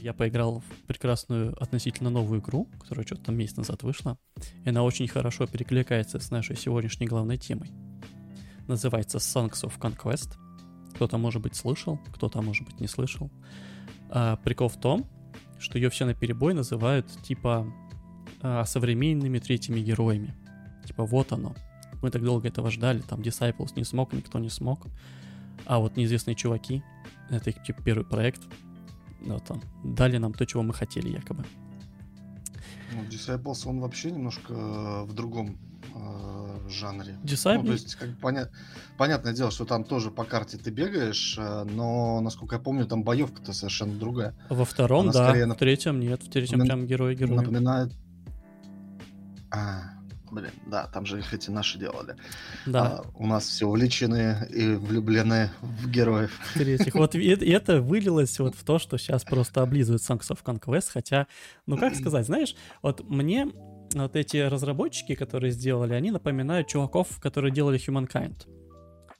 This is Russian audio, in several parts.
я поиграл в прекрасную относительно новую игру, которая что-то там месяц назад вышла, и она очень хорошо перекликается с нашей сегодняшней главной темой. Называется Songs of Conquest. Кто-то, может быть, слышал, кто-то, может быть, не слышал. А, прикол в том, что ее все на перебой называют типа а, современными третьими героями. Типа вот оно. Мы так долго этого ждали, там Disciples не смог, никто не смог. А вот неизвестные чуваки, это их типа первый проект, вот там, дали нам то, чего мы хотели якобы. Ну, Disciples, он вообще немножко э, в другом э, жанре. Disciples? Ну, то есть, как поня... понятное дело, что там тоже по карте ты бегаешь, э, но, насколько я помню, там боевка-то совершенно другая. Во втором, Она да, скорее... в третьем нет, в третьем Напом... прям герой-герой. Напоминает... А, Блин, да, там же их эти наши делали. Да. А, у нас все увлечены и влюблены в героев. Третьих. Вот и это вылилось вот в то, что сейчас просто облизывают Songs of Conquest, хотя, ну как сказать, знаешь, вот мне вот эти разработчики, которые сделали, они напоминают чуваков, которые делали Humankind.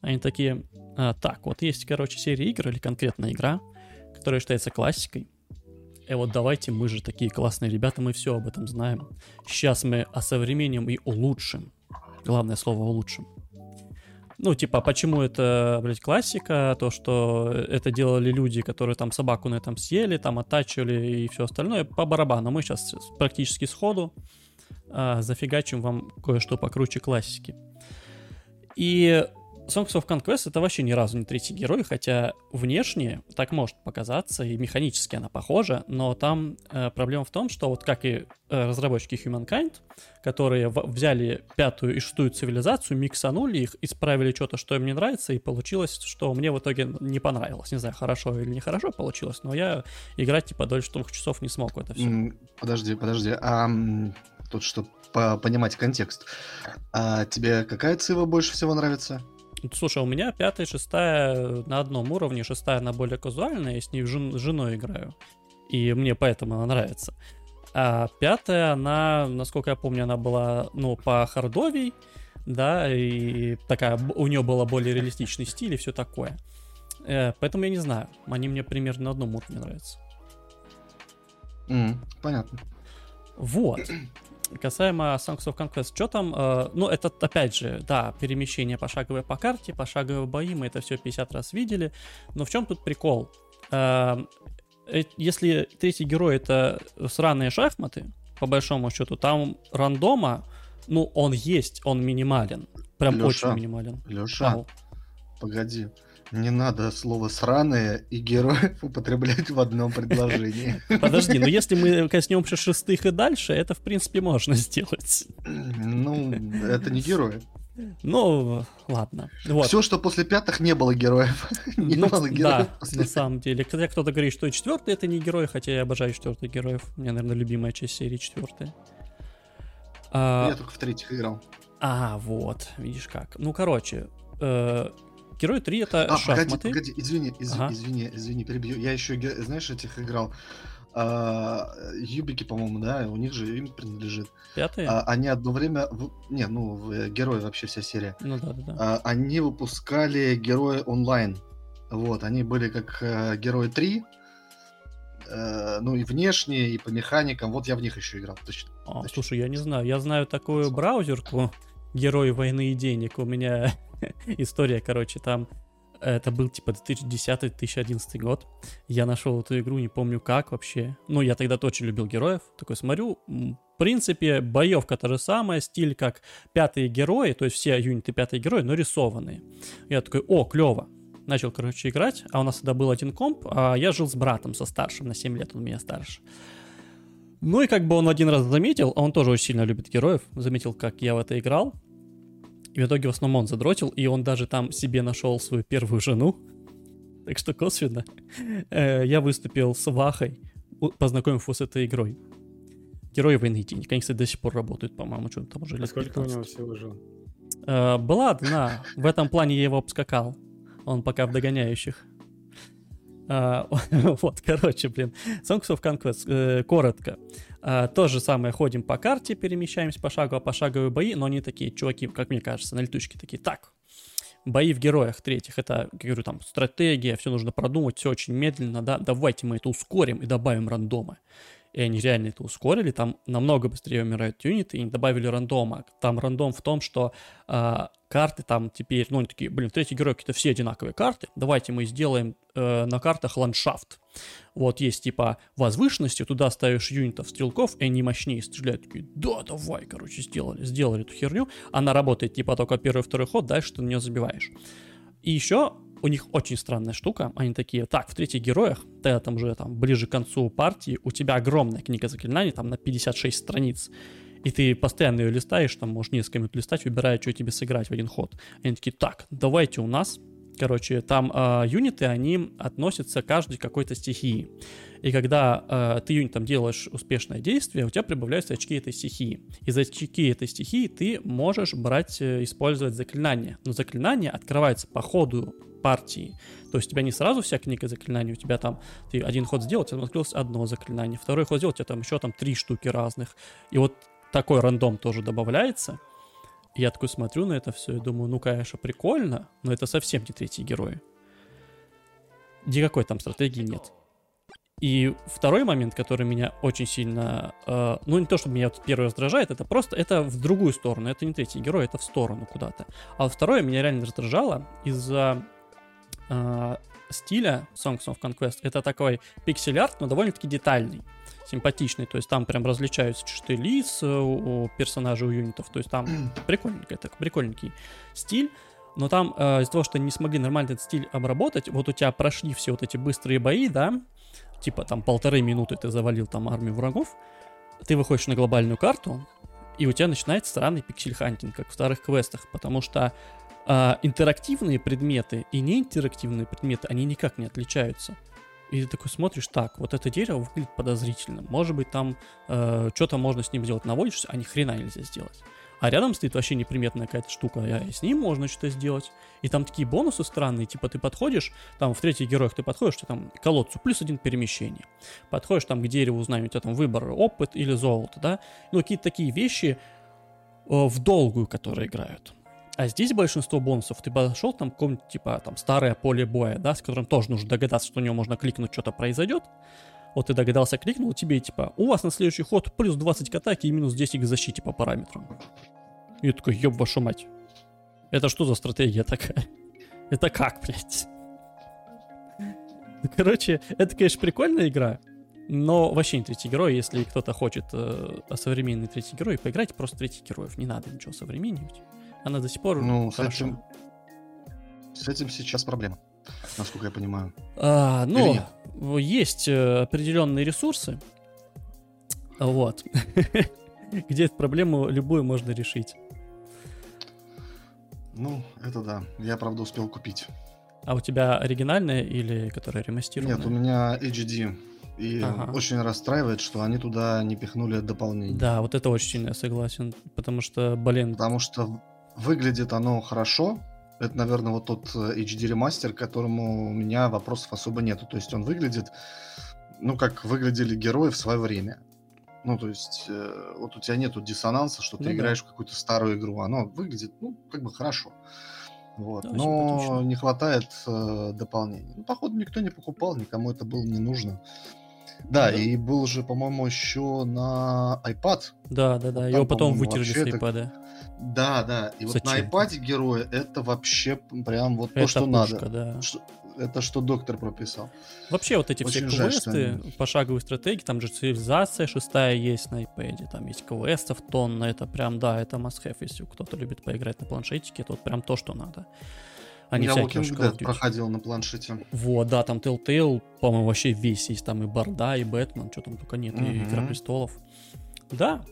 Они такие, а, так, вот есть, короче, серия игр или конкретная игра, которая считается классикой, и вот давайте, мы же такие классные ребята, мы все об этом знаем. Сейчас мы осовременим и улучшим. Главное слово улучшим. Ну, типа, почему это, блядь, классика? То, что это делали люди, которые там собаку на этом съели, там оттачивали и все остальное. По барабану. Мы сейчас практически сходу а, зафигачим вам кое-что покруче классики. И Songs of Conquest это вообще ни разу не третий герой, хотя внешне так может показаться, и механически она похожа, но там э, проблема в том, что вот как и э, разработчики Humankind, которые в- взяли пятую и шестую цивилизацию, миксанули их, исправили что-то, что им не нравится, и получилось, что мне в итоге не понравилось. Не знаю, хорошо или нехорошо получилось, но я играть типа дольше двух часов не смог это все. Подожди, подожди, а тут чтобы понимать контекст, а тебе какая цива больше всего нравится? Слушай, у меня пятая шестая на одном уровне, шестая она более казуальная, я с ней жен, женой играю. И мне поэтому она нравится. А пятая, она, насколько я помню, она была, ну, по hardовей, да, и такая, у нее было более реалистичный стиль и все такое. Э, поэтому я не знаю, они мне примерно на одном уровне нравятся. Mm, понятно. Вот. Касаемо Songs of Conquest, что там? Э, ну, это, опять же, да, перемещение пошаговое по карте, пошаговые бои, мы это все 50 раз видели. Но в чем тут прикол? Э, э, если третий герой это сраные шахматы, по большому счету, там рандома, ну, он есть, он минимален. Прям Леша, очень минимален. Леша, Ау. погоди не надо слово «сраные» и «героев» употреблять в одном предложении. Подожди, но если мы коснемся шестых и дальше, это, в принципе, можно сделать. Ну, это не герои. Ну, ладно. Вот. Все, что после пятых не было героев. не ну, было героев. Да, после... на самом деле. Хотя кто-то говорит, что и четвертый это не герой, хотя я обожаю четвертых героев. У меня, наверное, любимая часть серии четвертая. А... Я только в третьих играл. А, вот, видишь как. Ну, короче, э, Герой 3 это а, шахматы. Погоди, погоди, извини, из, ага. извини, извини, перебью. Я еще, знаешь, этих играл. А, Юбики, по-моему, да, у них же им принадлежит. Пятые? А, они одно время... В... Не, ну, в, э, герои вообще вся серия. Ну да, да, да. А, они выпускали герои онлайн. Вот, они были как э, герои 3, э, ну и внешне, и по механикам. Вот я в них еще играл, точно. А, точно. Слушай, я не знаю. Я знаю такую браузерку Герои войны и денег. У меня история, короче, там это был типа 2010-2011 год. Я нашел эту игру, не помню как вообще. Ну, я тогда очень любил героев. Такой смотрю, в принципе, боевка та же самая, стиль как пятые герои, то есть все юниты пятые герои, но рисованные. Я такой, о, клево. Начал, короче, играть, а у нас тогда был один комп, а я жил с братом, со старшим, на 7 лет он меня старше. Ну и как бы он один раз заметил, а он тоже очень сильно любит героев, заметил, как я в это играл, и в итоге в основном он задротил, и он даже там себе нашел свою первую жену. Так что косвенно э, я выступил с Вахой, познакомив его с этой игрой. Герои войны денег. Они, кстати, до сих пор работают, по-моему, что-то там уже лет Сколько 15. у него всего жен? Э, была одна. В этом плане я его обскакал. Он пока в догоняющих. А, вот, короче, блин. Songs of Conquest, э, коротко. А, то же самое, ходим по карте, перемещаемся по шагу, а пошаговые бои, но они такие, чуваки, как мне кажется, на летучке такие, так, бои в героях третьих, это, как говорю, там, стратегия, все нужно продумать, все очень медленно, да, давайте мы это ускорим и добавим рандома. И они реально это ускорили, там намного быстрее умирают юниты, и добавили рандома. Там рандом в том, что э, карты там теперь, ну, они такие, блин, третий герой какие-то все одинаковые карты, давайте мы сделаем э, на картах ландшафт. Вот есть типа возвышенности, туда ставишь юнитов стрелков, и они мощнее стреляют. Такие, да, давай, короче, сделали, сделали эту херню. Она работает типа только первый второй ход, дальше ты на нее забиваешь. И еще у них очень странная штука. Они такие, так, в третьих героях, ты там уже там ближе к концу партии, у тебя огромная книга заклинаний, там на 56 страниц. И ты постоянно ее листаешь, там можешь несколько минут листать, выбирая, что тебе сыграть в один ход. Они такие, так, давайте у нас Короче, там э, юниты, они относятся к каждой какой-то стихии. И когда э, ты юнитом делаешь успешное действие, у тебя прибавляются очки этой стихии. И за очки этой стихии ты можешь брать, э, использовать заклинания. Но заклинания открываются по ходу партии. То есть у тебя не сразу вся книга заклинаний, у тебя там ты один ход сделал, у тебя открылось одно заклинание, второй ход сделал, у тебя там еще там три штуки разных. И вот такой рандом тоже добавляется. Я такой смотрю на это все и думаю, ну, конечно, прикольно, но это совсем не третий герой. Никакой там стратегии нет. И второй момент, который меня очень сильно, э, ну не то, чтобы меня первый раздражает, это просто, это в другую сторону, это не третий герой, это в сторону куда-то. А вот второе меня реально раздражало из-за э, стиля Songs of Conquest. Это такой пиксель-арт, но довольно-таки детальный симпатичный, то есть там прям различаются черты лиц э, у, у персонажей, у юнитов, то есть там прикольненький, так, прикольненький стиль, но там э, из-за того, что не смогли нормально этот стиль обработать, вот у тебя прошли все вот эти быстрые бои, да, типа там полторы минуты ты завалил там армию врагов, ты выходишь на глобальную карту, и у тебя начинается странный pixel hunting, как в старых квестах, потому что э, интерактивные предметы и неинтерактивные предметы, они никак не отличаются. И ты такой смотришь, так, вот это дерево выглядит подозрительно. Может быть, там э, что-то можно с ним сделать. Наводишься, а ни хрена нельзя сделать. А рядом стоит вообще неприметная какая-то штука, и с ним можно что-то сделать. И там такие бонусы странные, типа ты подходишь, там в третьих героях ты подходишь, ты там колодцу, плюс один перемещение. Подходишь там к дереву, знаю, у тебя там выбор, опыт или золото, да? Ну, какие-то такие вещи э, в долгую, которые играют. А здесь большинство бонусов ты пошел там какое-нибудь, типа, там, старое поле боя, да, с которым тоже нужно догадаться, что у него можно кликнуть, что-то произойдет. Вот ты догадался, кликнул, тебе, типа, у вас на следующий ход плюс 20 к атаке и минус 10 к защите по параметрам. И я такой, ёб вашу мать. Это что за стратегия такая? Это как, блядь? Короче, это, конечно, прикольная игра, но вообще не третий герой. Если кто-то хочет э, современный третий герой, поиграйте просто третий героев. Не надо ничего современничать. Она до сих пор Ну, с этим, с этим сейчас проблема, насколько я понимаю. А, ну, есть э, определенные ресурсы, вот, где эту проблему любую можно решить. Ну, это да. Я, правда, успел купить. А у тебя оригинальная или которая ремастированная? Нет, у меня HD. И ага. очень расстраивает, что они туда не пихнули дополнение. Да, вот это очень сильно согласен. Потому что, блин... Потому что Выглядит оно хорошо. Это, наверное, вот тот HD э, ремастер, к которому у меня вопросов особо нету. То есть он выглядит, ну, как выглядели герои в свое время. Ну, то есть, э, вот у тебя нету диссонанса, что ты ну, играешь да. в какую-то старую игру. Оно выглядит, ну, как бы хорошо. Вот. Да, Но не хватает э, дополнений. Ну, походу, никто не покупал, никому это было не нужно. Да, да, и был же, по-моему, еще на iPad. Да, да, да. Его потом вытерли с iPad. Это... Да, да. И Зачем? вот на iPad героя это вообще прям вот это то, что пушка, надо. Да. Что, это что доктор прописал. Вообще вот эти Очень все квесты, пошаговые стратегии, там же цивилизация шестая есть на iPad, там есть квестов тонна, это прям, да, это must have, если кто-то любит поиграть на планшетике, то вот прям то, что надо. А Я Walking Dead проходил на планшете. Вот, да, там Telltale, по-моему, вообще весь есть. Там и Борда, и Бэтмен, что там только нет, угу. и Игра Престолов. Да.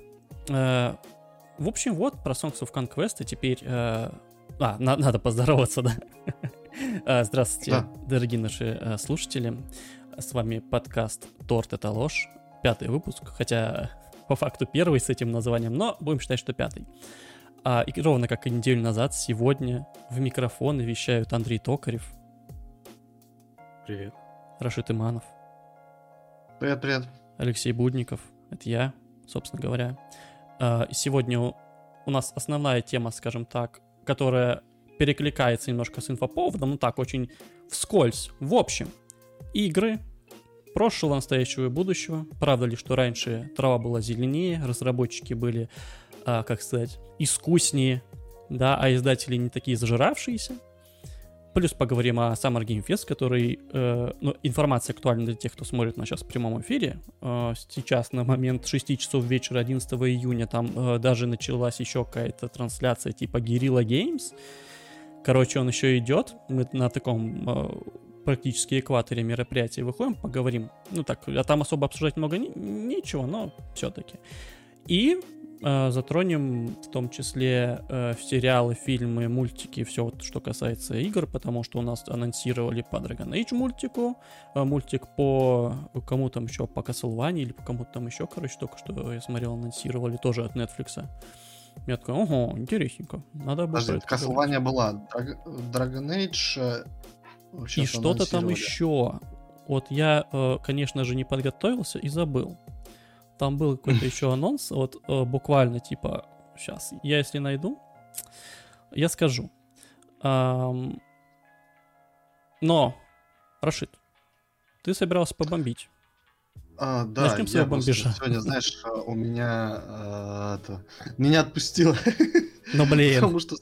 В общем, вот про Songs of Conquest, и теперь... Э, а, на, надо поздороваться, да? Э, здравствуйте, да. дорогие наши э, слушатели. С вами подкаст «Торт — это ложь». Пятый выпуск, хотя по факту первый с этим названием, но будем считать, что пятый. А, и ровно как и неделю назад, сегодня в микрофоны вещают Андрей Токарев. Привет. Рашид Иманов. Привет, привет. Алексей Будников. Это я, собственно говоря. А, сегодня у нас основная тема, скажем так, которая перекликается немножко с инфоповодом, ну так, очень вскользь. В общем, игры прошлого, настоящего и будущего. Правда ли, что раньше трава была зеленее, разработчики были, а, как сказать, искуснее, да, а издатели не такие зажиравшиеся. Плюс поговорим о Summer Game Fest, который, э, ну, информация актуальна для тех, кто смотрит нас сейчас в прямом эфире. Э, сейчас на момент 6 часов вечера 11 июня там э, даже началась еще какая-то трансляция типа Guerrilla Games. Короче, он еще идет. Мы на таком э, практически экваторе мероприятия выходим, поговорим. Ну так, а там особо обсуждать много не, нечего, но все-таки. И э, затронем в том числе э, сериалы, фильмы, мультики, все вот, что касается игр, потому что у нас анонсировали по Dragon Age мультику, э, мультик по кому там еще, по Castlevania или по кому-то там еще, короче, только что я смотрел, анонсировали тоже от Netflix. Я такой, ого, интересненько. Надо было. Подожди, Castlevania была, Dragon Age... Э, и что-то там еще. Вот я, э, конечно же, не подготовился и забыл. Там был какой-то еще анонс, вот э, буквально типа, сейчас, я если найду, я скажу. Но, Рашид, ты собирался побомбить. А, да, Начнем с я бомбежа. Сегодня, знаешь, у меня а, это, меня отпустило. Ну, блин. Потому что...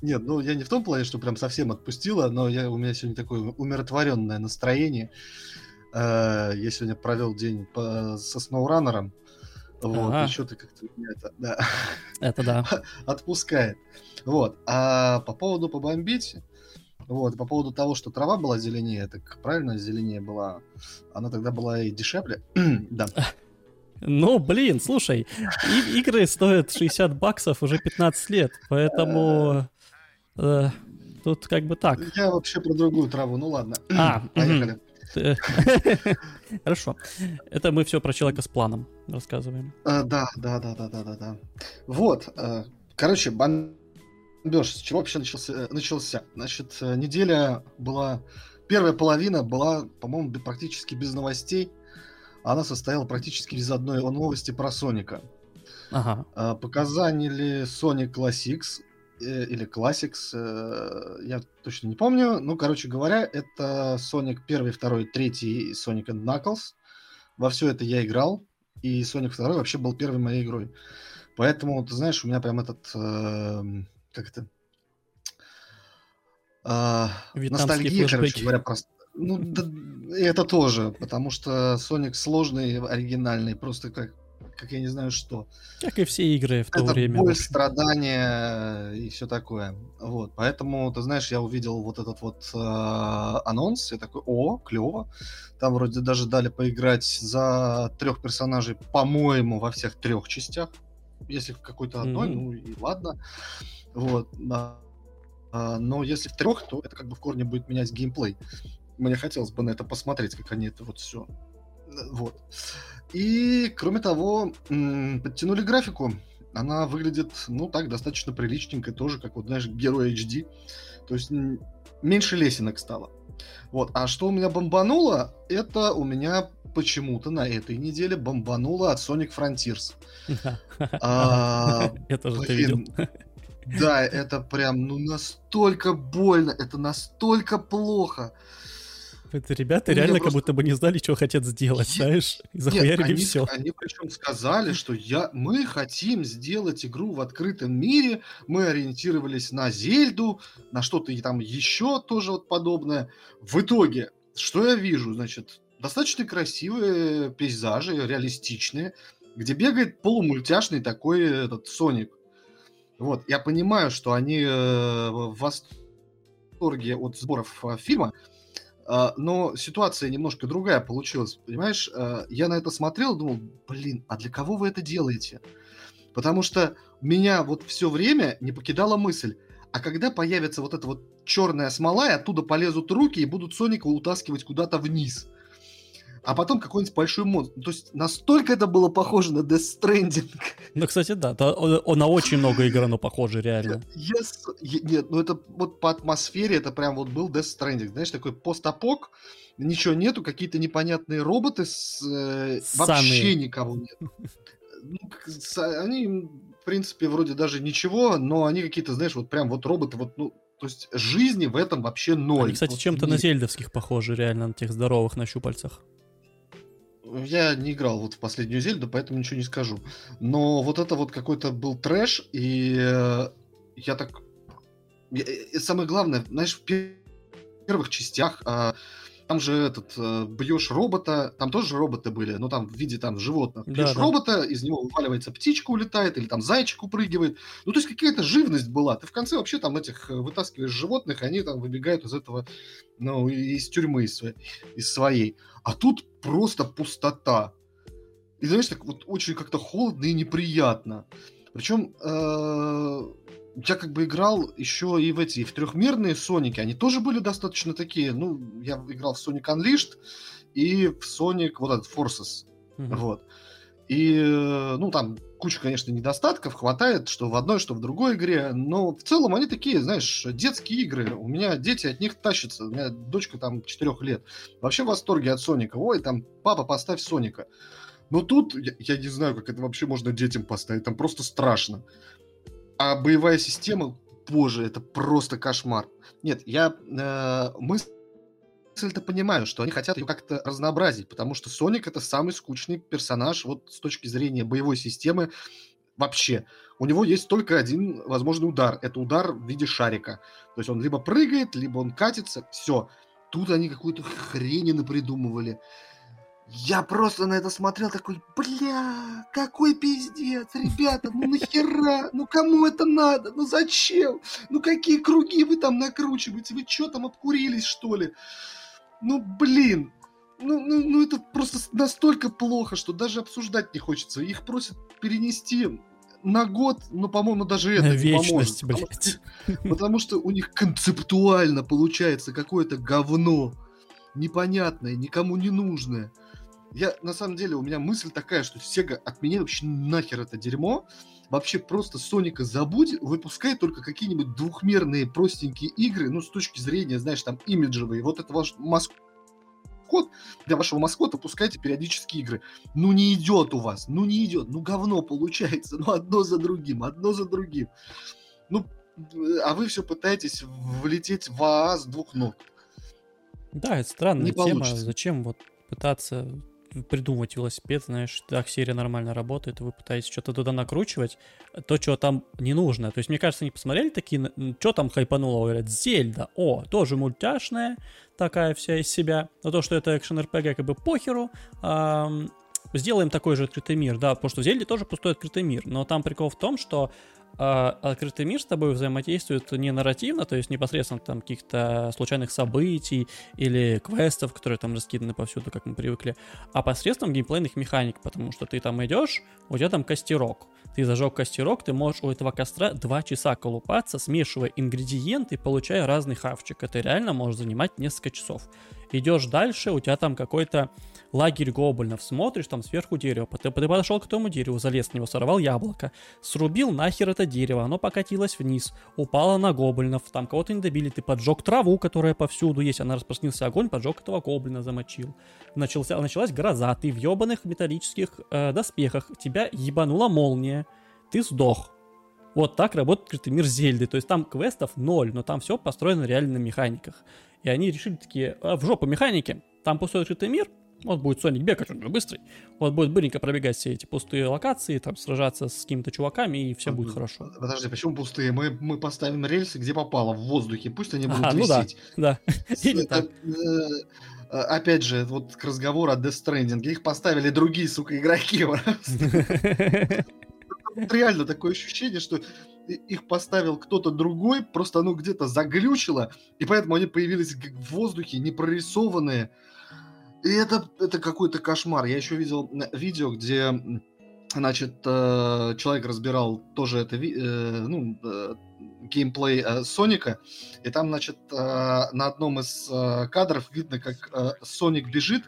Нет, ну я не в том плане, что прям совсем отпустило, но я, у меня сегодня такое умиротворенное настроение. Э, я сегодня провел день по, со сноураннером. Вот, ага. и что-то как-то меня это, да. Это да. Отпускает. Вот. А по поводу побомбить, вот, по поводу того, что трава была зеленее, так правильно зеленее была, она тогда была и дешевле. да. Ну, блин, слушай, и- игры стоят 60 баксов уже 15 лет, поэтому э, тут как бы так. Я вообще про другую траву, ну ладно. А, поехали. Хорошо. Это мы все про человека с планом рассказываем. А, да, да, да, да, да, да, да. Вот. Э, короче, бомбеж. С чего вообще начался? Э, начался? Значит, э, неделя была... Первая половина была, по-моему, практически без новостей. Она состояла практически из одной новости про Соника. Ага. Показали Sonic Classics, Э, или Classics, э, я точно не помню. Ну, короче говоря, это Sonic 1, 2, 3 Sonic and Knuckles. Во все это я играл, и Sonic 2 вообще был первой моей игрой. Поэтому, ты знаешь, у меня прям этот, э, как это, э, ностальгия, короче говоря, просто... Ну, да, это тоже, потому что Sonic сложный, оригинальный, просто как как я не знаю что. Как и все игры в то это время. боль, страдания и все такое. Вот, поэтому, ты знаешь, я увидел вот этот вот э, анонс, я такой, о, клево. Там вроде даже дали поиграть за трех персонажей, по-моему, во всех трех частях. Если в какой-то одной, mm-hmm. ну и ладно. Вот, да. А, но если в трех, то это как бы в корне будет менять геймплей. Мне хотелось бы на это посмотреть, как они это вот все. Вот. И, кроме того, подтянули графику. Она выглядит, ну, так, достаточно приличненько, тоже, как, вот, знаешь, герой HD. То есть меньше лесенок стало. Вот. А что у меня бомбануло, это у меня почему-то на этой неделе бомбануло от Sonic Frontiers. А, я тоже это видел. Да, это прям, ну, настолько больно, это настолько плохо. Это ребята реально просто... как будто бы не знали, что хотят сделать, я... знаешь, и захуярили Нет, все. Они причем сказали, что я... мы хотим сделать игру в открытом мире, мы ориентировались на Зельду, на что-то там еще тоже вот подобное. В итоге, что я вижу, значит, достаточно красивые пейзажи, реалистичные, где бегает полумультяшный такой этот Соник. Вот, я понимаю, что они э, в восторге от сборов э, фильма, но ситуация немножко другая получилась, понимаешь? А, я на это смотрел, думал, блин, а для кого вы это делаете? Потому что меня вот все время не покидала мысль, а когда появится вот эта вот черная смола, и оттуда полезут руки и будут Соника утаскивать куда-то вниз а потом какой-нибудь большой монстр. То есть настолько это было похоже на Death Stranding. Ну, кстати, да, то, он на очень много игр оно похоже, реально. Yes, нет, ну это вот по атмосфере это прям вот был Death Stranding. Знаешь, такой постапок, ничего нету, какие-то непонятные роботы, с, э, вообще никого нет. Ну, они принципе, вроде даже ничего, но они какие-то, знаешь, вот прям вот роботы, вот, ну, то есть жизни в этом вообще ноль. Они, кстати, вот чем-то на зельдовских похожи, реально, на тех здоровых на щупальцах. Я не играл вот в последнюю Зельду, поэтому ничего не скажу. Но вот это вот какой-то был трэш, и э, я так... И самое главное, знаешь, в первых частях а, там же этот э, бьешь робота, там тоже роботы были, но там в виде там животных. Бьешь да, робота, из него вываливается птичка улетает, или там зайчик упрыгивает. Ну, то есть какая-то живность была. Ты в конце вообще там этих э, вытаскиваешь животных, они там выбегают из этого, ну, из тюрьмы из своей. Из своей. А тут просто пустота. И знаешь, так вот очень как-то холодно и неприятно. Причем э, я как бы играл еще и в эти, и в трехмерные Соники, они тоже были достаточно такие, ну, я играл в Sonic Unleashed и в Sonic, вот этот, Forces, mm-hmm. вот. И, ну, там куча, конечно, недостатков хватает, что в одной, что в другой игре, но в целом они такие, знаешь, детские игры. У меня дети от них тащатся. У меня дочка там 4 лет. Вообще в восторге от Соника. Ой, там, папа, поставь Соника. Но тут, я, я не знаю, как это вообще можно детям поставить. Там просто страшно. А боевая система, боже, это просто кошмар. Нет, я э, мысль-то понимаю, что они хотят ее как-то разнообразить, потому что Соник это самый скучный персонаж вот с точки зрения боевой системы вообще. У него есть только один возможный удар. Это удар в виде шарика. То есть он либо прыгает, либо он катится. Все. Тут они какую-то хрень напридумывали. Я просто на это смотрел такой, бля, какой пиздец, ребята, ну нахера, ну кому это надо, ну зачем, ну какие круги вы там накручиваете, вы что там обкурились что ли? Ну блин, ну, ну, ну это просто настолько плохо, что даже обсуждать не хочется. Их просят перенести на год, но, по-моему, даже это на не вечность, поможет. Блядь. Потому, потому что у них концептуально получается какое-то говно непонятное, никому не нужное. Я, на самом деле, у меня мысль такая, что Sega отменяй вообще нахер это дерьмо. Вообще просто Соника забудь, выпускай только какие-нибудь двухмерные простенькие игры, ну, с точки зрения, знаешь, там, имиджевые. Вот это ваш маскот, для вашего маскота пускайте периодические игры. Ну, не идет у вас, ну, не идет, ну, говно получается, ну, одно за другим, одно за другим. Ну, а вы все пытаетесь влететь в АА с двух ног. Да, это странная не тема. Получится. Зачем вот пытаться придумывать велосипед, знаешь, так серия нормально работает, вы пытаетесь что-то туда накручивать, то, что там не нужно. То есть, мне кажется, они посмотрели такие, что там хайпануло, говорят, Зельда, о, тоже мультяшная, такая вся из себя, но то, что это экшен РПГ, как бы похеру, эм, сделаем такой же открытый мир, да, потому что в Зельде тоже пустой открытый мир, но там прикол в том, что а открытый мир с тобой взаимодействует не нарративно, то есть непосредственно там каких-то случайных событий или квестов, которые там раскиданы повсюду, как мы привыкли, а посредством геймплейных механик, потому что ты там идешь, у тебя там костерок. Ты зажег костерок, ты можешь у этого костра 2 часа колупаться, смешивая ингредиенты, получая разный хавчик. Это реально может занимать несколько часов. Идешь дальше, у тебя там какой-то лагерь гоблинов, смотришь, там сверху дерево, ты, ты подошел к тому дереву, залез на него, сорвал яблоко, срубил нахер это дерево, оно покатилось вниз, упало на гоблинов, там кого-то не добили, ты поджег траву, которая повсюду есть, она распространился огонь, поджег этого гоблина, замочил. Начался, началась гроза, ты в ебаных металлических э, доспехах, тебя ебанула молния, ты сдох. Вот так работает открытый мир Зельды. То есть там квестов ноль, но там все построено реально на механиках. И они решили такие, а, в жопу механики, там пустой открытый мир, вот будет Соник бегать, он быстрый. Вот будет быренько пробегать все эти пустые локации, там сражаться с какими-то чуваками, и все будет хорошо. Подожди, почему пустые? Мы, мы поставим рельсы, где попало, в воздухе. Пусть они будут ага, висеть. Ну да, да. Так. Э, э, опять же, вот к разговору о Death Stranding. Их поставили другие, сука, игроки. Реально такое ощущение, что их поставил кто-то другой, просто оно где-то заглючило, и поэтому они появились в воздухе, не прорисованные, и это, это какой-то кошмар. Я еще видел видео, где значит, э, человек разбирал тоже это, э, ну, э, геймплей Соника, и там, значит, на одном из кадров видно, как Соник бежит,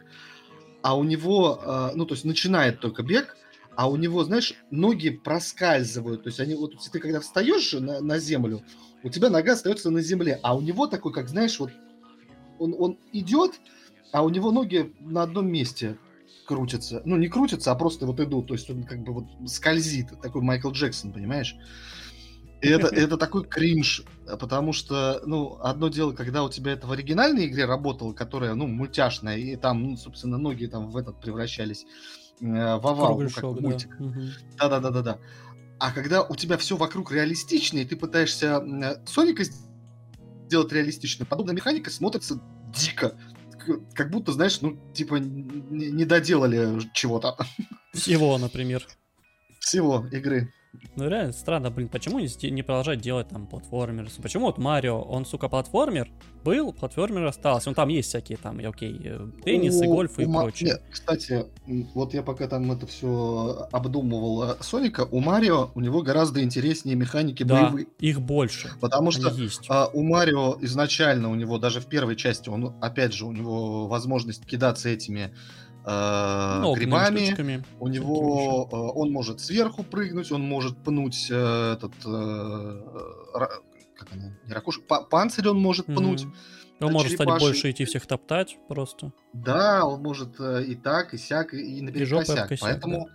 а у него, ну, то есть начинает только бег, а у него, знаешь, ноги проскальзывают, то есть они, вот ты когда встаешь на, на землю, у тебя нога остается на земле, а у него такой, как, знаешь, вот он, он идет, а у него ноги на одном месте, крутятся. Ну, не крутятся, а просто вот идут. То есть он как бы вот скользит. Такой Майкл Джексон, понимаешь? И это, это такой кринж, потому что, ну, одно дело, когда у тебя это в оригинальной игре работало, которая, ну, мультяшная, и там, ну, собственно, ноги там в этот превращались, э, в овал, ну, как в да. мультик. Да-да-да-да-да. А когда у тебя все вокруг реалистично, и ты пытаешься э, Соника сделать реалистично, подобная механика смотрится дико. Как будто, знаешь, ну, типа, не доделали чего-то. Всего, например. Всего игры. Ну реально странно, блин, почему не, не продолжать делать там платформеры? Почему вот Марио, он, сука, платформер был, платформер остался. Ну там есть всякие там, и окей, э, теннис и У- гольф и Ма- прочее. Нет, кстати, вот я пока там это все обдумывал э, Соника, у Марио у него гораздо интереснее механики Да, боевые. их больше. Потому что есть. а, у Марио изначально, у него даже в первой части, он, опять же, у него возможность кидаться этими э, грибами. штучками. У него э, он может сверху прыгнуть, он может пнуть э, этот э, как она, не ракушек, па- панцирь он может пнуть. Мгм. Он э, может стать черепаший. больше идти всех топтать просто. Да, он может э, и так, и сяк, и, и наперекосяк. косяк, Поэтому,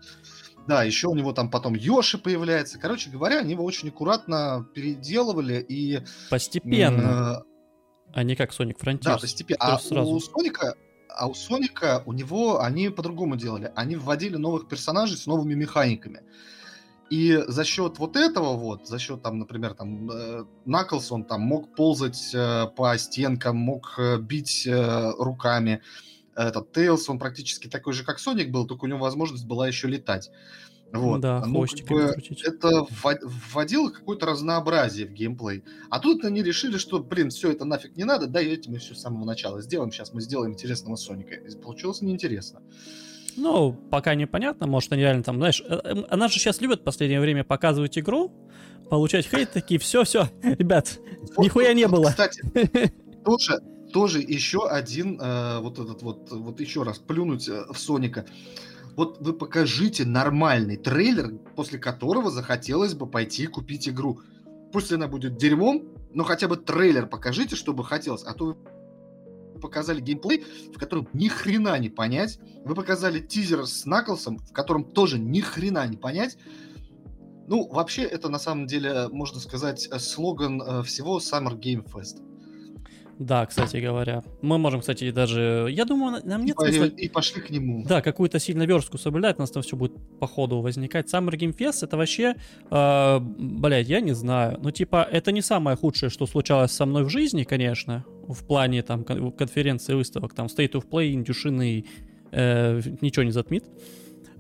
да. еще у него там потом Йоши появляется. Короче говоря, они его очень аккуратно переделывали и... Постепенно, э, а не как Sonic Frontiers. да, постепенно. А сразу. у Соника, а у Соника, у него они по-другому делали. Они вводили новых персонажей с новыми механиками. И за счет вот этого вот, за счет там, например, там э, Наклс, он там мог ползать э, по стенкам, мог э, бить э, руками. Этот Тейлс, он практически такой же, как Соник был, только у него возможность была еще летать. Вот. Да, Ну, как бы это вводило какое-то разнообразие в геймплей. А тут они решили, что, блин, все это нафиг не надо, давайте мы все с самого начала сделаем. Сейчас мы сделаем интересного Соника. И получилось неинтересно. Ну, пока непонятно, может, они реально там, знаешь, э, э, она же сейчас любит в последнее время показывать игру, получать хейт, такие, все-все, ребят, Нихуя не было. Кстати, тоже, тоже еще один, э, вот этот вот, вот еще раз, плюнуть э, в Соника. Вот вы покажите нормальный трейлер, после которого захотелось бы пойти купить игру. Пусть она будет дерьмом, но хотя бы трейлер покажите, чтобы хотелось. А то вы показали геймплей, в котором ни хрена не понять. Вы показали тизер с Наклсом, в котором тоже ни хрена не понять. Ну, вообще, это на самом деле, можно сказать, э, слоган э, всего Summer Game Fest. Да, кстати говоря. Мы можем, кстати, даже... Я думаю, на- нам нет и, смысла... и пошли к нему. Да, какую-то сильно верстку соблюдать, у нас там все будет по ходу возникать. Summer Game Fest это вообще, э, блядь, я не знаю. Ну, типа, это не самое худшее, что случалось со мной в жизни, конечно, в плане там кон- конференции, выставок, там State of Play, индюшины, э, ничего не затмит.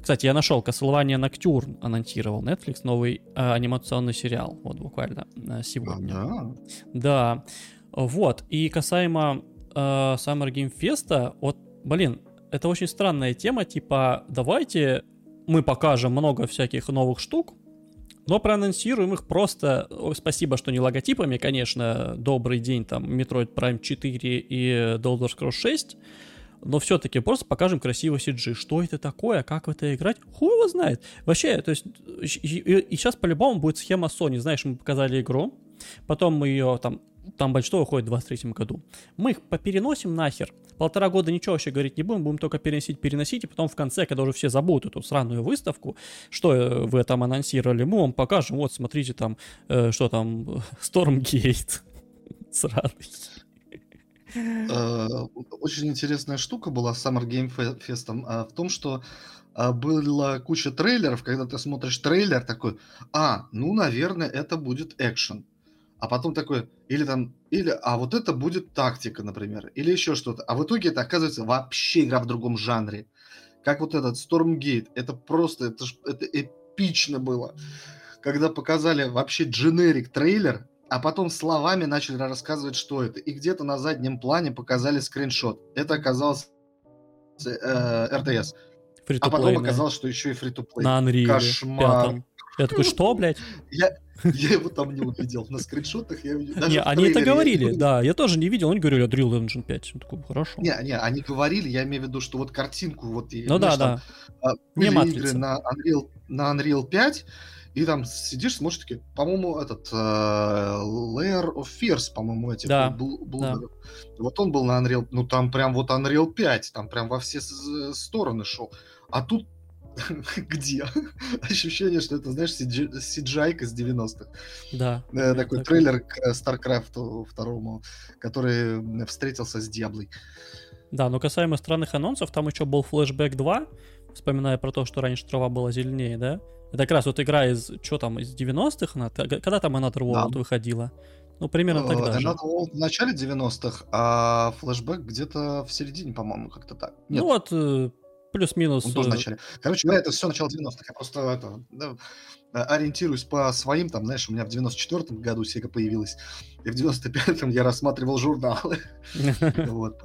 Кстати, я нашел, Castlevania Nocturne анонсировал Netflix, новый э, анимационный сериал, вот буквально э, сегодня. Да. Да, вот. И касаемо э, Summer Game Fest, вот, блин, это очень странная тема, типа, давайте мы покажем много всяких новых штук, но проанонсируем их просто, спасибо, что не логотипами, конечно, добрый день, там, Metroid Prime 4 и Elder Scrolls 6, но все-таки просто покажем красиво CG. Что это такое, как в это играть, хуй его знает. Вообще, то есть, и, сейчас по-любому будет схема Sony, знаешь, мы показали игру, потом мы ее там, там большой выходит в 23 году, мы их попереносим нахер, полтора года ничего вообще говорить не будем, будем только переносить, переносить, и потом в конце, когда уже все забудут эту сраную выставку, что э, вы там анонсировали, мы вам покажем, вот, смотрите, там, э, что там, Stormgate, сраный. Э, Очень интересная штука была с Summer Game Fe- Fest а, в том, что а, была куча трейлеров, когда ты смотришь трейлер такой, а, ну, наверное, это будет экшен. А потом такой, или там, или, а вот это будет тактика, например, или еще что-то. А в итоге это оказывается вообще игра в другом жанре. Как вот этот Stormgate, это просто, это, ж- это эпично было. Когда показали вообще дженерик трейлер, а потом словами начали рассказывать, что это. И где-то на заднем плане показали скриншот. Это оказалось э, РТС. А потом оказалось, что еще и фри to на Unreal Кошмар. пятом. Я такой, что, блядь? Я, я его там не увидел. На скриншотах я видел. Не, они это я говорили, не да. Я тоже не видел, они говорили Unreal Engine 5. Я такой, хорошо. Не, не, они говорили, я имею в виду, что вот картинку, вот, и, Ну да, там, да. а, Не игры на Unreal, на Unreal 5, И там сидишь, смотришь, такие, по-моему, этот э, Layer of Fears, по-моему, этих Да, был, был- да. Вот он был на Unreal, ну там прям вот Unreal 5, там прям во все с- стороны шел. А тут где? Ощущение, что это, знаешь, CGI из 90-х. Да. Э, Такой Так. трейлер к э, StarCraft второму, который встретился с Диаблой. Да, но касаемо странных анонсов, там еще был Flashback 2, вспоминая про то, что раньше трава была зеленее, да? Это как раз вот игра из, что там, из 90-х, она, когда там Another World Да. выходила? Ну, примерно тогда Э, же. Another World в начале 90-х, а флешбэк где-то в середине, по-моему, как-то так. Нет, Ну вот, плюс-минус... он тоже в э, начале. Короче говоря, это все начало 90-х. Я просто это, да, э, ориентируюсь по своим, там, знаешь, у меня в 94-м году Sega появилась, и в 95-м я рассматривал журналы. Вот.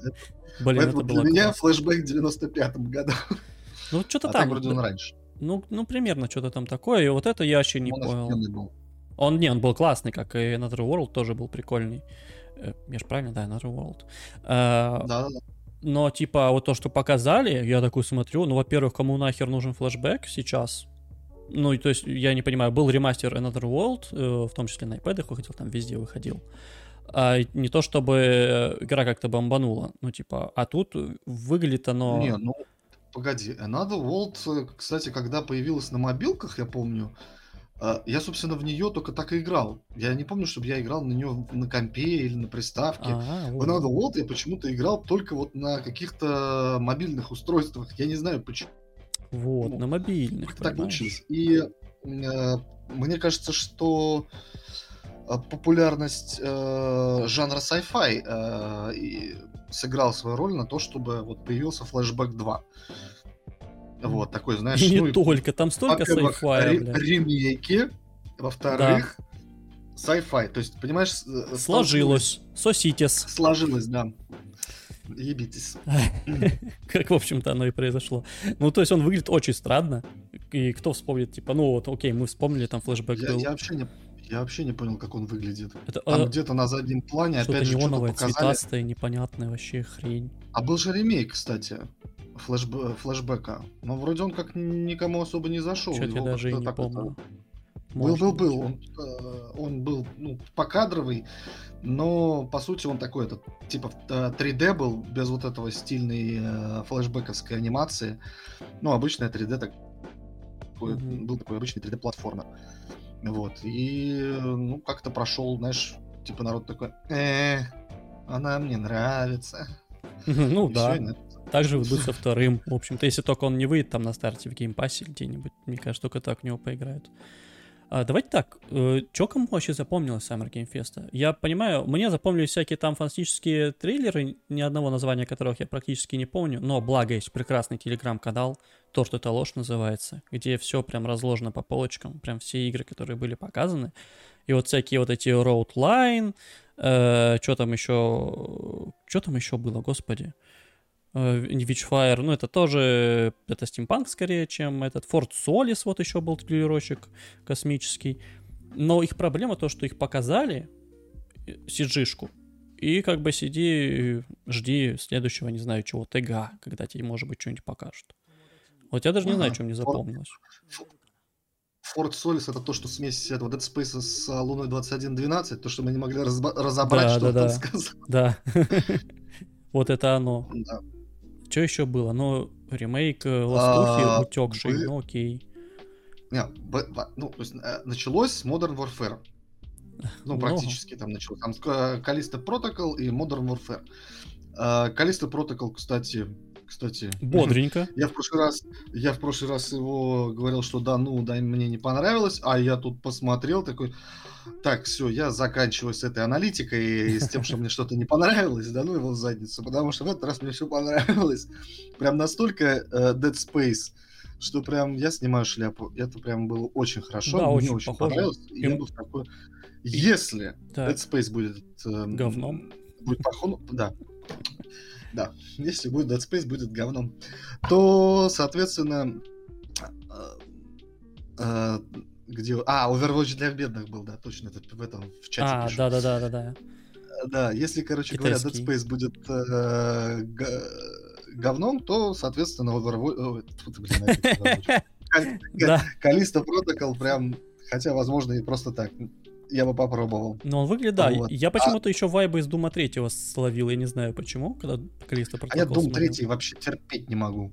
Поэтому для меня флешбэк в 95-м году. Ну, что-то А там. вроде он раньше. Ну, ну, примерно что-то там такое, и вот это я вообще не Он понял. Он, не, он был классный, как и Another World, тоже был прикольный. Э, Я же правильно, да, Another World. Да-да-да. Но, типа, вот то, что показали, я такой смотрю, ну, во-первых, кому нахер нужен флешбэк сейчас? Ну, то есть, я не понимаю, был ремастер Another World, э, в том числе на iPad выходил, там везде выходил. А не то, чтобы э, игра как-то бомбанула, ну, типа, а тут выглядит оно... Не, ну, погоди. Another World, э, кстати, когда появилась на мобилках, я помню, я, собственно, в нее только так и играл. Я не помню, чтобы я играл на нее на компе или на приставке. А, В вот. Another World я почему-то играл только вот на каких-то мобильных устройствах. Я не знаю, почему Вот, на мобильных, так получилось. И э, мне кажется, что э, популярность э, жанра sci-fi э, сыграл свою роль на то, чтобы вот появился Flashback 2. Вот, такой, знаешь, И ну, не только, там столько бля. ремейки, во-вторых, sci-fi. То есть, понимаешь, с- э, Сложилось. Столкнулись- Сложилось, да. Ебитесь. Как, в общем-то, оно и произошло. Ну, то есть он выглядит очень странно. И кто вспомнит, типа, ну вот, окей, мы вспомнили, там флешбэк Я, был. я вообще не, я вообще не понял, как он выглядит. Это Там а, где-то на заднем плане, что-то опять же, что-то показали. цветастое, непонятное вообще хрень. А был же ремейк, кстати, флешб- флешбека. Но вроде он как никому особо не зашел. Что-то я даже и не помню. Был, Может был, быть. был. Он, э, он был ну, покадровый, но по сути он такой этот типа э, 3D был без вот этого стильной э, флешбековской анимации. Ну обычная 3D так, такой, Мгм. был такой обычный 3D платформер. Вот и э, ну как-то прошел, знаешь, типа народ такой, э, она мне нравится. Ну да. Также будет со вторым. В общем-то, если только он не выйдет там на старте в Game Passе где-нибудь, мне кажется, только так в него поиграют. А, давайте так, что кому вообще запомнилось Summer Game Fest? Я понимаю, мне запомнились всякие там фантастические трейлеры, ни одного названия которых я практически не помню, но благо есть прекрасный телеграм-канал, то, что это ложь называется, где все прям разложено по полочкам, прям все игры, которые были показаны. И вот всякие вот эти Road Line, что там еще, что там еще было, господи? Э, Witchfire, ну это тоже, это стимпанк скорее, чем этот Fort Solis, вот еще был трейлерочек космический. Но их проблема то, что их показали, э, CG-шку, и как бы сиди, жди следующего, не знаю чего, ТГ, когда тебе, может быть, что-нибудь покажут. Вот я даже не знаю, Ага. что мне запомнилось. Форт Солис это то, что смесь этого Dead Space с Луной 2112, то, что мы не могли разобрать, Да, что да, он да. сказал. Да. Вот это оно. Да. Что еще было? Ну, ремейк э, А, Ластухи утекший, вы- ну окей. Не, ну, то есть, э, началось с Modern Warfare. Ну, Много. практически там началось. Там Калиста Protocol и Modern Warfare. Калиста Protocol, кстати, кстати, Бодренько. Я в прошлый раз, я в прошлый раз его говорил, что да, ну, да, мне не понравилось, а я тут посмотрел такой, так, все, я заканчиваю с этой аналитикой и с тем, что мне что-то не понравилось, да ну его в задницу, потому что в этот раз мне все понравилось. Прям настолько э, Dead Space, что прям я снимаю шляпу. Это прям было очень хорошо, Да, мне очень очень, похоже. понравилось. И я был такой... Если Так. Dead Space будет... эм, Говном. Будет похож... Да. Да. Если будет Dead Space, будет говном. То, соответственно... э, э, Где... А, Overwatch для бедных был, да, точно, это в этом, в чате А, да-да-да-да-да. Да, если, короче говоря, Dead Китайский. Space будет э, говном, то, соответственно, Overwatch... Калиста Протокол прям Хотя, возможно, и просто так. Я бы попробовал. Но он выглядит, да. Вот. Я почему-то еще вайбы из Дума 3 словил, я не знаю почему, когда Калиста А я Протокол смотрел. 3 вообще терпеть не могу.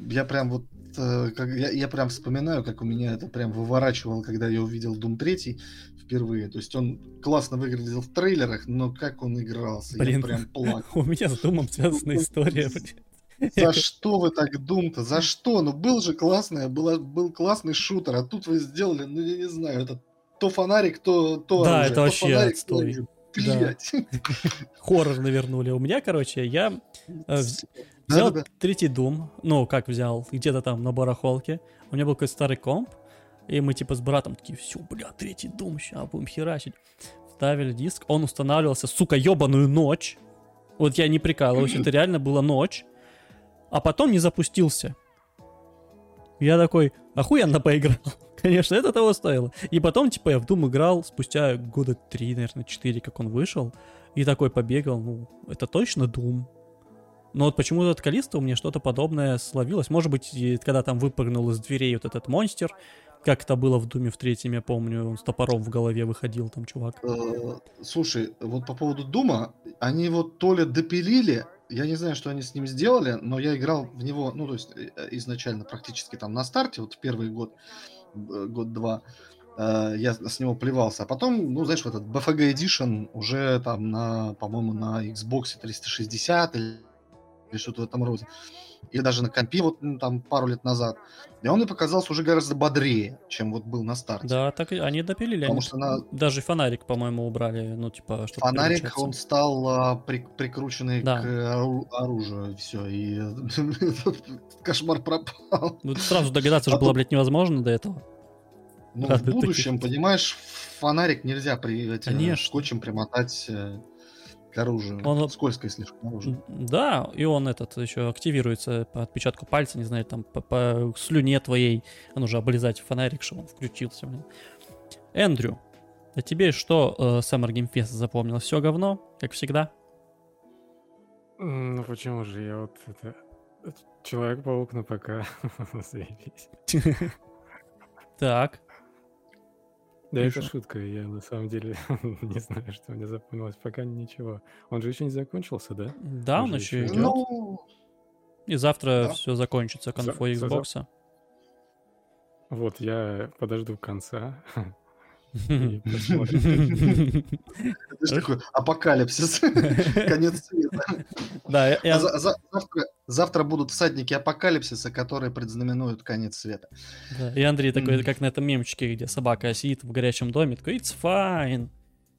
Я прям вот э, как, я, я прям вспоминаю, как у меня это прям выворачивало, когда я увидел Doom 3 впервые. То есть он классно выглядел в трейлерах, но как он игрался, Блин. я прям плакал. У меня с Думом связана история. За что вы так Doom-то? За что? Ну был же классный, был классный шутер, а тут вы сделали, ну я не знаю, это то фонарик, то, то Да, оружие, это то вообще фонарик, то отстой. Блядь. Хоррор навернули. У меня, короче, я э, вз- взял Да-да-да. третий Дум. Ну, как взял? Где-то там на барахолке. У меня был какой-то старый комп. И мы типа с братом такие, все, бля, третий Дум, сейчас будем херачить. Вставили диск, он устанавливался, сука, ебаную ночь. Вот я не прикалываюсь, это реально была ночь. А потом не запустился. Я такой, охуенно поиграл. Конечно, это того стоило. И потом, типа, я в Doom играл спустя года три, наверное, четыре, как он вышел. И такой побегал, ну, это точно Doom. Но вот почему-то от Калиста у меня что-то подобное словилось. Может быть, когда там выпрыгнул из дверей вот этот монстр, как это было в Думе в третьем, я помню, он с топором в голове выходил, там чувак. Э, Слушай, вот по поводу Дума, они его то ли допилили, я не знаю, что они с ним сделали, но я играл в него, ну, то есть э, изначально практически там на старте, вот в первый год, год-два, э, я с него плевался, а потом, ну, знаешь, вот этот BFG Edition уже там на, по-моему, на Xbox 360 или, или что-то в этом роде, или даже на компе вот ну, там пару лет назад, и он мне показался уже гораздо бодрее, чем вот был на старте. Да, так и они допилили. Потому они что на, Даже фонарик, по-моему, убрали, ну, типа, чтобы Фонарик, он стал а, при- прикрученный Да. к ору- оружию, все, и кошмар пропал. Ну, сразу догадаться же А было, блядь, невозможно до этого. Ну, в будущем, понимаешь, фонарик нельзя при, Конечно. скотчем примотать э, к оружию. Он вот- Скользкое слишком оружие. Да, и он этот еще активируется по отпечатку пальца, не знаю, там по, по слюне твоей. Он уже облизать фонарик, что он включился. Блин. Эндрю, а тебе что э, Summer Game Fest запомнил? Все говно, как всегда? Ну почему же я вот это... Человек-паук на ПК. Заебись. Так, Да это шутка, я на самом деле не знаю, что мне запомнилось. Пока ничего. Он же еще не закончился, да? да, он Уже еще идет. Ну, И завтра да. все закончится за- Xbox. Вот, я подожду конца такой апокалипсис, конец света. Да, Завтра будут всадники апокалипсиса, которые предзнаменуют конец света. и Андрей такой, как на этом мемчике, где собака сидит в горячем доме, такой, it's fine,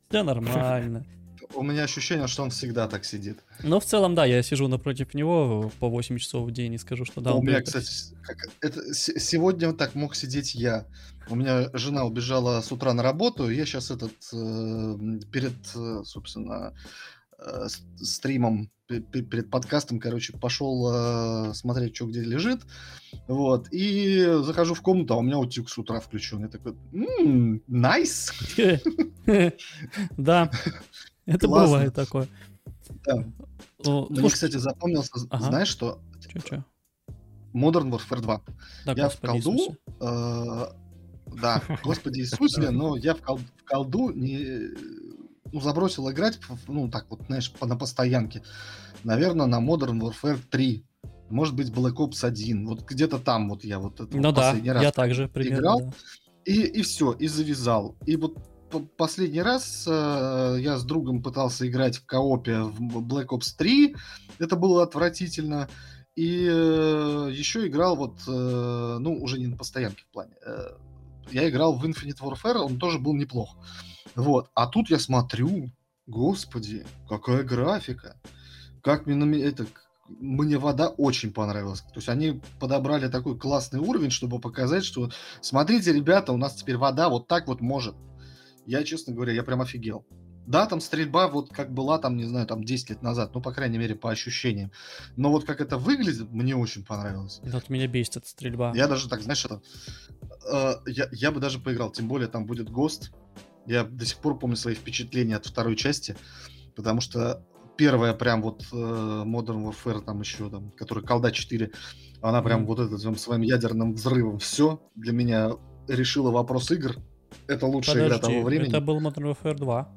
все нормально. У меня ощущение, что он всегда так сидит. Но в целом, да, я сижу напротив него по 8 часов в день и скажу, что да, у он меня, кстати, как- это, сегодня так мог сидеть я. У меня жена убежала с утра на работу, и я сейчас этот э, перед, э, собственно, э, стримом, пе- пе- перед подкастом, короче, пошел э, смотреть, что где лежит. Вот. И захожу в комнату, а у меня утюг с утра включен. Я такой, «М, найс. Да, это бывает такое. Мне, кстати, запомнился, знаешь что? Modern Warfare 2. Да, я в колду, да, Господи Иисусе, но я в, кол- в колду не, ну, забросил играть, ну, так вот, знаешь, по, на постоянке. Наверное, на Modern Warfare 3. Может быть, Black Ops 1. Вот где-то там вот я вот это Ну вот да, последний раз я также примерно. играл. да. и, и все, и завязал. И вот по- последний раз э, я с другом пытался играть в коопе в Black Ops 3. Это было отвратительно. И еще играл вот, э, ну, уже не на постоянке в плане. э, я играл в Infinite Warfare, он тоже был неплох. Вот. А тут я смотрю, господи, какая графика. Как мне, на ме- это, мне вода очень понравилась. То есть они подобрали такой классный уровень, чтобы показать, что смотрите, ребята, у нас теперь вода вот так вот может. Я, честно говоря, я прям офигел. Да, там стрельба вот как была там, не знаю, там 10 лет назад, ну, по крайней мере, по ощущениям. Но вот как это выглядит, мне очень понравилось. Вот меня бесит эта стрельба. Я даже так, знаешь, это... э, я, я бы даже поиграл, тем более там будет ГОСТ. Я до сих пор помню свои впечатления от второй части, потому что первая прям вот э, Modern Warfare там еще, там, который Колда 4, она прям Мгм. вот этим своим ядерным взрывом все для меня решила вопрос игр. это лучшая игра того Подожди, времени. это был Modern Warfare 2.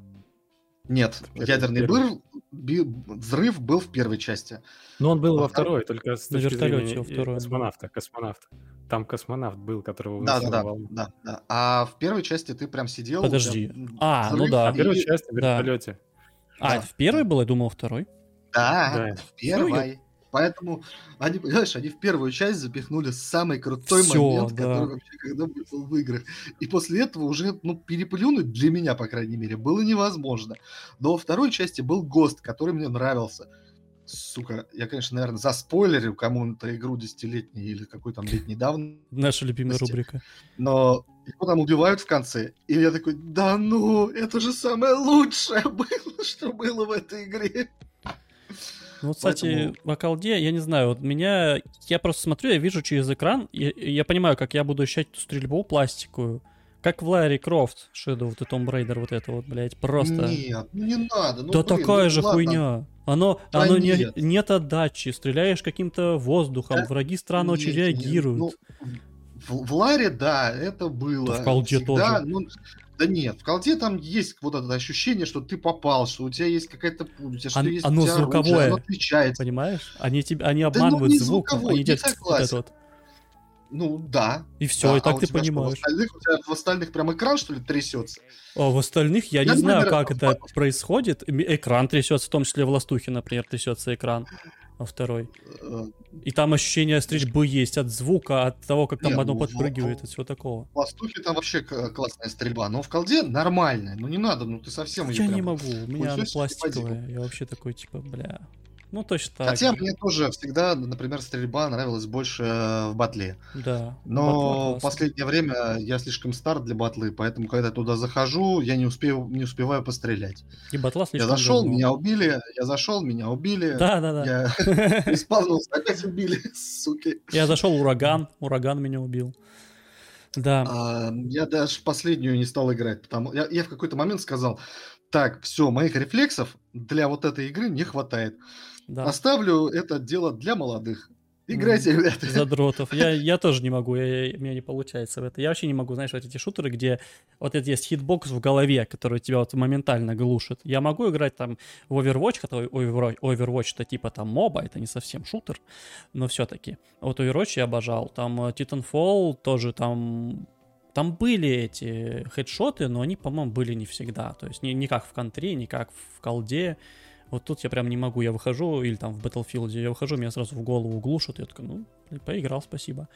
Нет, Это ядерный быр- би- взрыв был в первой части. Но он был Во во второй- только с точки вертолете зрения второй. космонавта. Космонавт. Там космонавт был, которого Да, да, да, да, да. А в первой части ты прям сидел. Подожди. А, ну да. А в первой и- части в Да. вертолете. А, Да. в первой был, я думал, второй. Да, Да. в первой. Поэтому они, понимаешь, они в первую часть запихнули самый крутой Всё, момент, да. который вообще когда был в играх. И после этого уже, ну, переплюнуть для меня, по крайней мере, было невозможно. Но во второй части был ГОСТ, который мне нравился. Сука, я, конечно, наверное, заспойлерил кому-то игру десятилетней или какой там летней давности, Наша любимая рубрика. но его там убивают в конце. И я такой, да ну, это же самое лучшее было, что было в этой игре. Ну, кстати, Поэтому- в околде, я не знаю, вот меня... Я просто смотрю, я вижу через экран, и я понимаю, как я буду ощущать эту стрельбу пластиковую. Как в Ларри Крофт, Shadow of the Tomb Raider, вот это вот, блядь, просто... Нет, ну не надо. Ну, да блин, такая ну же ладно. хуйня. Оно, Да оно не, нет. нет отдачи, стреляешь каким-то воздухом, Да враги странно очень Нет, нет, реагируют. ну, в, в Ларе, да, это было. Да в колде всегда, тоже. ну, да нет, в колде там есть вот это ощущение, что ты попал, что у тебя есть какая-то пуля, у тебя что Оно- есть оно у тебя оружие, звуковое. оно отличается. Понимаешь? Они, тебя, они ну, обманывают не звуком, звуковой, они не делают вот это вот. Ну да. И все, да, и так а ты тебя что, понимаешь. в, остальных, у тебя в остальных прям экран, что ли, трясется? А в остальных я, Я, не знаю, как это происходит. Экран трясется, в том числе в Ластухе, например, трясется экран во второй. Э, И там ощущение стрельбы есть от звука, от того, как там Не, оно ну, подпрыгивает, в- от всего такого. В Ластухе там вообще классная стрельба, но в колде нормальная. Ну не надо, ну ты совсем Я не могу, у меня она пластиковая. Я вообще такой, типа, бля. Ну, точно так. Хотя мне тоже всегда, например, стрельба нравилась больше э, в батле. Да. Но в последнее время я слишком стар для батлы, поэтому когда я туда захожу, я не успею, не успеваю пострелять. И батла Я слишком зашел, говно. меня убили, я зашел, меня убили. Да, да, да. Я исполнился, опять убили, суки. Я зашел ураган, ураган меня убил. Да. А, я даже последнюю не стал играть, потому я, я в какой-то момент сказал, так, все, моих рефлексов для вот этой игры не хватает. Да. Оставлю это дело для молодых. Играйте, ребята. Задротов. Я, я тоже не могу, я, я- у меня не получается в это. Я вообще не могу, знаешь, вот эти шутеры, где вот это есть хитбокс в голове, который тебя вот моментально глушит. Я могу играть там в Overwatch, хотя Overwatch, Overwatch это типа там моба, это не совсем шутер, но все-таки. Вот Overwatch я обожал. Там э, Titanfall тоже там... Там были эти хедшоты, но они, по-моему, были не всегда. То есть не, не как в контре, не как в колде. Вот тут я прям не могу, я выхожу, или там в Battlefield, я выхожу, меня сразу в голову глушат, я такой, ну, поиграл, спасибо.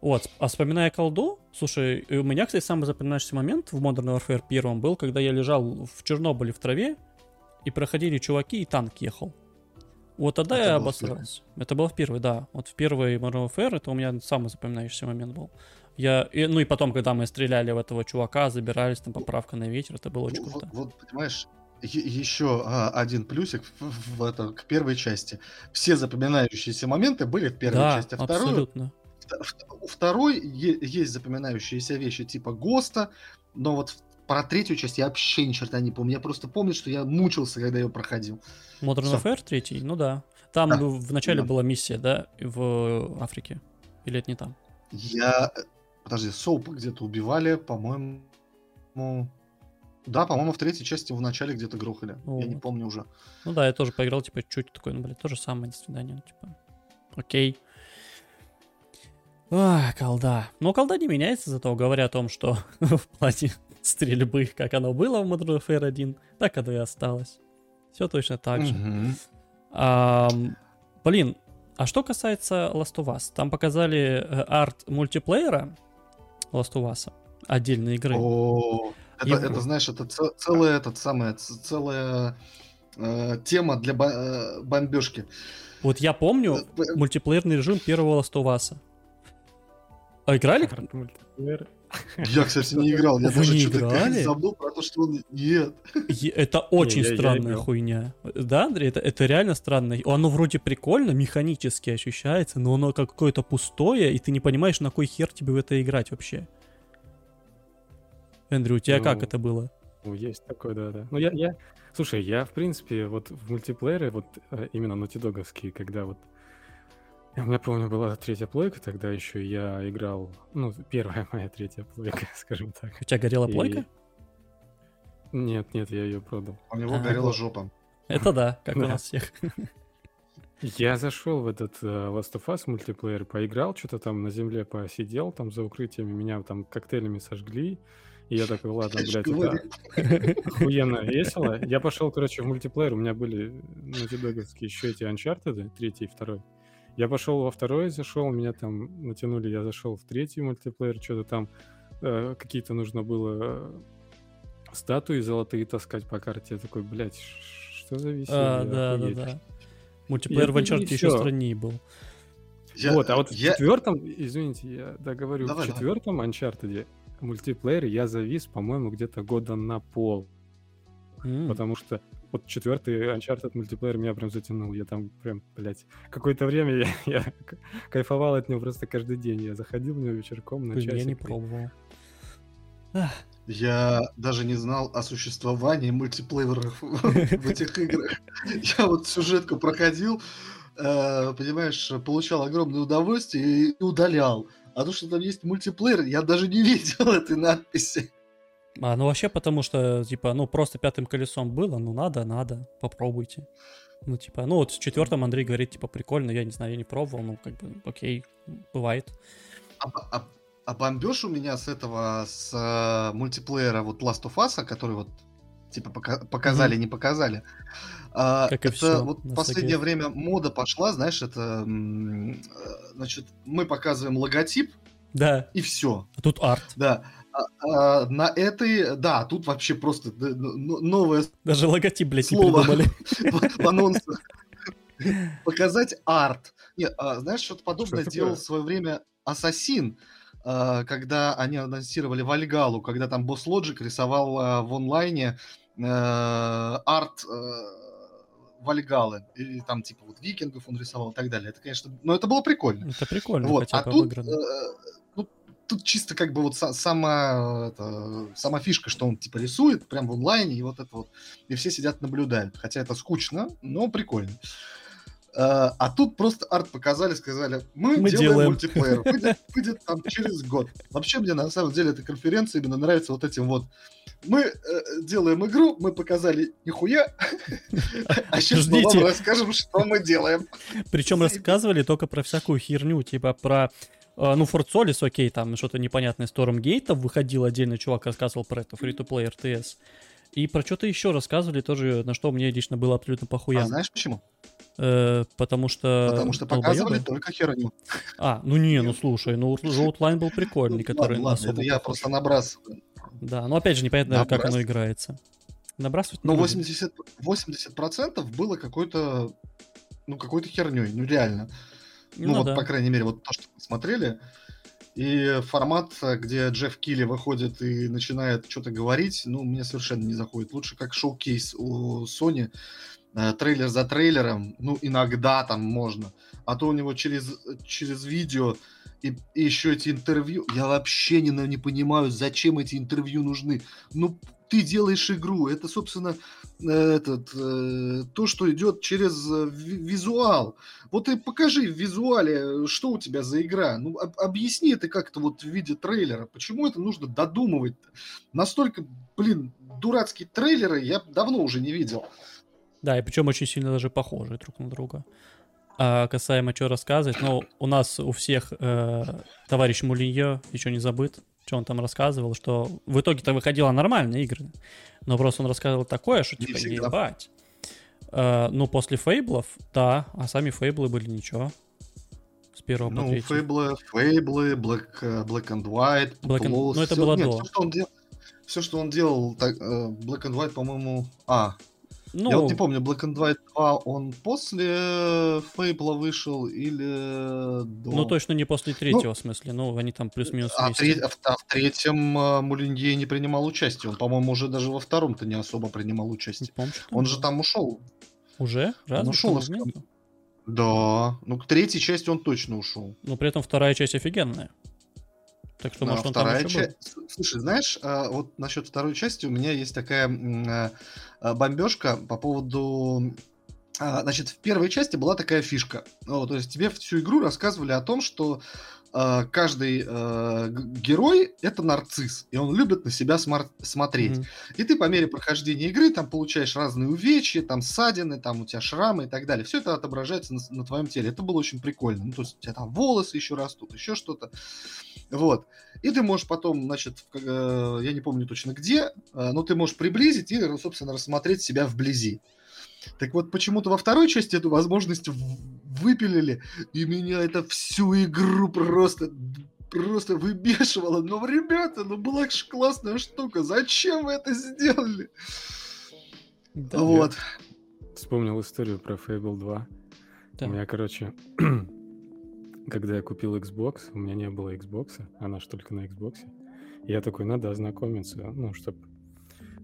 Вот, а вспоминая колду, слушай, и у меня, кстати, самый запоминающийся момент в Modern Warfare первом был, когда я лежал в Чернобыле в траве, и проходили чуваки, и танк ехал. Вот тогда Это я обосрался. Это было в первый, да. Вот в первый Modern Warfare это у меня самый запоминающийся момент был. Я, и- ну и потом, когда мы стреляли в этого чувака, забирались, там поправка на ветер, это было очень Вот, круто. вот, понимаешь, е- еще а, один плюсик в, в это, к первой части. Все запоминающиеся моменты были в первой да, части, а вторую, абсолютно. у второй есть запоминающиеся вещи типа ГОСТа, но вот про третью часть я вообще ни черта не помню. Я просто помню, что я мучился, когда ее проходил. Modern Всё. Warfare 3, ну да. Там Да, в начале да. была миссия, да, в Африке. Или это не там? Я... Подожди, Соупа где-то убивали, по-моему... Да, по-моему, в третьей части в начале где-то грохали. Я не Вот. помню уже. Ну да, я тоже поиграл, типа, чуть такой, ну, блядь, то же самое, до свидания, ну, типа, окей. А, колда. Но колда не меняется, зато говоря о том, что в плане стрельбы, как оно было в Modern Warfare 1, так оно и осталось. Все точно так же. Блин, а что касается Last of Us, там показали э, арт мультиплеера Last of Us, отдельной игры. О, это, Его- это, знаешь, это ц- целая, этот самая, целая э, тема для бомбежки. Вот я помню мультиплеерный режим первого Last of Us. А играли? Я, кстати, не играл. Я Вы даже не что-то забыл про то, что он... Нет. Это очень я- я странная играл. хуйня. Да, Андрей, это, это реально странно. Оно вроде прикольно, механически ощущается, но оно как какое-то пустое, и ты не понимаешь, на кой хер тебе в это играть вообще. Эндрю, у тебя как Ну, это было? Ну, есть такое, да, да. Ну, я, я... Слушай, я, в принципе, вот в мультиплеере, вот э, именно нотидоговские, когда вот У меня, помню, была третья плойка, тогда еще я играл, ну, первая моя третья плойка, скажем так. У тебя горела И- плойка? Нет, нет, я ее продал. У него А, горела вот. жопа. Это да, как у нас всех. Я зашел в этот э, Last of Us мультиплеер, поиграл, что-то там на земле посидел, там за укрытиями меня там коктейлями сожгли. И я такой, ладно, блядь, это охуенно весело. Я пошел, короче, в мультиплеер, у меня были натидоговские еще эти Uncharted, третий и второй. Я пошел во второй, зашел, меня там натянули, я зашел в третий мультиплеер, что-то там э, какие-то нужно было э, статуи золотые таскать по карте. Я такой, блядь, что за веселье? А, да, да, охуеть». да. Мультиплеер в И- Uncharted еще страннее был. Я- вот, а вот я- в четвертом, извините, я договорю, Давай, в четвертом Uncharted мультиплеере я завис, по-моему, где-то года на пол, М. потому что вот четвертый Uncharted мультиплеер меня прям затянул, я там прям, блядь, какое-то время я, я кайфовал от него просто каждый день, я заходил в него вечерком на Блин, часик. я не пробовал. Я даже не знал о существовании мультиплееров в этих играх. Я вот сюжетку проходил, э, понимаешь, получал огромное удовольствие и удалял. А то, что там есть мультиплеер, я даже не видел этой надписи. А, ну вообще потому что, типа, ну просто пятым колесом было, ну надо, надо, попробуйте. Ну типа, ну вот в четвертом Андрей говорит, типа, прикольно, я не знаю, я не пробовал, ну как бы, окей, бывает. А, а- а бомбеж у меня с этого, с э, мультиплеера вот Last of Us, который вот типа пока- показали, не показали. А, Как и это всё вот на в последнее СГ. время мода пошла, знаешь, это, э, значит, мы показываем логотип Да, и все. а тут арт. Да. А- а на этой, да, тут вообще просто новое Даже логотип, блядь, не Слово. придумали. в анонсах. Показать арт. Нет, а, знаешь, что-то подобное делал в свое время Ассасин, когда они анонсировали Вальгалу, когда там Босс Лоджик рисовал а, в онлайне э, арт Вальгалы. И там типа вот викингов он рисовал и так далее. Это, конечно, но это было прикольно. Это прикольно, Вот, хотя а тут, э, ну, тут чисто как бы вот са- сама, это, сама фишка, что он типа рисует прям в онлайне, и вот это вот, и все сидят наблюдают. Хотя это скучно, но прикольно. Э, А тут просто арт показали, сказали, мы, Мы делаем, делаем». мультиплеер, выйдет, выйдет там через год. Вообще мне на самом деле эта конференция именно нравится вот этим вот. Мы э, делаем игру, мы показали нихуя, а сейчас мы вам расскажем, что мы делаем. Причем рассказывали только про всякую херню, типа про... э, Ну, Форт Солис, окей, там что-то непонятное Stormgate выходил отдельный чувак, рассказывал про это, Free-to-Play RTS. И про что-то еще рассказывали тоже, на что мне лично было абсолютно А похуя. знаешь почему? Э, потому что... Потому что долбоёбы. показывали только херню. А, ну не, ну слушай, ну Roadline был прикольный, Ну, который ладно, это я просто набрасываю. Да, но опять же непонятно, как оно играется. Набрасывать Но будем. 80, 80% было какой-то, ну, какой-то херней, ну, реально. Ну, Ну вот, да. по крайней мере, вот то, что мы смотрели. И формат, где Джефф Килли выходит и начинает что-то говорить, ну, мне совершенно не заходит. Лучше как шоу-кейс у Sony, трейлер за трейлером, ну, иногда там можно. А то у него через, через видео и, и еще эти интервью. Я вообще не, не понимаю, зачем эти интервью нужны. Ну, ты делаешь игру, это, собственно, э, этот, э, то, что идет через э, ви- визуал. Вот и покажи в визуале, что у тебя за игра. Ну, об- объясни это как-то вот в виде трейлера. Почему это нужно додумывать? Настолько, блин, дурацкие трейлеры я давно уже не видел. Да, и причем очень сильно даже похожи друг на друга. А касаемо что рассказывать, ну, у нас у всех э, товарищ Мулиньо еще не забыт, что он там рассказывал, что в итоге-то выходила нормальные игры, но просто он рассказывал такое, что Не типа, всегда. ебать. Э, ну, после фейблов, да, а сами фейблы были ничего. С первого по Ну, третий. Фейблы, Фейблы, Black, э, Black and White, Black and- Outlaws, ну, это всё- было нет, до. Все, что он делал, все, что он делал, так, э, Black and White, по-моему... А, Ну, я вот не помню, Black and White 2, он после Фейбла вышел или до? ну, точно не после третьего, в смысле, ну, они там плюс-минус А, вместе. тре- а в, а в третьем э, Мулинье не принимал участие. Он, по-моему, уже даже во втором-то не особо принимал участие. помню, Он же там ушел. Уже? Ушел Там из нету? Да. Ну, к третьей части он точно ушел. Но при этом вторая часть офигенная. Так что, Да, может, он там вторая был. часть. Слушай, знаешь, а, вот насчет второй части у меня есть такая а, а, бомбежка по поводу А, значит, в первой части была такая фишка. Ну, то есть тебе всю игру рассказывали о том, что э, каждый э, герой это нарцисс, и он любит на себя смар- смотреть. Mm-hmm. И ты по мере прохождения игры там получаешь разные увечья, там ссадины, там у тебя шрамы и так далее. Все это отображается на, на твоем теле. Это было очень прикольно. Ну, то есть у тебя там волосы еще растут, еще что-то. Вот. И ты можешь потом, значит, э, я не помню точно где, э, но ты можешь приблизить и, собственно, рассмотреть себя вблизи. Так вот, почему-то во второй части эту возможность выпилили, и меня это всю игру просто просто выбешивало. Но, ребята, ну была же классная штука. Зачем вы это сделали? Да, вот. Вспомнил историю про Fable 2. Да. У меня, короче, когда я купил Xbox, у меня не было Xbox, она же только на Xbox. Я такой, надо ознакомиться, ну, чтобы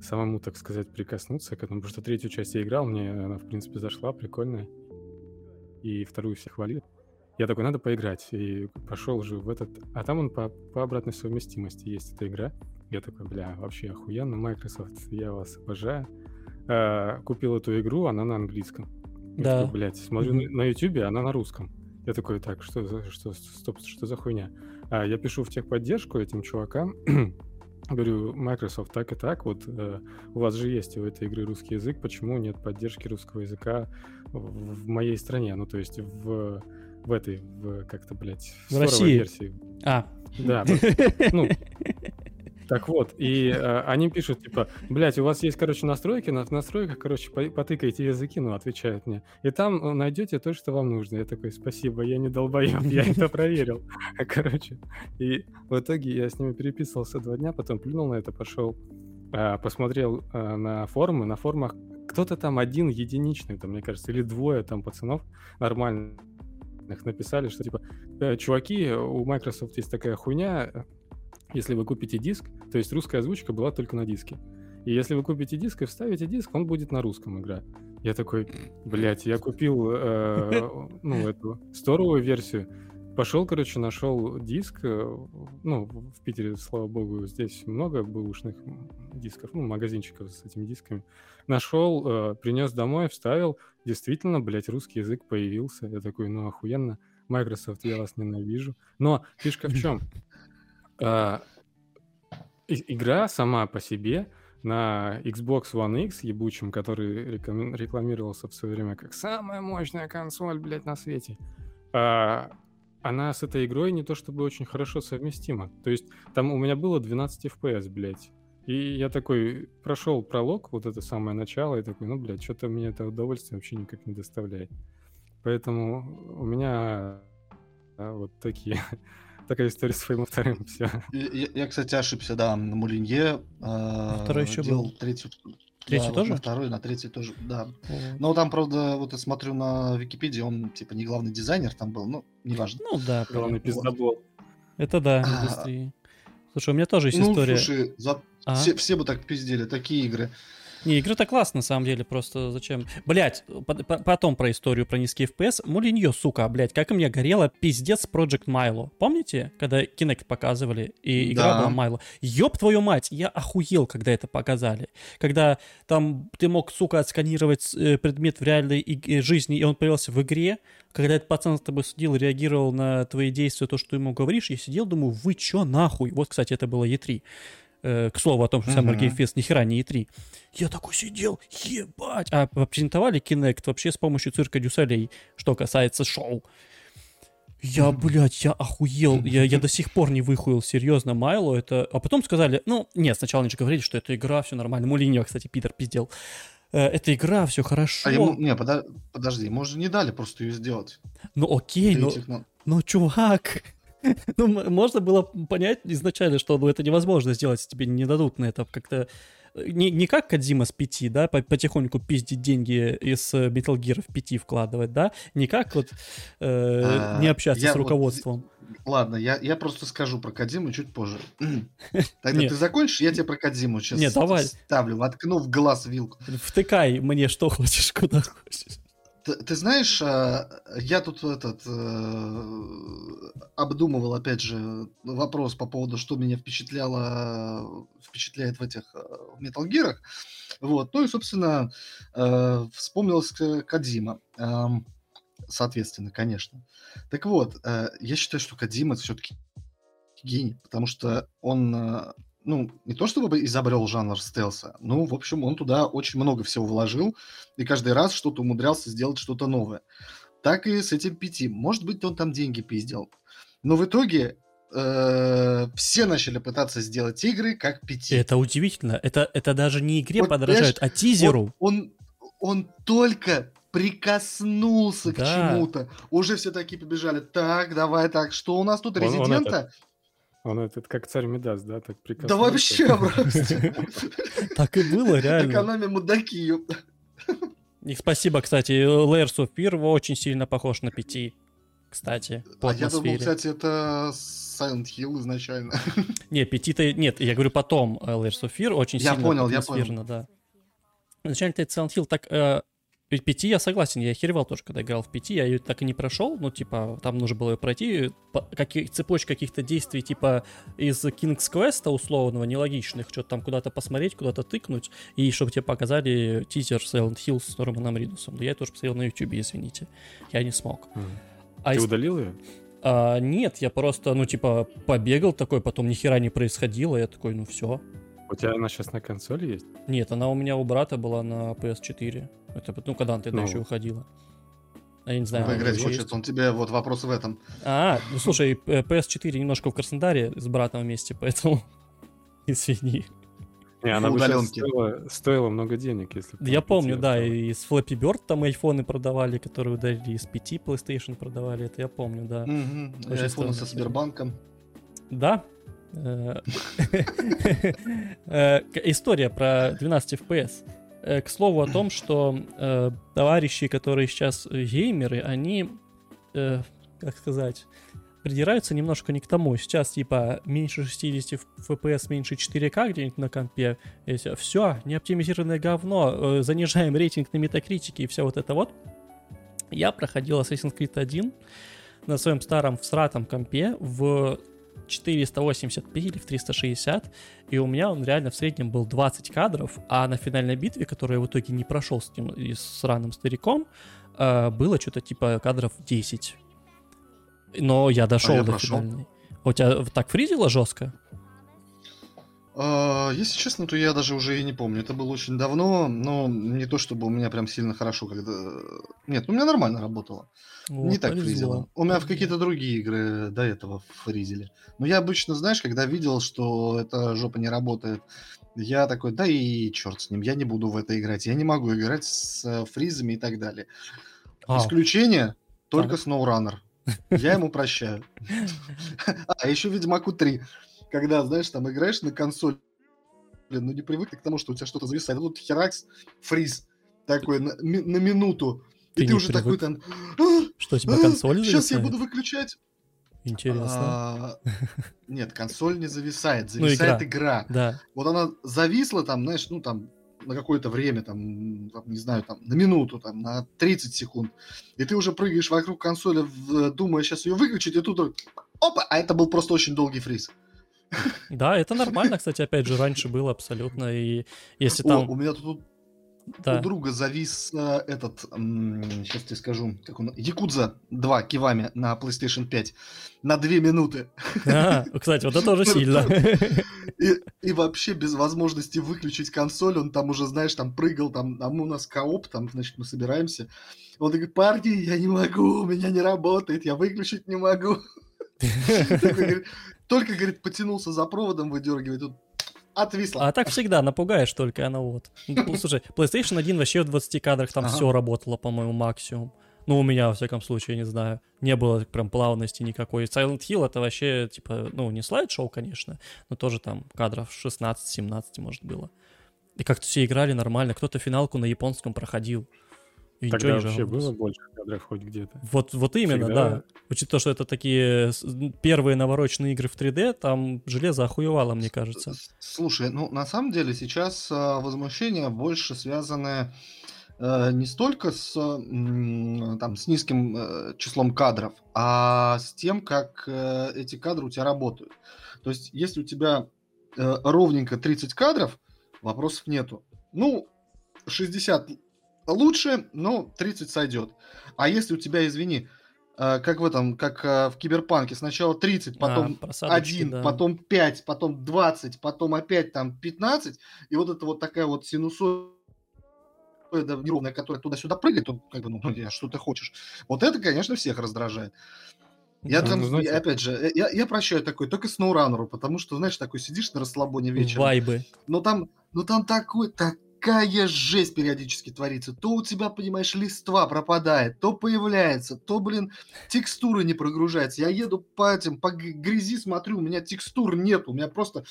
самому, так сказать, прикоснуться к этому, потому что третью часть я играл, мне она, в принципе, зашла, прикольная, и вторую все хвалили. Я такой, надо поиграть, и пошел же в этот... А там он по, по обратной совместимости есть эта игра. Я такой, бля, вообще охуенно, Microsoft, я вас обожаю. А, купил эту игру, она на английском. Да. такой, блядь, смотрю mm-hmm. на YouTube, она на русском. Я такой, так, что за, что, стоп, что за хуйня? А, я пишу в техподдержку этим чувакам, Говорю, Microsoft, так и так, вот э, у вас же есть у этой игры русский язык, почему нет поддержки русского языка в, в моей стране, ну то есть в, в этой, в как-то, блядь, в, в России. версии. А. Да, ну, Так вот, и э, они пишут, типа, блядь, у вас есть, короче, настройки, на настройках, короче, потыкайте языки, ну, отвечают мне. И там э, найдете то, что вам нужно. Я такой, спасибо, я не долбоеб, я это проверил. Короче, и в итоге я с ними переписывался два дня, потом плюнул на это, пошел, э, посмотрел э, на форумы, на форумах кто-то там один единичный, там, мне кажется, или двое там пацанов нормальных написали, что типа, чуваки, у Microsoft есть такая хуйня, если вы купите диск, то есть русская озвучка была только на диске. И если вы купите диск и вставите диск, он будет на русском игра. Я такой, блядь, я купил э, ну, эту сторовую версию. Пошел, короче, нашел диск. Э, ну, в Питере, слава богу, здесь много бэушных дисков, ну, магазинчиков с этими дисками. Нашел, э, принес домой, вставил. Действительно, блядь, русский язык появился. Я такой, ну, охуенно. Microsoft, я вас ненавижу. Но фишка в чем? А, игра сама по себе на Xbox One X ебучем, который рекламировался в свое время как самая мощная консоль, блядь, на свете, а, она с этой игрой не то чтобы очень хорошо совместима. То есть там у меня было 12 FPS, блядь. И я такой прошел пролог, вот это самое начало, и такой, ну, блядь, что-то мне это удовольствие вообще никак не доставляет. Поэтому у меня а, вот такие такая история с своим вторым, все. Я, я, кстати, ошибся, да, на Мулинье. Э, второй еще был. Третью, Третий да, тоже? на второй, на третий тоже, да. О. Но там, правда, вот я смотрю на Википедии, он, типа, не главный дизайнер там был, ну, неважно. Ну, да. Главный пиздобол. Это да, индустрии. Слушай, у меня тоже есть ну, история. слушай, за... а? все, все бы так пиздели, такие игры. Не, игры-то классно, на самом деле, просто зачем? Блять, потом про историю про низкий FPS. Мулиньо, сука, блять, как и мне горело пиздец Project Milo. Помните, когда Kinect показывали, и игра да. была Milo? Ёб твою мать, я охуел, когда это показали. Когда там ты мог, сука, отсканировать э, предмет в реальной и- жизни, и он появился в игре, когда этот пацан с тобой сидел, реагировал на твои действия, то, что ты ему говоришь, я сидел, думаю, вы чё нахуй? Вот, кстати, это было E3. Э, к слову о том, что uh-huh. Summer Game Fest ни хера не E3. Я такой сидел, ебать! А презентовали Kinect вообще с помощью цирка Дюсалей, что касается шоу. Я, блядь, я охуел. Я, я до сих пор не выхуел, серьезно, Майло. Это... А потом сказали, ну, нет, сначала они же говорили, что это игра, все нормально. Мулиньо, кстати, Питер пиздел. Э, это игра, все хорошо. А ему, не, подо, подожди, ему же не дали просто ее сделать. Ну окей, но, но, но чувак, Ну, можно было понять изначально, что ну, это невозможно сделать, тебе не дадут на это как-то... Э, не, не как Кадзима с 5, да, потихоньку пиздить деньги из э, Metal Gear в 5 вкладывать, да, не как вот э, а, не общаться с руководством. Вот, ладно, я, я просто скажу про Кадзиму чуть позже. Тогда ты закончишь, я тебе про Кадзиму сейчас Нет, давай. ставлю, воткну в глаз вилку. Втыкай мне что хочешь, куда хочешь. Ты, знаешь, а, я тут этот э, обдумывал, опять же, вопрос по поводу, что меня впечатляло, впечатляет в этих э, Metal Gear. Вот. Ну и, собственно, э, вспомнилась Кадима. Э, соответственно, конечно. Так вот, я считаю, что Кадима все-таки гений, потому что он, ну, не то чтобы изобрел жанр стелса, ну, в общем, он туда очень много всего вложил, и каждый раз что-то умудрялся сделать что-то новое. Так и с этим пяти. Может быть, он там деньги пиздил. Но в итоге э, все начали пытаться сделать игры как пяти. Это удивительно. Это, это даже не игре вот, подражают, а тизеру. Он, он, он только прикоснулся да. к чему-то. Уже все такие побежали. Так, давай так, что у нас тут? Резидента? Он этот как царь Медас, да, так прикоснулся. Да вообще. Так и было, реально. Экономим мудаки. И спасибо, кстати, Layers of Fear очень сильно похож на пяти, кстати, по А я думал, кстати, это Silent Hill изначально. Не, пяти-то... Нет, я говорю потом Layers of Fear очень я сильно понял, я понял. да. Изначально это Silent Hill так э, Пяти я согласен, я охеревал тоже, когда играл в пяти, я ее так и не прошел, ну, типа, там нужно было ее пройти, каких, цепочка каких-то действий, типа, из King's Quest условного, нелогичных, что-то там куда-то посмотреть, куда-то тыкнуть, и чтобы тебе показали тизер Silent Hill с Норманом Ридусом. Да я тоже посмотрел на YouTube, извините, я не смог. Mm. А Ты из... удалил ее? А, нет, я просто, ну, типа, побегал такой, потом ни хера не происходило, я такой, ну, все. У тебя она сейчас на консоли есть? Нет, она у меня у брата была на PS4. Это, ну, когда ты ну. еще уходила. Я не знаю. Выиграть хочет, он тебе вот вопрос в этом. А, ну слушай, PS4 немножко в Краснодаре с братом вместе, поэтому извини. Не, она бы стоила, стоила много денег, если Я помню, да, и с Flappy Bird там айфоны продавали, которые ударили, и с 5 PlayStation продавали, это я помню, да. Угу. Айфоны со Сбербанком. Да, Э, э, история про 12 FPS. Э, к слову о том, что товарищи, которые сейчас геймеры, они, как сказать, придираются немножко не к тому. Сейчас, типа, меньше 60 FPS, меньше 4К где-нибудь на компе. Все, неоптимизированное говно, занижаем рейтинг на метакритике и все вот это вот. Я проходил Assassin's Creed 1 на своем старом всратом компе в 480p или в 360, и у меня он реально в среднем был 20 кадров, а на финальной битве, которую я в итоге не прошел с и с раным стариком, э, было что-то типа кадров 10. Но я дошел а я до прошел. финальной. У тебя так фризило жестко? А, если честно, то я даже уже и не помню. Это было очень давно, но не то чтобы у меня прям сильно хорошо, когда... Нет, у меня нормально работало. Вот, не так повезло. фризило. У меня в какие-то другие игры до этого фризили. Но я обычно, знаешь, когда видел, что эта жопа не работает, я такой, да и черт с ним, я не буду в это играть. Я не могу играть с фризами и так далее. А. Исключение только SnowRunner. Я ему прощаю. А, еще Ведьмаку 3 когда, знаешь, там играешь на консоль, блин, ну не привыкли к тому, что у тебя что-то зависает. тут херакс, фриз такой на, на минуту. Ты и ты уже привык. такой там... Что, тебя консоль Сейчас я буду выключать. Интересно. А, нет, консоль не зависает, зависает ну, игра. игра. Да. Вот она зависла там, знаешь, ну там на какое-то время, там, там, не знаю, там, на минуту, там, на 30 секунд. И ты уже прыгаешь вокруг консоли, думая сейчас ее выключить, и тут опа, а это был просто очень долгий фриз. Да, это нормально, кстати, опять же, раньше было абсолютно. И если там... О, у меня тут да. у друга завис э, этот, сейчас тебе скажу, как он, Якудза 2 Кивами на PlayStation 5 на 2 минуты. А, кстати, вот это уже сильно. И, и вообще без возможности выключить консоль, он там уже, знаешь, там прыгал, там, а у нас кооп, там, значит, мы собираемся. Он говорит, парни, я не могу, у меня не работает, я выключить не могу. Только, говорит, потянулся за проводом, выдергивает, тут отвисло. А так всегда напугаешь только, она вот. Ну, слушай, PlayStation 1 вообще в 20 кадрах там ага. все работало, по-моему, максимум. Ну, у меня, во всяком случае, не знаю. Не было прям плавности никакой. Silent Hill это вообще, типа, ну, не слайд-шоу, конечно, но тоже там кадров 16-17, может, было. И как-то все играли нормально. Кто-то финалку на японском проходил. И Тогда вообще было больше кадров хоть где-то. Вот, вот именно, Всегда... да. Учитывая то, что это такие первые навороченные игры в 3D, там железо охуевало, мне кажется. Слушай, ну на самом деле сейчас а, возмущения больше связаны э, не столько с, там, с низким э, числом кадров, а с тем, как э, эти кадры у тебя работают. То есть, если у тебя э, ровненько 30 кадров, вопросов нету. Ну, 60 лучше, но 30 сойдет. А если у тебя, извини, э, как в этом, как э, в Киберпанке, сначала 30, потом А, просадочки, 1, да. потом 5, потом 20, потом опять там 15, и вот это вот такая вот синусоида неровная, которая туда-сюда прыгает, то как бы, ну, что ты хочешь. Вот это, конечно, всех раздражает. Я Да, там, ну, знаете- опять же, э, я, я прощаю такой только SnowRunner, потому что, знаешь, такой сидишь на расслабоне вечером, Вайбы. но там, но там такой, такая жесть периодически творится. То у тебя, понимаешь, листва пропадает, то появляется, то, блин, текстуры не прогружаются. Я еду по этим, по грязи смотрю, у меня текстур нет, у меня просто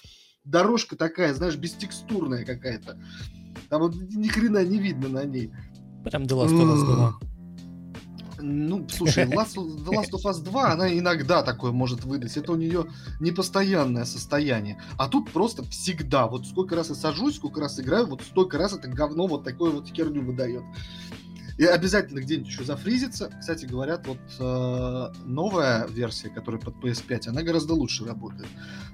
дорожка такая, знаешь, бестекстурная какая-то. Там вот ни хрена не видно на ней. Прям The Last of Us 2. Ну, слушай, Last, The Last of Us 2, она иногда такое может выдать. Это у нее непостоянное состояние. А тут просто всегда. Вот сколько раз я сажусь, сколько раз играю, вот столько раз это говно вот такое вот херню выдает. И обязательно где-нибудь еще зафризится. Кстати, говорят, вот э, новая версия, которая под PS5, она гораздо лучше работает.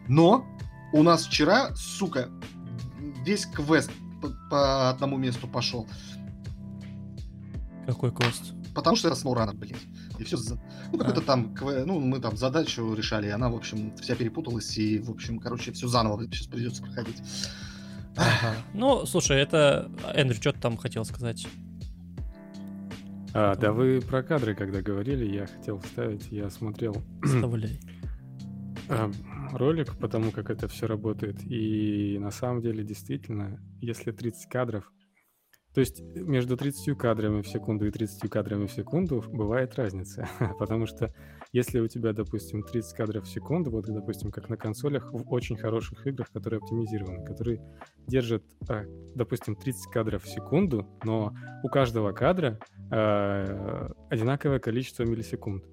Но у нас вчера, сука, весь квест по, по одному месту пошел. Какой квест? Потому что это SnowRunner, блин. И все. Ну, какой-то А. там, ну, мы там задачу решали, и она, в общем, вся перепуталась, и, в общем, короче, все заново сейчас придется проходить. Ага. Ну, слушай, это... Эндрю, что ты там хотел сказать? А, да вы про кадры, когда говорили, я хотел вставить, я смотрел Вставляй. а, ролик по тому, как это все работает. И на самом деле, действительно, если 30 кадров, то есть между 30 кадрами в секунду и 30 кадрами в секунду бывает разница. Потому что если у тебя, допустим, 30 кадров в секунду, вот, допустим, как на консолях в очень хороших играх, которые оптимизированы, которые держат, а, допустим, 30 кадров в секунду, но у каждого кадра а, одинаковое количество миллисекунд.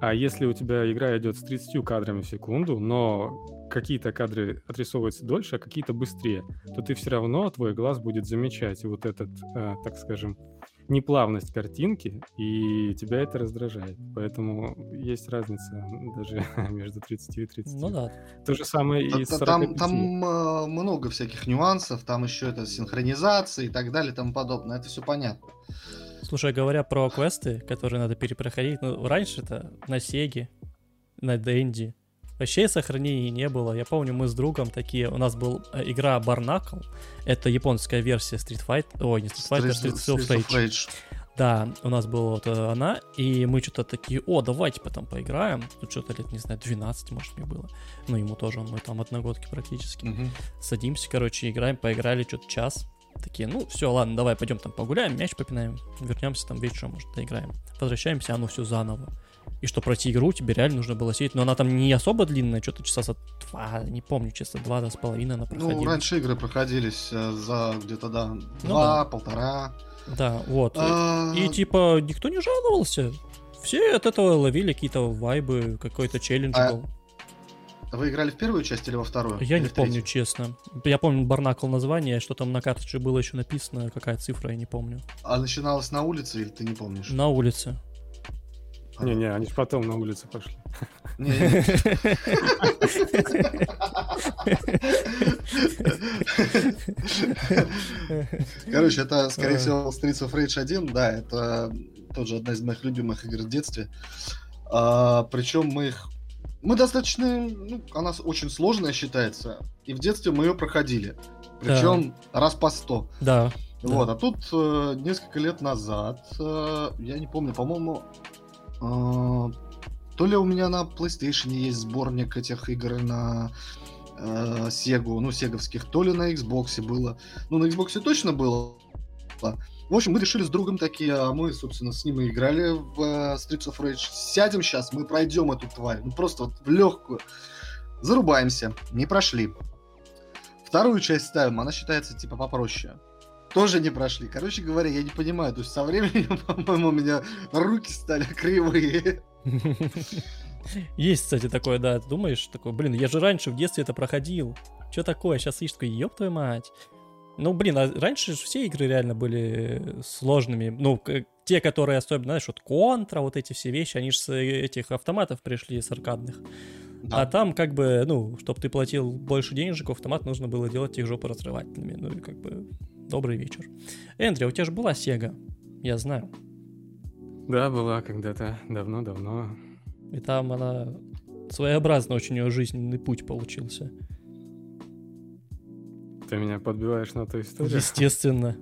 А если у тебя игра идет с 30 кадрами в секунду, но какие-то кадры отрисовываются дольше, а какие-то быстрее, то ты все равно, твой глаз будет замечать вот этот, э, так скажем, неплавность картинки, и тебя это раздражает. Поэтому есть разница даже между 30 и 30. Ну да. То же самое и с Та- 45. Там, там э, много всяких нюансов, там еще это синхронизация и так далее и тому подобное. Это все понятно. Слушай, говоря про квесты, которые надо перепроходить, ну, раньше-то на Сеге, на Денди, вообще сохранений не было. Я помню, мы с другом такие, у нас был э, игра Барнакл, это японская версия Street Fighter, ой, не Street Fighter, Street, Streets of of Rage. Да, у нас была вот э, она, и мы что-то такие, о, давайте потом поиграем. Тут что-то лет, не знаю, 12, может, мне было. Ну, ему тоже, мы там одногодки практически. Мгм. Садимся, короче, играем, поиграли что-то час. Такие, ну, все, ладно, давай пойдем там погуляем, мяч попинаем, вернемся там вечером, может, доиграем. Возвращаемся, оно все заново. И что пройти игру, тебе реально нужно было сидеть. Но она там не особо длинная, что-то часа за два, не помню, часа два, с половиной она проходила. Ну, раньше игры проходились э, за где-то, да, Ну два, полтора. Да, вот. А, И типа никто не жаловался. Все от этого ловили какие-то вайбы, какой-то челлендж А, был. Вы играли в первую часть или во вторую? Я Или не помню, третью? честно. Я помню Барнакл название, что там на карточке было еще написано, какая цифра, я не помню. А начиналось на улице или ты не помнишь? На улице. Не-не, они же потом на улице пошли. Короче, это, скорее А. всего, Streets of Rage 1, да, это тоже одна из моих любимых игр в детстве. А, причем мы их... Мы достаточно... Ну, она очень сложная считается, и в детстве мы ее проходили. Причем раз по сто. Да. Вот, а тут э, несколько лет назад, э, я не помню, по-моему, то ли у меня на PlayStation есть сборник этих игр на э, Sega, ну, сеговских, то ли на Xbox было. Ну, на Xbox точно было. В общем, мы решили с другом такие, а мы, собственно, с ним и играли в э, Streets of Rage. Сядем сейчас, мы пройдем эту тварь. Ну, просто вот в легкую. Зарубаемся. Не прошли. Вторую часть ставим, она считается типа попроще. Тоже не прошли. Короче говоря, я не понимаю. То есть со временем, по-моему, у меня руки стали кривые. Есть, кстати, такое, да, ты думаешь, такой, блин, я же раньше в детстве это проходил. Что такое? Сейчас ищешь такой, ёб твою мать. Ну, блин, а раньше же все игры реально были сложными. Ну, те, которые особенно, знаешь, вот контра, вот эти все вещи, они же с этих автоматов пришли, с аркадных. Да. А там как бы, ну, чтобы ты платил больше денежек, автомат нужно было делать их жопы разрывательными. Ну и как бы добрый вечер. Эндрю, у тебя же была Сега, я знаю. Да, была когда-то давно-давно. И там она своеобразно очень у нее жизненный путь получился. Ты меня подбиваешь на ту историю. Естественно.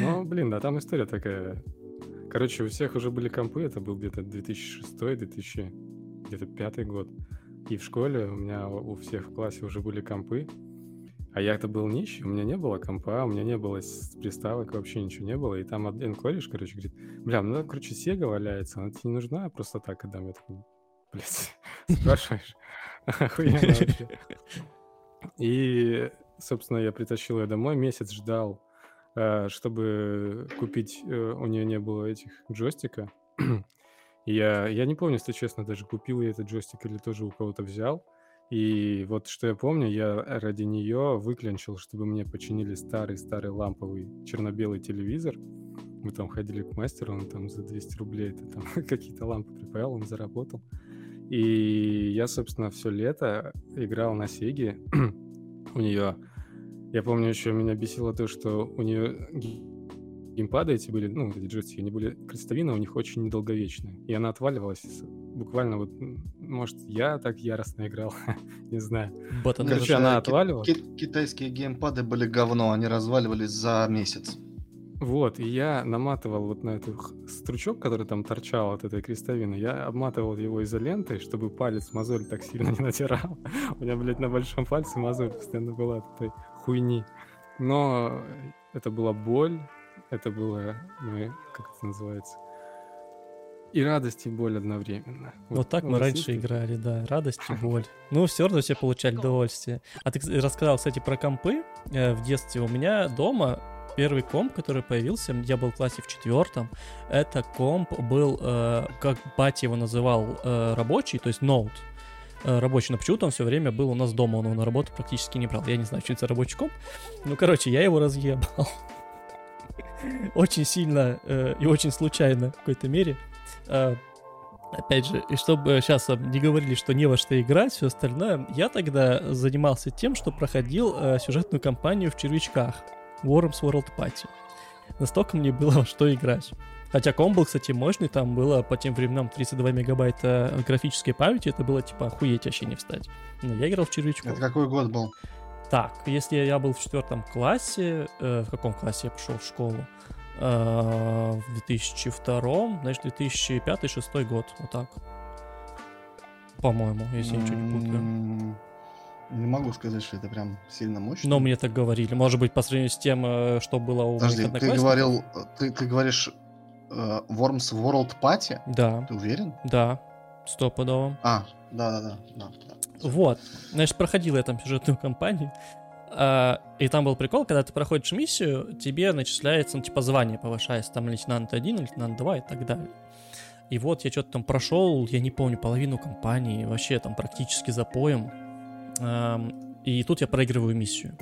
Ну, блин, да, там история такая. Короче, у всех уже были компы, это был где-то 2006 2000 где-то пятый год. И в школе у меня у всех в классе уже были компы. А я-то был нищий, у меня не было компа, у меня не было приставок, вообще ничего не было. И там один кореш, короче, говорит, бля, ну, короче, Сега валяется, она тебе не нужна, просто так отдам. Я такой, блядь, спрашиваешь? Охуенно вообще. И, собственно, я притащил ее домой, месяц ждал, э, чтобы купить, э, у нее не было этих джойстика. Я, я не помню, если честно, даже купил я этот джойстик или тоже у кого-то взял. И вот что я помню, я ради нее выклянчил, чтобы мне починили старый-старый ламповый черно-белый телевизор. Мы там ходили к мастеру, он там за 200 рублей это там какие-то лампы припаял, он заработал. И я, собственно, все лето играл на Сеге. у нее, я помню, еще меня бесило то, что у нее геймпады эти были, ну, эти джойстики, они были крестовины, у них очень недолговечные. И она отваливалась буквально вот, может, я так яростно играл, не знаю. Ботан. Короче, она а ки- отваливалась. ки- Китайские геймпады были говно, они разваливались за месяц. Вот, и я наматывал вот на этот стручок, который там торчал от этой крестовины, я обматывал его изолентой, чтобы палец мозоль так сильно не натирал. У меня, блядь, на большом пальце мозоль постоянно была от этой хуйни. Но это была боль, это было, ну, как это называется, и радость, и боль одновременно. Вот так у мы вас раньше такое? играли, да, радость и боль. Ну, все равно все получали удовольствие. А ты рассказал, кстати, про компы э, в детстве. У меня дома первый комп, который появился, я был в классе в четвертом, это комп был, э, как батя его называл, э, рабочий, то есть ноут. э, Рабочий, но почему-то он все время был у нас дома, он его на работу практически не брал. Я не знаю, что это за рабочий комп. Ну, короче, я его разъебал. Очень сильно э, и очень случайно в какой-то мере. Э, Опять же, и чтобы сейчас не говорили, что не во что играть, все остальное, я тогда занимался тем, что проходил э, сюжетную кампанию в червячках Worms World Party. Настолько мне было во что играть. Хотя комп был, кстати, мощный, там было по тем временам 32 мегабайта графической памяти, это было типа охуеть вообще не встать. Но я играл в червячков. Это какой год был? Так, если я был в четвертом классе, э, в каком классе я пошел в школу? Э, в 2002, значит, 2005-2006 год, вот так. По-моему, если я ничего не путаю. Не могу сказать, что это прям сильно мощно. Но мне так говорили. Может быть, по сравнению с тем, э, что было у Подожди, ты говорил, ты, ты говоришь э, Worms World Party? Да, Ты уверен? да, стопудово. А, да-да-да. да, да. Вот. Значит, проходил я там сюжетную кампанию. А, и там был прикол, когда ты проходишь миссию, тебе начисляется, ну, типа, звание повышается, там лейтенант 1, лейтенант 2 и так далее. И вот я что-то там прошел, я не помню, половину кампании, вообще там практически запоем. Ам, и тут я проигрываю миссию.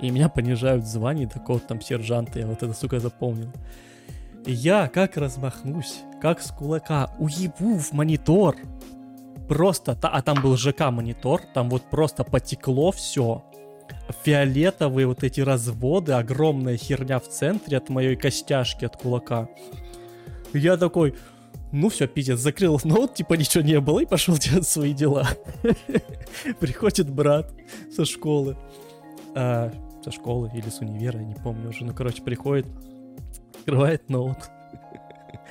И меня понижают в звании такого там сержанта, я вот это, сука, запомнил. И я как размахнусь, как с кулака уебу в монитор, просто, а там был ЖК монитор, там вот просто потекло все. Фиолетовые вот эти разводы, огромная херня в центре от моей костяшки, от кулака. Я такой, ну все, пиздец, закрыл ноут, типа ничего не было, и пошел делать свои дела. Приходит брат со школы. А, со школы или с универа, не помню уже. Ну, короче, приходит, открывает ноут.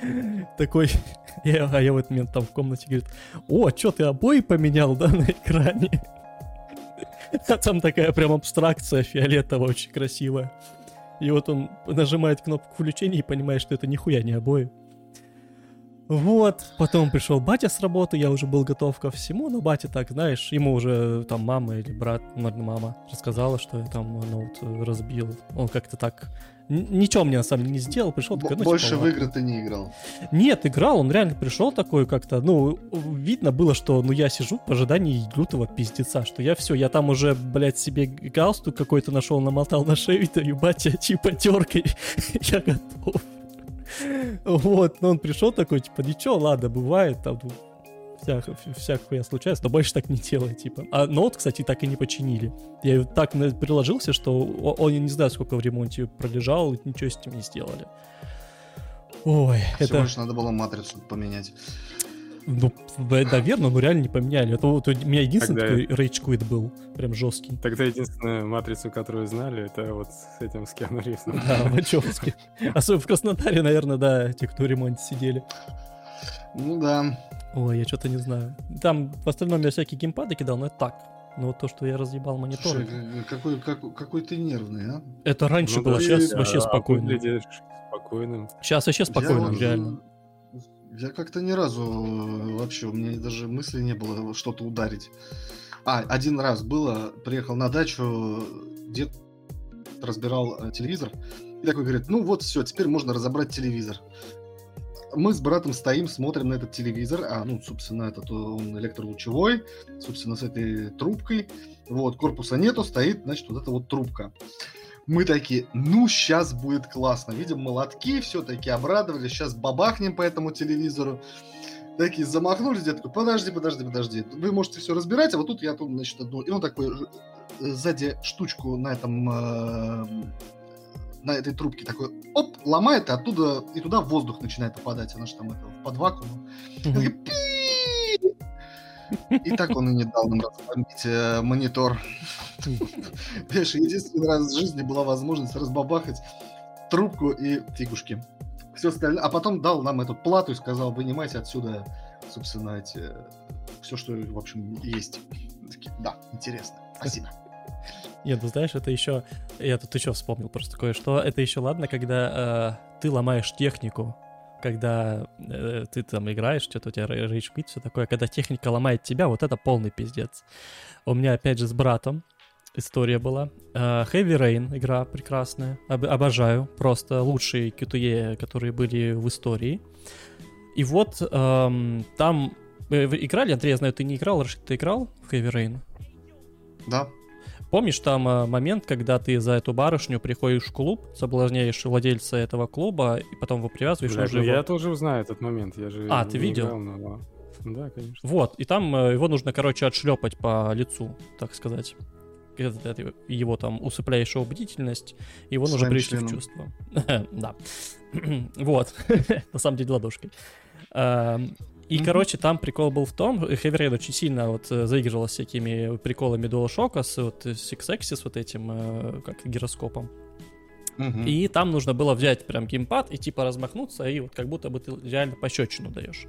Такой, я, а я в этот момент там в комнате говорит, о, что ты обои поменял, да, на экране? А там такая прям абстракция фиолетовая, очень красивая. И вот он нажимает кнопку включения и понимает, что это нихуя не обои. Вот, потом пришел батя с работы, я уже был готов ко всему, но батя так, знаешь, ему уже там мама или брат, наверное, мама рассказала, что я там ноут разбил. Он как-то так ничего мне на самом деле не сделал, пришел такой, ну, Больше типа, в игры ты не играл? Нет, играл, он реально пришел такой как-то, ну, видно было, что, ну, я сижу в ожидании лютого пиздеца, что я все, я там уже, блядь, себе галстук какой-то нашел, намотал на шею, и батя, типа, теркой, я готов. Вот, но он пришел такой, типа, ничего, ладно, бывает, там, ну, вся, вся хуя случается, но больше так не делай, типа. А ноут, кстати, так и не починили. Я так приложился, что он, не знаю, сколько в ремонте пролежал, и ничего с этим не сделали. Ой, Всего это... лишь надо было матрицу поменять. Ну, наверное, но реально не поменяли. Это вот у меня единственный Тогда... такой рейдж квит был, прям жесткий. Тогда единственная матрицу, которую знали, это вот с этим с Киану Ривзом. Да, Вачовски. Особенно в Краснодаре, наверное, да, те, кто в ремонте сидели. Ну да. Ой, я что-то не знаю. Там в остальном я всякие геймпады кидал, но это так. Но вот то, что я разъебал монитор. Слушай, какой, какой, какой ты нервный, а? Это раньше ну, было, да, сейчас да, вообще спокойно. спокойным. Сейчас вообще спокойно, я, реально. Я как-то ни разу вообще, у меня даже мысли не было что-то ударить. А, один раз было, приехал на дачу, дед разбирал э, телевизор, и такой говорит, ну вот все, теперь можно разобрать телевизор мы с братом стоим, смотрим на этот телевизор, а, ну, собственно, этот он электролучевой, собственно, с этой трубкой, вот, корпуса нету, стоит, значит, вот эта вот трубка. Мы такие, ну, сейчас будет классно. Видим молотки, все-таки обрадовались, сейчас бабахнем по этому телевизору. Такие замахнулись, я такой, подожди, подожди, подожди. Вы можете все разбирать, а вот тут я тут, значит, одну... И он такой э, сзади штучку на этом э, на этой трубке такой, оп, ломает, и оттуда, и туда воздух начинает попадать, она же там это, под вакуумом. И так он и не дал нам разбомбить э, монитор. Понимаешь, единственный раз в жизни была возможность разбабахать трубку и фигушки. Все остальное. А потом дал нам эту плату и сказал, вынимайте отсюда, собственно, эти, все, что, в общем, есть. Такие, да, интересно. Спасибо. Нет, ну знаешь, это еще... Я тут еще вспомнил просто кое-что. Это еще ладно, когда э, ты ломаешь технику, когда э, ты там играешь, что-то у тебя рейдж quit, все такое. Когда техника ломает тебя, вот это полный пиздец. У меня, опять же, с братом история была. Uh, Heavy Rain, игра прекрасная. Об, обожаю. Просто лучшие QTE, которые были в истории. И вот эм, там... Э, вы играли, Андрей, я знаю, ты не играл, Рашид, ты играл в Heavy Rain? Да. Помнишь там э, момент, когда ты за эту барышню приходишь в клуб, соблазняешь владельца этого клуба, и потом его привязываешь Бля, уже ну, его... Я тоже знаю этот момент, я же А, ты видел? Играл, но... Да, конечно. Вот, и там э, его нужно, короче, отшлепать по лицу, так сказать. Когда ты его там усыпляешь его бдительность, его нужно привести в чувство. Да. Вот. На самом деле ладошкой. И, mm-hmm. короче, там прикол был в том, Heavy Rain очень сильно вот э, заигрывал с всякими приколами DualShock, с вот Six Axis вот этим, э, как гироскопом. Mm-hmm. И там нужно было взять прям геймпад и типа размахнуться, и вот как будто бы ты реально пощечину даешь.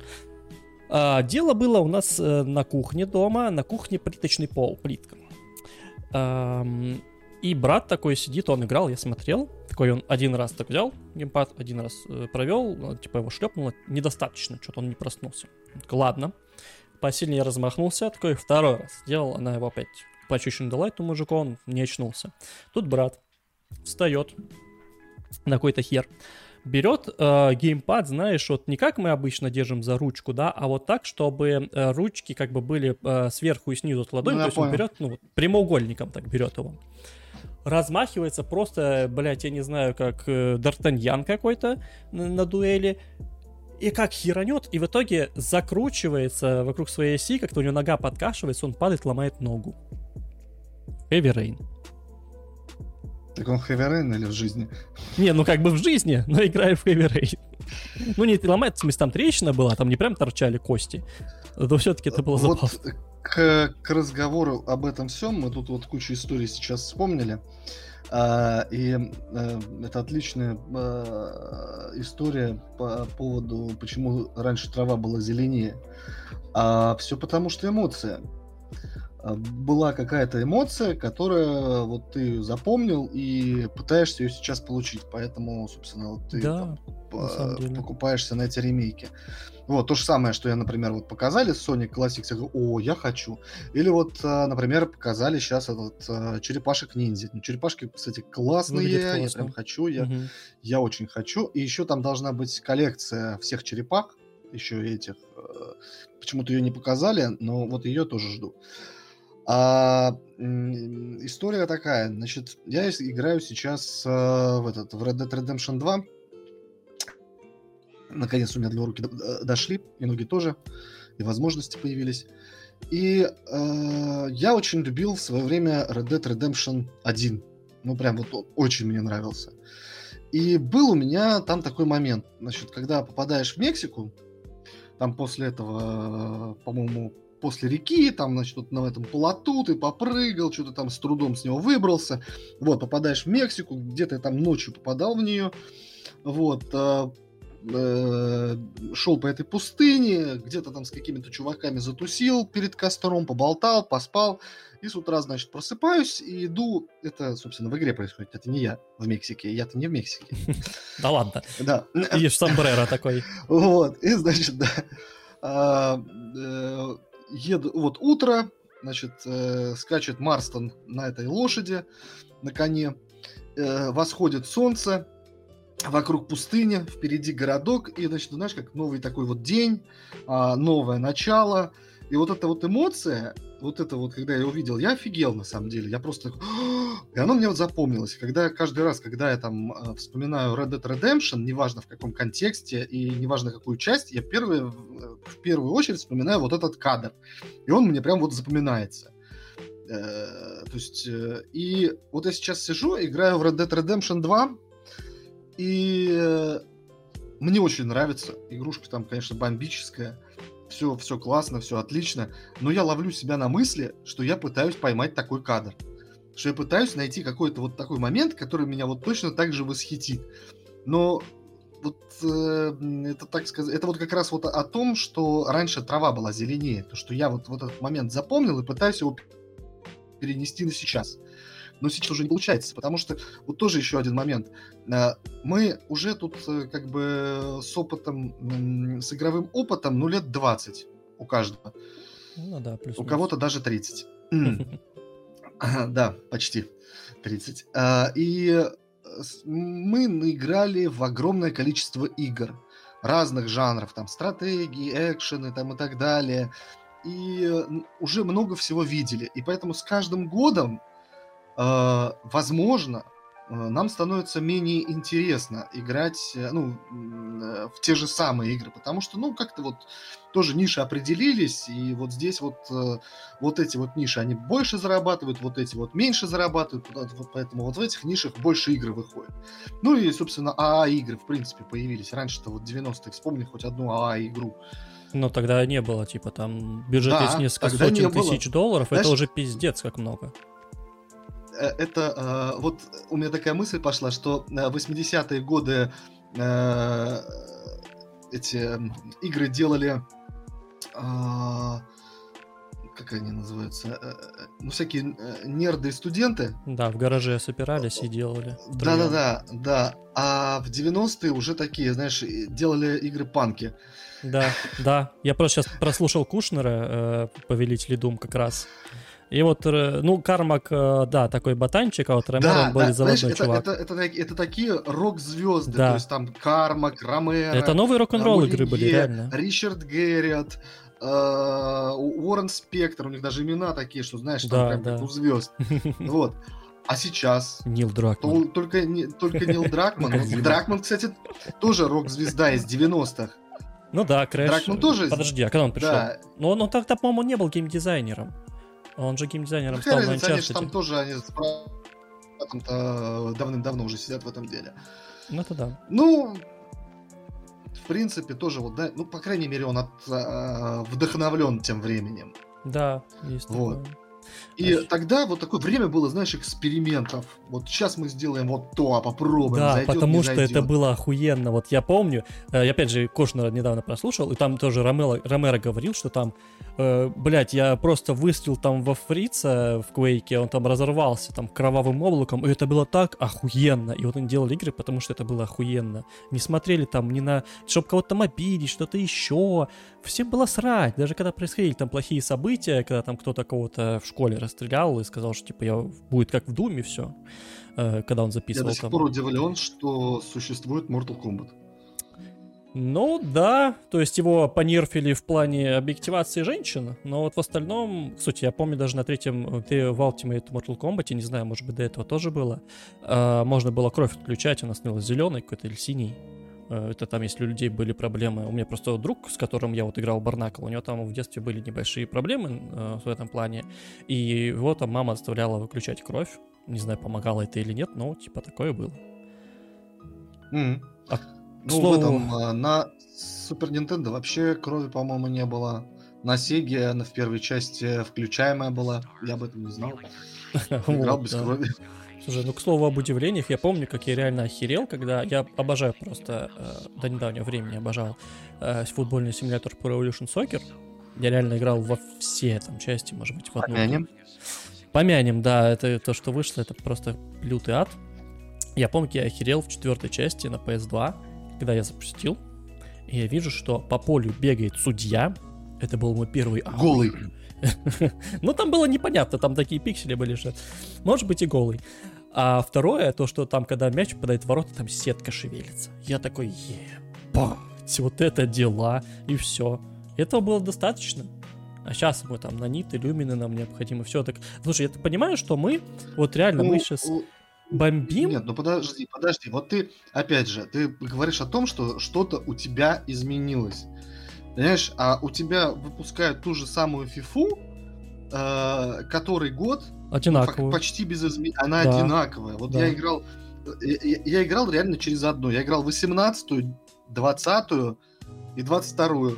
А, дело было у нас э, на кухне дома, на кухне плиточный пол, плитка. И брат такой сидит, он играл, я смотрел. Такой он один раз так взял геймпад, один раз э, провел, ну, типа его шлепнуло. Недостаточно, что-то он не проснулся. такой, ладно. Посильнее размахнулся, такой второй раз сделал, она его опять пощечину дала этому мужику, он не очнулся. Тут брат встает на какой-то хер, берет э, геймпад, знаешь, вот не как мы обычно держим за ручку, да, а вот так, чтобы э, ручки как бы были э, сверху и снизу от ладони, ну, то есть понял. он берет, ну, вот, прямоугольником так берет его размахивается просто, блядь, я не знаю, как э, Д'Артаньян какой-то на, на дуэли, и как херанет, и в итоге закручивается вокруг своей оси, как-то у него нога подкашивается, он падает, ломает ногу. Heavy Rain. Так он Heavy Rain или в жизни? Не, ну как бы в жизни, но играю в Heavy Rain. Ну не ломает, в смысле, там трещина была, там не прям торчали кости. Но все-таки это было вот забавно к, к разговору об этом всем, мы тут вот кучу историй сейчас вспомнили. А, и а, это отличная а, история по поводу, почему раньше трава была зеленее. А все потому, что эмоция. А, была какая-то эмоция, которая вот ты запомнил и пытаешься ее сейчас получить. Поэтому, собственно, вот ты Да, там, на покупаешься на эти ремейки. Вот, то же самое, что я, например, вот показали Sonic Classics, я говорю, о, я хочу. Или вот, а, например, показали сейчас этот Черепашек Ниндзя. Ну, черепашки, кстати, классные, я прям хочу, я, Мгм. я очень хочу. И еще там должна быть коллекция всех черепах, еще этих. э, Почему-то ее не показали, но вот ее тоже жду. А, история такая, значит, я играю сейчас э, в этот в Red Dead Redemption 2. Наконец у меня для руки д- дошли, и ноги тоже, и возможности появились. И э, я очень любил в свое время Red Dead Redemption 1. Ну, прям вот он очень мне нравился. И был у меня там такой момент, значит, когда попадаешь в Мексику, там после этого, э, по-моему, после реки, там, значит, вот на этом плоту ты попрыгал, что-то там с трудом с него выбрался. Вот, попадаешь в Мексику, где-то там ночью попадал в нее. Вот, э, э, шел по этой пустыне, где-то там с какими-то чуваками затусил перед костром, поболтал, поспал. И с утра, значит, просыпаюсь и иду... Это, собственно, в игре происходит, это не я в Мексике, я-то не в Мексике. Да ладно. Да. Видишь, сомбреро такой. Вот, и, значит, да, а, э, еду, вот утро, значит, э, скачет Марстон на этой лошади, на коне, э, восходит солнце, вокруг пустыня, впереди городок, и, значит, знаешь, как новый такой вот день, а, новое начало, и вот эта вот эмоция, вот это вот, когда я увидел, я офигел на самом деле, я просто такой, и оно мне вот запомнилось, когда каждый раз, когда я там э, вспоминаю Red Dead Redemption, неважно в каком контексте и неважно какую часть, я первый, в в первую очередь вспоминаю вот этот кадр, и он мне прям вот запоминается. Э, То есть, э, и вот я сейчас сижу, играю в Red Dead Redemption 2, и э, мне очень нравится. Игрушка там, конечно, бомбическая. Все, все классно, все отлично. Но я ловлю себя на мысли, что я пытаюсь поймать такой кадр. Что я пытаюсь найти какой-то вот такой момент, который меня вот точно так же восхитит. Но вот э, это так сказать, это вот как раз вот о, том, что раньше трава была зеленее, то что я вот, вот этот момент запомнил и пытаюсь его перенести на сейчас. Но сейчас уже не получается, потому что вот тоже еще один момент. Э, Мы уже тут э, как бы с опытом, с игровым опытом, ну, лет 20 у каждого. Ну да, плюс У кого-то даже 30. Да, почти 30. А, И э, мы наиграли в огромное количество игр разных жанров, там стратегии, экшены там и так далее. И э, уже много всего видели. И поэтому с каждым годом, э, возможно, нам становится менее интересно играть э, ну, э, в те же самые игры, потому что, ну, как-то вот тоже ниши определились, и вот здесь вот э, вот эти вот ниши, они больше зарабатывают, вот эти вот меньше зарабатывают, поэтому вот в этих нишах больше игр выходит. Ну и, собственно, АА-игры, в принципе, появились. Раньше-то вот 90-х, вспомни хоть одну АА-игру. Но тогда не было, типа, там, бюджет Да, из несколько сотен тысяч долларов, это Знаешь- уже пиздец как много. Э, Это э, вот у меня такая мысль пошла, что э, 80-е годы э, эти м, игры делали а, как они называются? Ну, всякие нерды и студенты, Да, в гараже собирались и делали. Да-да-да, да. А в 90-е уже такие, знаешь, делали игры панки. Да, да. Я просто сейчас прослушал Кушнера, э, Повелитель Дум как раз. И вот, э, ну, Кармак, э, да, такой ботанчик, а вот Ромеро да, он более да, знаешь, заводной это, чувак. это, это, так- это такие рок-звезды, Да. то есть там Кармак, Ромеро, Это новые рок-н-ролл игры были, реально. Ричард Гэрриот, э, Уоррен Спектр, у них даже имена такие, что знаешь, там Да, прям да. как у звезд. Вот. А сейчас Нил Дракман. то- только, не, только Нил Дракман. Дракман, кстати, тоже рок-звезда из 90-х. Ну да, Крэш. Дракман тоже Подожди, а когда он пришел? Да, Ну, он, он тогда, по-моему, не был геймдизайнером. Он же геймдизайнером Какая стал на же там Uncharted. тоже они с братом-то давным-давно уже сидят в этом деле. Ну, это да. Ну, в принципе, тоже вот, да, ну, по крайней мере, он от, а, вдохновлен тем временем. Да, есть Вот. такое. И тогда вот такое время было, знаешь, экспериментов. Вот сейчас мы сделаем вот то, а попробуем. Да, зайдет, потому что зайдет. это было охуенно. Вот я помню, э, я опять же Кошнера недавно прослушал, и там тоже Ромеро, Ромеро говорил, что там, э, блядь, я просто выстрелил там во фрица в Квейке, он там разорвался там кровавым облаком, и это было так охуенно. И вот они делали игры, потому что это было охуенно. Не смотрели там ни на... Чтобы кого-то там обидеть, что-то еще. Всем было срать. Даже когда происходили там плохие события, когда там кто-то кого-то в школе расстрелял и сказал, что типа я будет как в Думе все, когда он Я записывал до сих там. пор удивлен, что существует Mortal Kombat. Ну да, то есть его понерфили в плане объективации женщин, но вот в остальном, кстати, я помню даже на третьем э, в Ultimate Mortal Kombat, не знаю, может быть до этого тоже было, э, можно было кровь отключать, она становилась зеленой какой-то или синей. Э, Это там, если у людей были проблемы. У меня просто друг, с которым я вот играл в Барнакл, у него там в детстве были небольшие проблемы э, в этом плане. И его там мама заставляла выключать кровь. Не знаю, помогало это или нет, но типа такое было. Мгм. А, ну, слову- в этом, а, на Супер Nintendo вообще крови, по-моему, не было. На Сеге она в первой части включаемая была. Я об этом не знал. Играл без крови. Слушай, ну к слову об удивлениях, я помню, как я реально охерел, когда я обожаю просто, э, до недавнего времени обожал э, футбольный симулятор Pro Evolution Soccer. Я реально играл во все там части, может быть, в одну. Помянем. Помянем, да, это то, что вышло, это просто лютый ад. Я помню, я охерел в четвертой части на PS2, когда я запустил, и я вижу, что по полю бегает судья. Это был мой первый. Голый. Ну, там было непонятно, там такие пиксели были, что может быть и голый. А второе, то, что там, когда мяч попадает в ворота, там сетка шевелится. Я такой, ебать, вот это дела, и все. Этого было достаточно. А сейчас мы там наниты, люмины нам необходимы, все так. Слушай, я понимаю, что мы, вот реально, мы Ну, сейчас у- бомбим. Нет, ну подожди, подожди. Вот ты, опять же, ты говоришь о том, что что-то у тебя изменилось. Понимаешь, а у тебя выпускают ту же самую фифу, э, который год, одинаковую. почти без изменений. Она Да. одинаковая. Вот Да. я играл, я, я- играл реально через одну. Я играл 18-ю, 20-ю и 22-ю.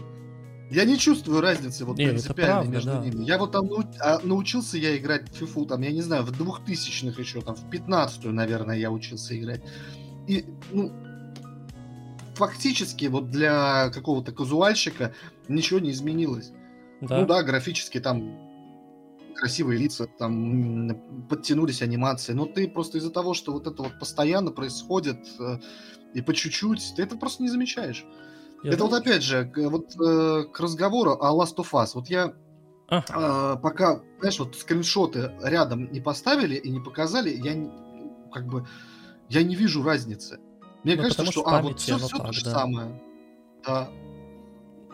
Я не чувствую разницы вот Не, это принципиальной правда, между да. ними. Я вот там а, научился я играть в фифу, там, я не знаю, в 2000-х еще, там, в 15-ю, наверное, я учился играть. И, ну, фактически вот для какого-то казуальщика ничего не изменилось. Да. Ну да, графически там красивые лица, там подтянулись анимации, но ты просто из-за того, что вот это вот постоянно происходит э, и по чуть-чуть, ты это просто не замечаешь. Я это вот знаю. опять же, вот э, к разговору о Last of Us. Вот я Ага. э, пока, знаешь, вот скриншоты рядом не поставили и не показали, я как бы я не вижу разницы. Мне Ну, кажется, что что а вот все, все то так, же да. самое. Да.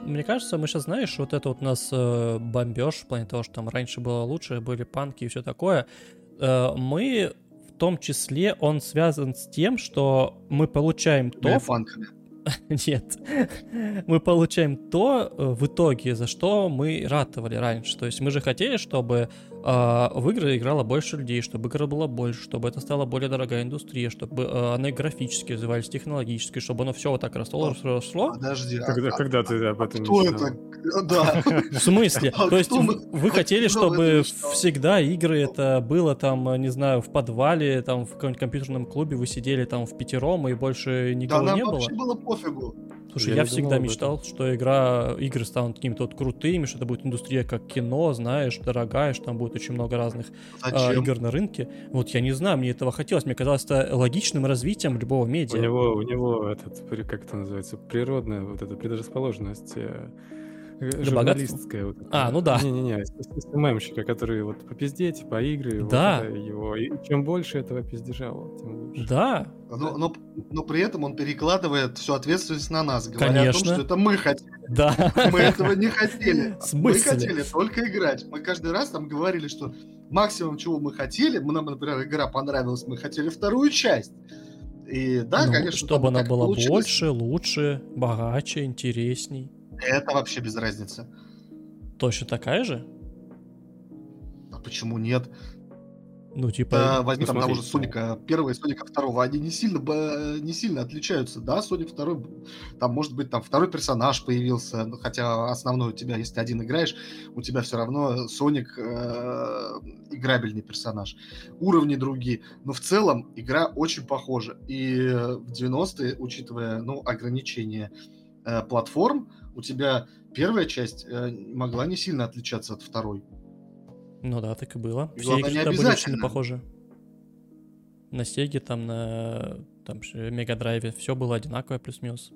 Мне кажется, мы сейчас, знаешь, вот это вот нас э, бомбеж в плане того, что там раньше было лучше, были панки и все такое. Э, мы в том числе, он связан с тем, что мы получаем то, Были панками. Нет. Мы получаем то э, в итоге, за что мы ратовали раньше. То есть мы же хотели, чтобы э, в игры играло больше людей, чтобы игр было больше, чтобы это стала более дорогая индустрия, чтобы э, она графически развивались, технологически, чтобы оно все вот так росло, росло, росло. Подожди. а- Когда, а- когда ты об этом Кто это? Да. В смысле? А То есть вы, хотели, чтобы всегда игры это было там, э, не знаю, в подвале, там в каком-нибудь компьютерном клубе вы сидели там в пятером и больше Да никого нам не было? вообще было пофигу. Слушай, Я я, всегда мечтал, что игра, игры станут какими-то вот крутыми, что это будет индустрия как кино, знаешь, дорогая, что там будет очень много разных а, игр на рынке. Вот я не знаю, мне этого хотелось, мне казалось это логичным развитием любого У медиа. него, у него этот, как это называется, природная вот эта предрасположенность э? Журналистская. Вот. А, ну да. Не-не-не, СММщика, который вот попиздеть, по игры, вот Да. это его. И чем больше этого пиздежа, вот, тем лучше. Да, Но, но, но при этом он перекладывает всю ответственность на нас, говоря о Конечно. том, что это мы хотели. да. Мы этого не хотели. Мы хотели только играть. Мы каждый раз там говорили, что максимум, чего мы хотели, мы, нам, например, игра понравилась, мы хотели вторую часть. И да, Ну, конечно, чтобы там она была получилось, больше, лучше, богаче, интересней. Это вообще без разницы. Точно такая же? А почему нет? Ну, типа... Да, возьми там того же посмотрите. Соника первого и Соника второго, они не сильно, не сильно отличаются, да, Соник второй, там, может быть, там второй персонаж появился, ну, хотя основной у тебя, если ты один играешь, у тебя все равно Соник э, играбельный персонаж. Уровни другие, но в целом игра очень похожа. И в 90-е, учитывая, ну, ограничения э, платформ, у тебя первая часть э, могла не сильно отличаться от второй. Ну да, так и было. И Все главное, игры были очень похожи. На Сеге, там, на там, же Мега Драйве, все было одинаковое плюс-минус.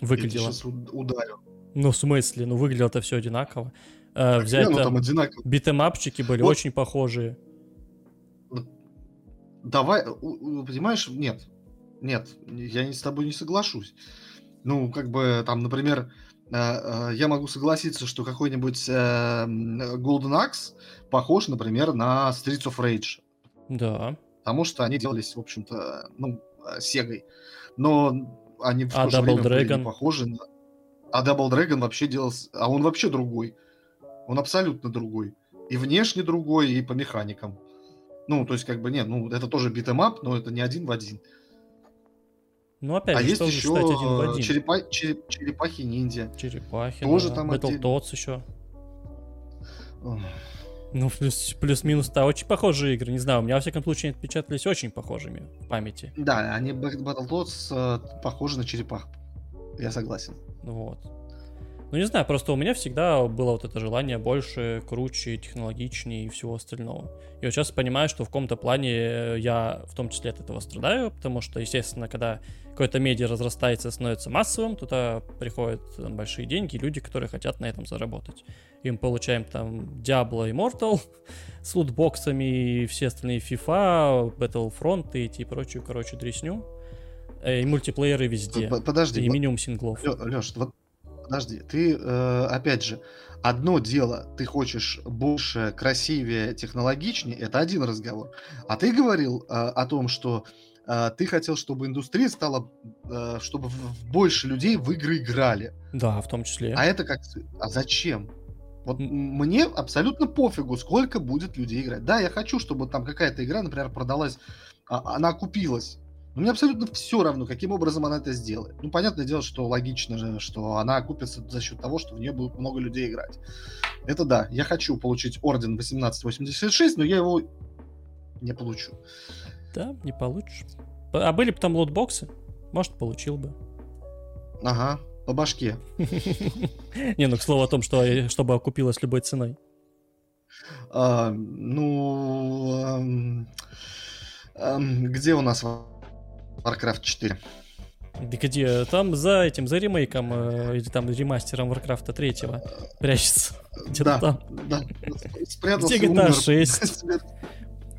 Я Выглядело. сейчас ударю. Ну, в смысле, ну выглядело это все одинаково. Э, взять Не, ну, там, там одинаково. битэмапчики были Вот. очень похожие. Давай, у- у- понимаешь, нет, нет, я не с тобой не соглашусь. Ну, как бы там, например, я могу согласиться, что какой-нибудь э, м, Golden Axe похож, например, на Streets of Rage, Да. потому что они делались, в общем-то, ну, э, Сегой. Но они в А то же Double время были Dragon? не похожи на... А Double Dragon вообще делался... А он вообще другой. Он абсолютно другой. И внешне другой, и по механикам. Ну, то есть, как бы, нет, ну, это тоже beat 'em up, но это не один в один. Ну, опять а же, есть что еще считать один в э, один? черепа- череп- черепахи-ниндзя. Черепахи, тоже да. там отдельно. Battletoads еще. Ох, Ну, плюс, плюс-минус, да, очень похожие игры. Не знаю, у меня, во всяком случае, они отпечатались очень похожими в памяти. Да, они Battletoads э, похожи на черепах. Я согласен. Вот. Ну, не знаю, просто у меня всегда было вот это желание больше, круче, технологичнее и всего остального. И вот сейчас понимаю, что в каком-то плане э, я в том числе от этого страдаю, потому что, естественно, когда какое-то медиа разрастается и становится массовым, туда приходят э, большие деньги, люди, которые хотят на этом заработать. И мы получаем там Diablo Immortal с лутбоксами и все остальные FIFA, Battlefront и и прочую, короче, дресню. Э, И мультиплееры везде. Подожди, И минимум синглов. Леш, вот подожди, ты э, опять же, одно дело, ты хочешь больше, красивее, технологичнее, это один разговор. А ты говорил э, о том, что э, ты хотел, чтобы индустрия стала, э, чтобы больше людей в игры играли. Да, в том числе. А это как? А зачем? Вот мне абсолютно пофигу, сколько будет людей играть. Да, я хочу, чтобы там какая-то игра, например, продалась, а, она окупилась. Но мне абсолютно все равно, каким образом она это сделает. Ну, понятное дело, что логично же, что она окупится за счет того, что в нее будет много людей играть. Это да, я хочу получить орден 1886, но я его не получу. Да, не получишь. А были бы там лотбоксы? Может, получил бы. Ага, по башке. Не, ну к слову о том, что чтобы окупилось любой ценой. А, ну, ам, ам, где у нас Warcraft 4? Да где? Там за этим, за ремейком э, или там ремастером Warcraft 3 прячется. Где-то Да, там. да. Спрятался, Где GTA умер. 6?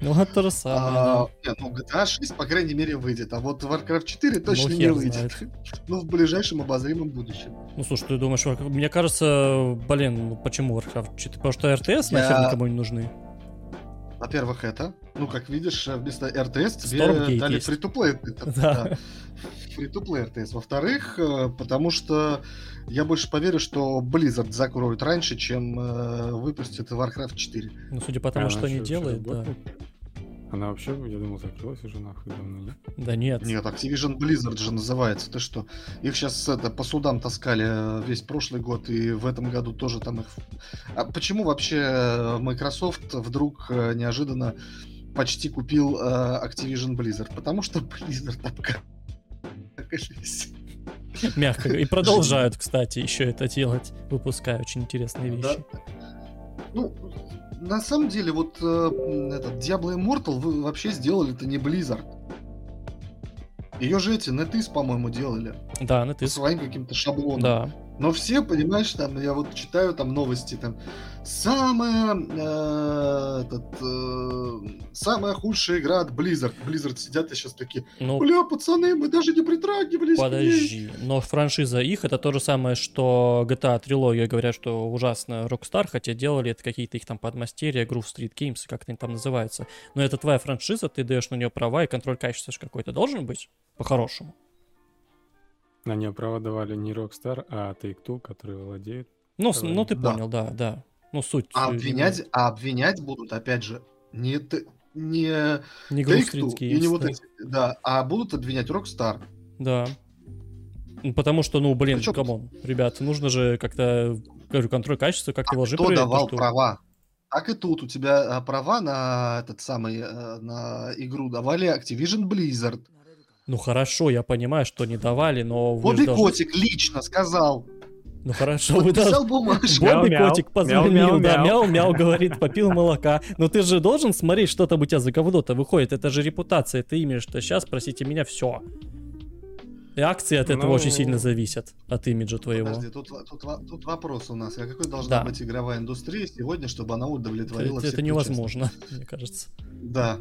Ну, это то же самое, А, да. нет, ну, GTA 6, по крайней мере, выйдет. А вот Warcraft 4 точно Ну, не выйдет. Ну, в ближайшем обозримом будущем. Ну, слушай, ты думаешь, мне кажется, блин, ну почему Warcraft 4? Потому что RTS Я- нахер никому не нужны. Во-первых, это. Ну, как видишь, вместо RTS тебе Stormgate дали есть. фри-то-плей. Да. Фри-то-плей RTS. Во-вторых, э, потому что я больше поверю, что Blizzard закроют раньше, чем э, выпустит Warcraft 4. Ну, судя по тому, А что они делают, да. Она вообще, я думал, закрылась уже нахуй давно, нет? Да нет. Нет, Activision Blizzard же называется. Ты что? Их сейчас это по судам таскали э, весь прошлый год, и в этом году тоже там их... А почему вообще э, Microsoft вдруг э, неожиданно почти купил э, Activision Blizzard? Потому что Blizzard обкакались. Мягко. И продолжают, кстати, еще это делать, выпуская очень интересные Да. вещи. Ну, на самом деле, вот э, этот Diablo Immortal вы вообще сделали это не Blizzard. Ее же эти NetEase, по-моему, делали. Да, ну По своим каким-то шаблонам. Да. Но все, понимаешь, там, я вот читаю там новости, там, самая, э, этот, э, самая худшая игра от Blizzard. Blizzard сидят и сейчас такие, Ну, бля, пацаны, мы даже не притрагивались. к ней». Подожди, но франшиза их это то же самое, что GTA трилогия говорят, что ужасно Rockstar, хотя делали это какие-то их там подмастерья, Groove Street Games, как они там называются. Но это твоя франшиза, ты даешь на нее права, и контроль качества какой-то должен быть, по-хорошему. На нее права давали не Rockstar, а Take-Two, которые владеют. Ну, с- ну ты Да. понял, да, да. Ну, суть. А э, обвинять, а обвинять будут, опять же, не, не Не Take-Two и не вот эти, да, а будут обвинять Rockstar. Да. Ну, Потому что, ну, блин, Ну, чё come on, ребят, нужно же как-то, говорю, контроль качества, как-то ложи А Кто проверить, давал что- права? Так и тут у тебя а, права на этот самый э, на игру давали Activision Blizzard. Ну хорошо, я понимаю, что не давали, но вы Бобби же должны- Котик лично сказал. Ну хорошо, вы. Подписал бумажку. Бобби Мяу-мяу, котик позвонил, да, мяу. мяу-мяу говорит, попил молока. Но ты же должен смотреть, что там у тебя за говно-то выходит. Это же репутация, это имя, что сейчас, простите меня, все. И акции от этого Ну, очень сильно зависят от имиджа твоего. Подожди, тут, тут, тут вопрос у нас. А какой должна Да. быть игровая индустрия сегодня, чтобы она удовлетворила Это, всех это невозможно, мне кажется. Да.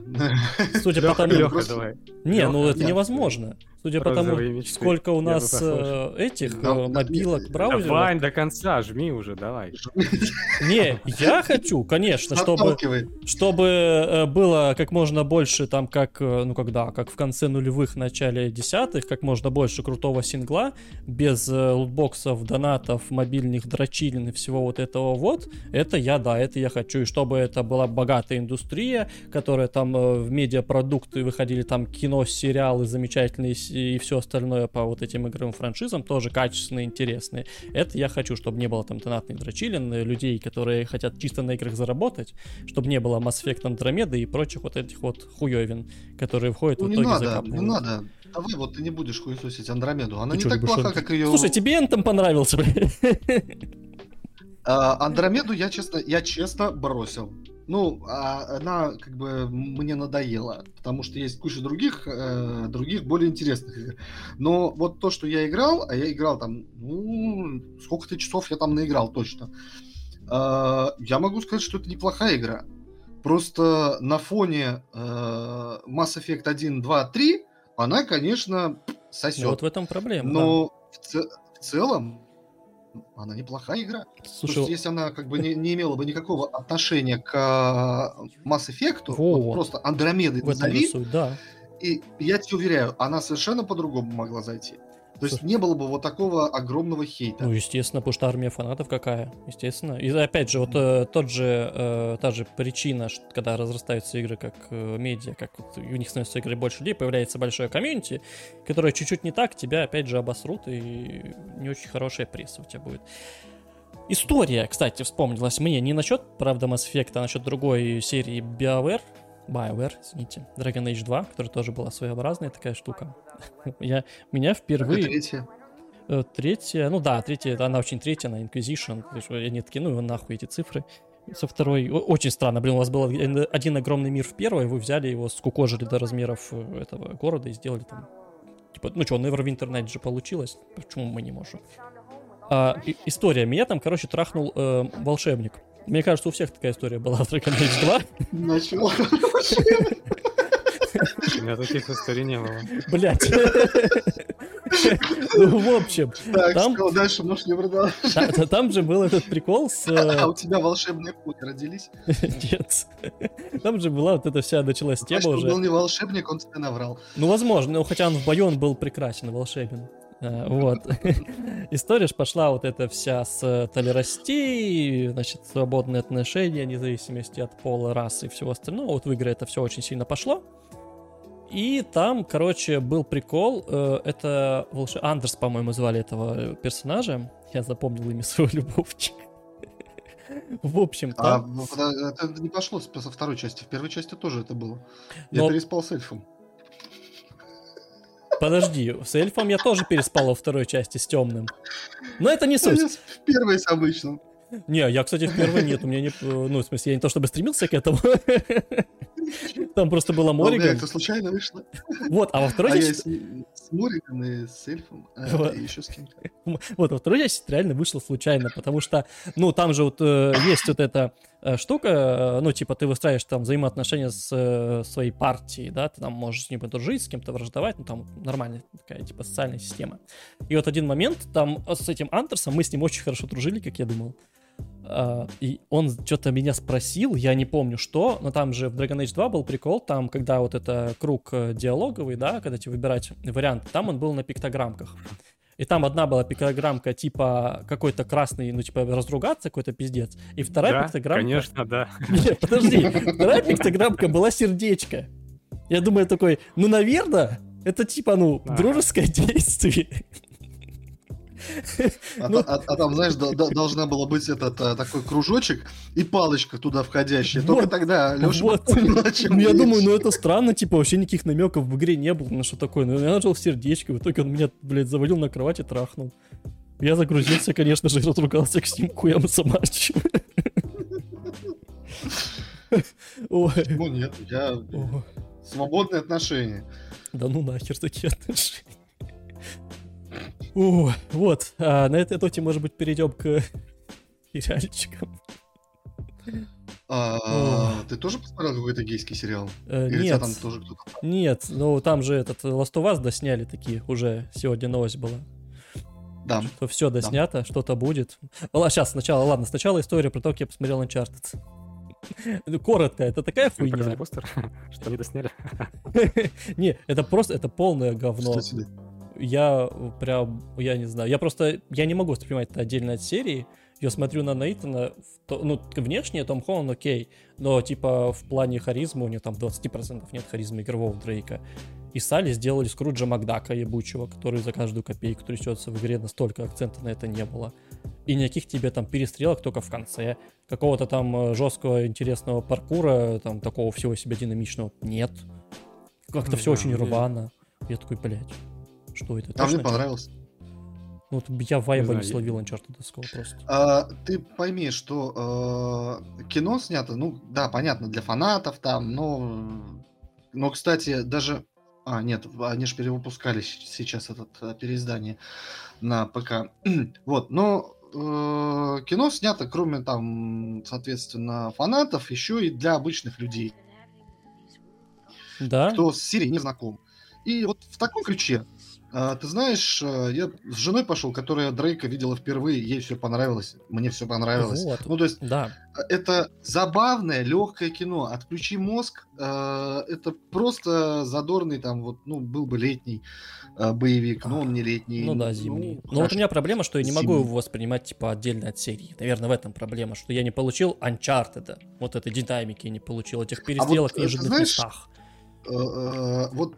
Судя по тому... Леха, давай. Не, ну это невозможно. Судя по тому, мечты. сколько у нас э, этих Да, э, да, мобилок, нет, браузеров. Давай до конца, жми уже, давай. Не, я хочу, конечно, чтобы, чтобы э, было как можно больше там, как, ну когда, как в конце нулевых, начале десятых, как можно больше крутого сингла, без лутбоксов, донатов, мобильных дрочилин и всего вот этого вот, это я, да, это я хочу. И чтобы это была богатая индустрия, которая там в медиапродукты выходили там кино, сериалы замечательные и все остальное по вот этим игровым франшизам, тоже качественные, интересные. Это я хочу, чтобы не было там донатных дрочилин, э, людей, которые хотят чисто на играх заработать, чтобы не было Mass Effect Andromeda и прочих вот этих вот хуёвин, которые входят Ну в итоге надо, не надо. Давай вот ты не будешь хуесосить Андромеду. Она Ты не чё, так плоха, Анд- как ее... Слушай, тебе Энтом понравился, блин. А, Андромеду я честно, я честно бросил. Ну, а она как бы мне надоела, потому что есть куча других, э, других более интересных игр. Но вот то, что я играл, а я играл там, ну, сколько-то часов я там наиграл точно. А, я могу сказать, что это неплохая игра. Просто на фоне э, Mass Effect 1, 2, 3 она, конечно, сосет. Ну, вот в этом проблема. да. Но в, ц- в целом она неплохая игра. Слушай, Слушай, если она как бы не, не имела бы никакого отношения к э, Mass Effect, Вот. вот просто Андромеды назови, да. и я тебе уверяю, она совершенно по-другому могла зайти. То есть не было бы вот такого огромного хейта. Ну, естественно, потому что армия фанатов какая, естественно. И опять же, вот э, тот же, э, та же причина, что когда разрастаются игры как э, медиа, как вот у них становится игры больше людей, появляется большое комьюнити, которое чуть-чуть не так, тебя опять же обосрут, и не очень хорошая пресса у тебя будет. История, кстати, вспомнилась мне не насчет, правда, Mass Effect, а насчет другой серии BioWare, BioWare, извините, Dragon Age 2, которая тоже была своеобразная такая штука. Я, меня впервые... третья. Э, Третья, ну да, третья, она очень третья, на Inquisition. Они такие, ну его нахуй эти цифры. Со второй, очень странно, блин, у вас был один один огромный мир в первой, вы взяли его, скукожили до размеров э, этого города и сделали там, типа, ну что, Neverwinter Night же получилось, почему мы не можем? А, история, меня там, короче, трахнул э, волшебник. Мне кажется, у всех такая история была в Dragon Age 2. Начал. У меня таких историй не было. Блять. Ну, в общем, Так, Там- что дальше можешь не продолжать. та- та- там же был этот прикол с... э, А у тебя волшебные пули родились? Нет. Там же была вот эта вся началась тема Значит, он уже. был не волшебник, он тебе наврал. Ну, возможно, ну, хотя он в бою он был прекрасен, волшебен. Э, Вот. История ж пошла вот эта вся с э, толерастей, значит, свободные отношения, вне зависимости от пола, расы и всего остального. Вот в игры это все очень сильно пошло. И там, короче, был прикол. э, Это волш... Андерс, по-моему, звали этого персонажа. Я запомнил имя своего любовчика. В общем, А там... подо- это не пошло со второй части. В первой части тоже это было. Я Но- переспал с эльфом. Подожди, с эльфом я тоже переспал во второй части с темным. Но это не суть. В первой с обычным. Не, я, кстати, в первой нет, у меня не... Ну, в смысле, я не то чтобы стремился к этому. Там просто было бля, Мориган. это случайно вышло. Вот, а во второй А я части... с, с Мориган и с эльфом, а, Вот. и еще с кем-то. Вот, во второй части реально вышло случайно, потому что, ну, там же вот э, есть вот эта э, штука, э, ну, типа, ты выстраиваешь там взаимоотношения с э, своей партией, да, ты там можешь с ним дружить, с кем-то враждовать, ну, там нормальная такая, типа, социальная система. И вот один момент, там, э, с этим Андерсом мы с ним очень хорошо дружили, как я думал. А, и он что-то меня спросил, я не помню что, но там же в Dragon Age 2 был прикол, там, когда вот это круг э, диалоговый, да, когда тебе выбирать вариант, там он был на пиктограммках. И там одна была пиктограммка типа какой-то красный, ну типа разругаться, какой-то пиздец. И вторая Да, пиктограммка... конечно, да. Нет, подожди. Вторая пиктограммка была сердечко. Я думаю такой, ну, наверное, это типа, ну, дружеское действие. А, Ну- а- а там, знаешь, до- до- должна была быть этот а, такой кружочек и палочка туда входящая. Только Вот. тогда Леша Вот. Ну, я думаю, ну это странно, типа, вообще никаких намеков в игре не было, ну что такое. Ну, я нажал сердечко, в итоге он меня, блядь, завалил на кровать и трахнул. Я загрузился, конечно же, и разругался к ним хуям собачьим. Ой. Ну нет, я свободные отношения. Да ну нахер такие отношения. О, вот, а на этой ноте, может быть, перейдем к сериальчикам. А, ты тоже посмотрел какой-то гейский сериал? Э, Или Нет, там тоже кто-то? нет, ну там же этот Last of Us досняли такие, уже сегодня новость была. Да. Что все доснято, что-то будет. Ладно, сейчас сначала, ладно, сначала история про то, как я посмотрел Uncharted. Ну, коротко, это такая Вы показали хуйня. постер, что они досняли. Не, это просто, это полное говно. Кстати, я прям, я не знаю, я просто, я не могу воспринимать это отдельно от серии. Я смотрю на Нейтана, ну, внешне Том Холланд окей, но, типа, в плане харизмы у него там 20% нет харизмы игрового Дрейка. И Салли сделали Скруджа Макдака ебучего, который за каждую копейку трясется в игре, настолько акцента на это не было. И никаких тебе там перестрелок только в конце, какого-то там э, жесткого интересного паркура, там такого всего себе динамичного нет. Как-то Не все очень знаю, мне- рвано. Я такой, блядь, что это? А мне понравилось. Вот я вайба не я- словил Uncharted просто. А, ты пойми, что э, кино снято, ну да, понятно, для фанатов там, но, но, кстати, даже, а нет, они же перевыпускали сейчас это переиздание на ПК. вот, но э, кино снято, кроме там, соответственно, фанатов, еще и для обычных людей, Да? кто с серией не знаком. И вот в таком ключе. А, Ты знаешь, э, я с женой пошел, которая Дрейка видела впервые, ей все понравилось, мне все понравилось. Вот. Ну, то есть Да. это забавное, легкое кино. Отключи мозг. э, это просто задорный там вот, ну, был бы летний э, боевик, но он не летний. Ну да, зимний. Ну, Но вот у меня проблема, что я не могу Зимний. его воспринимать, типа, отдельно от серии. Наверное, в этом проблема, что я не получил Uncharted. Вот этой динамики не получил, этих перестрелок в э, ты неожиданных знаешь, местах. э, э, вот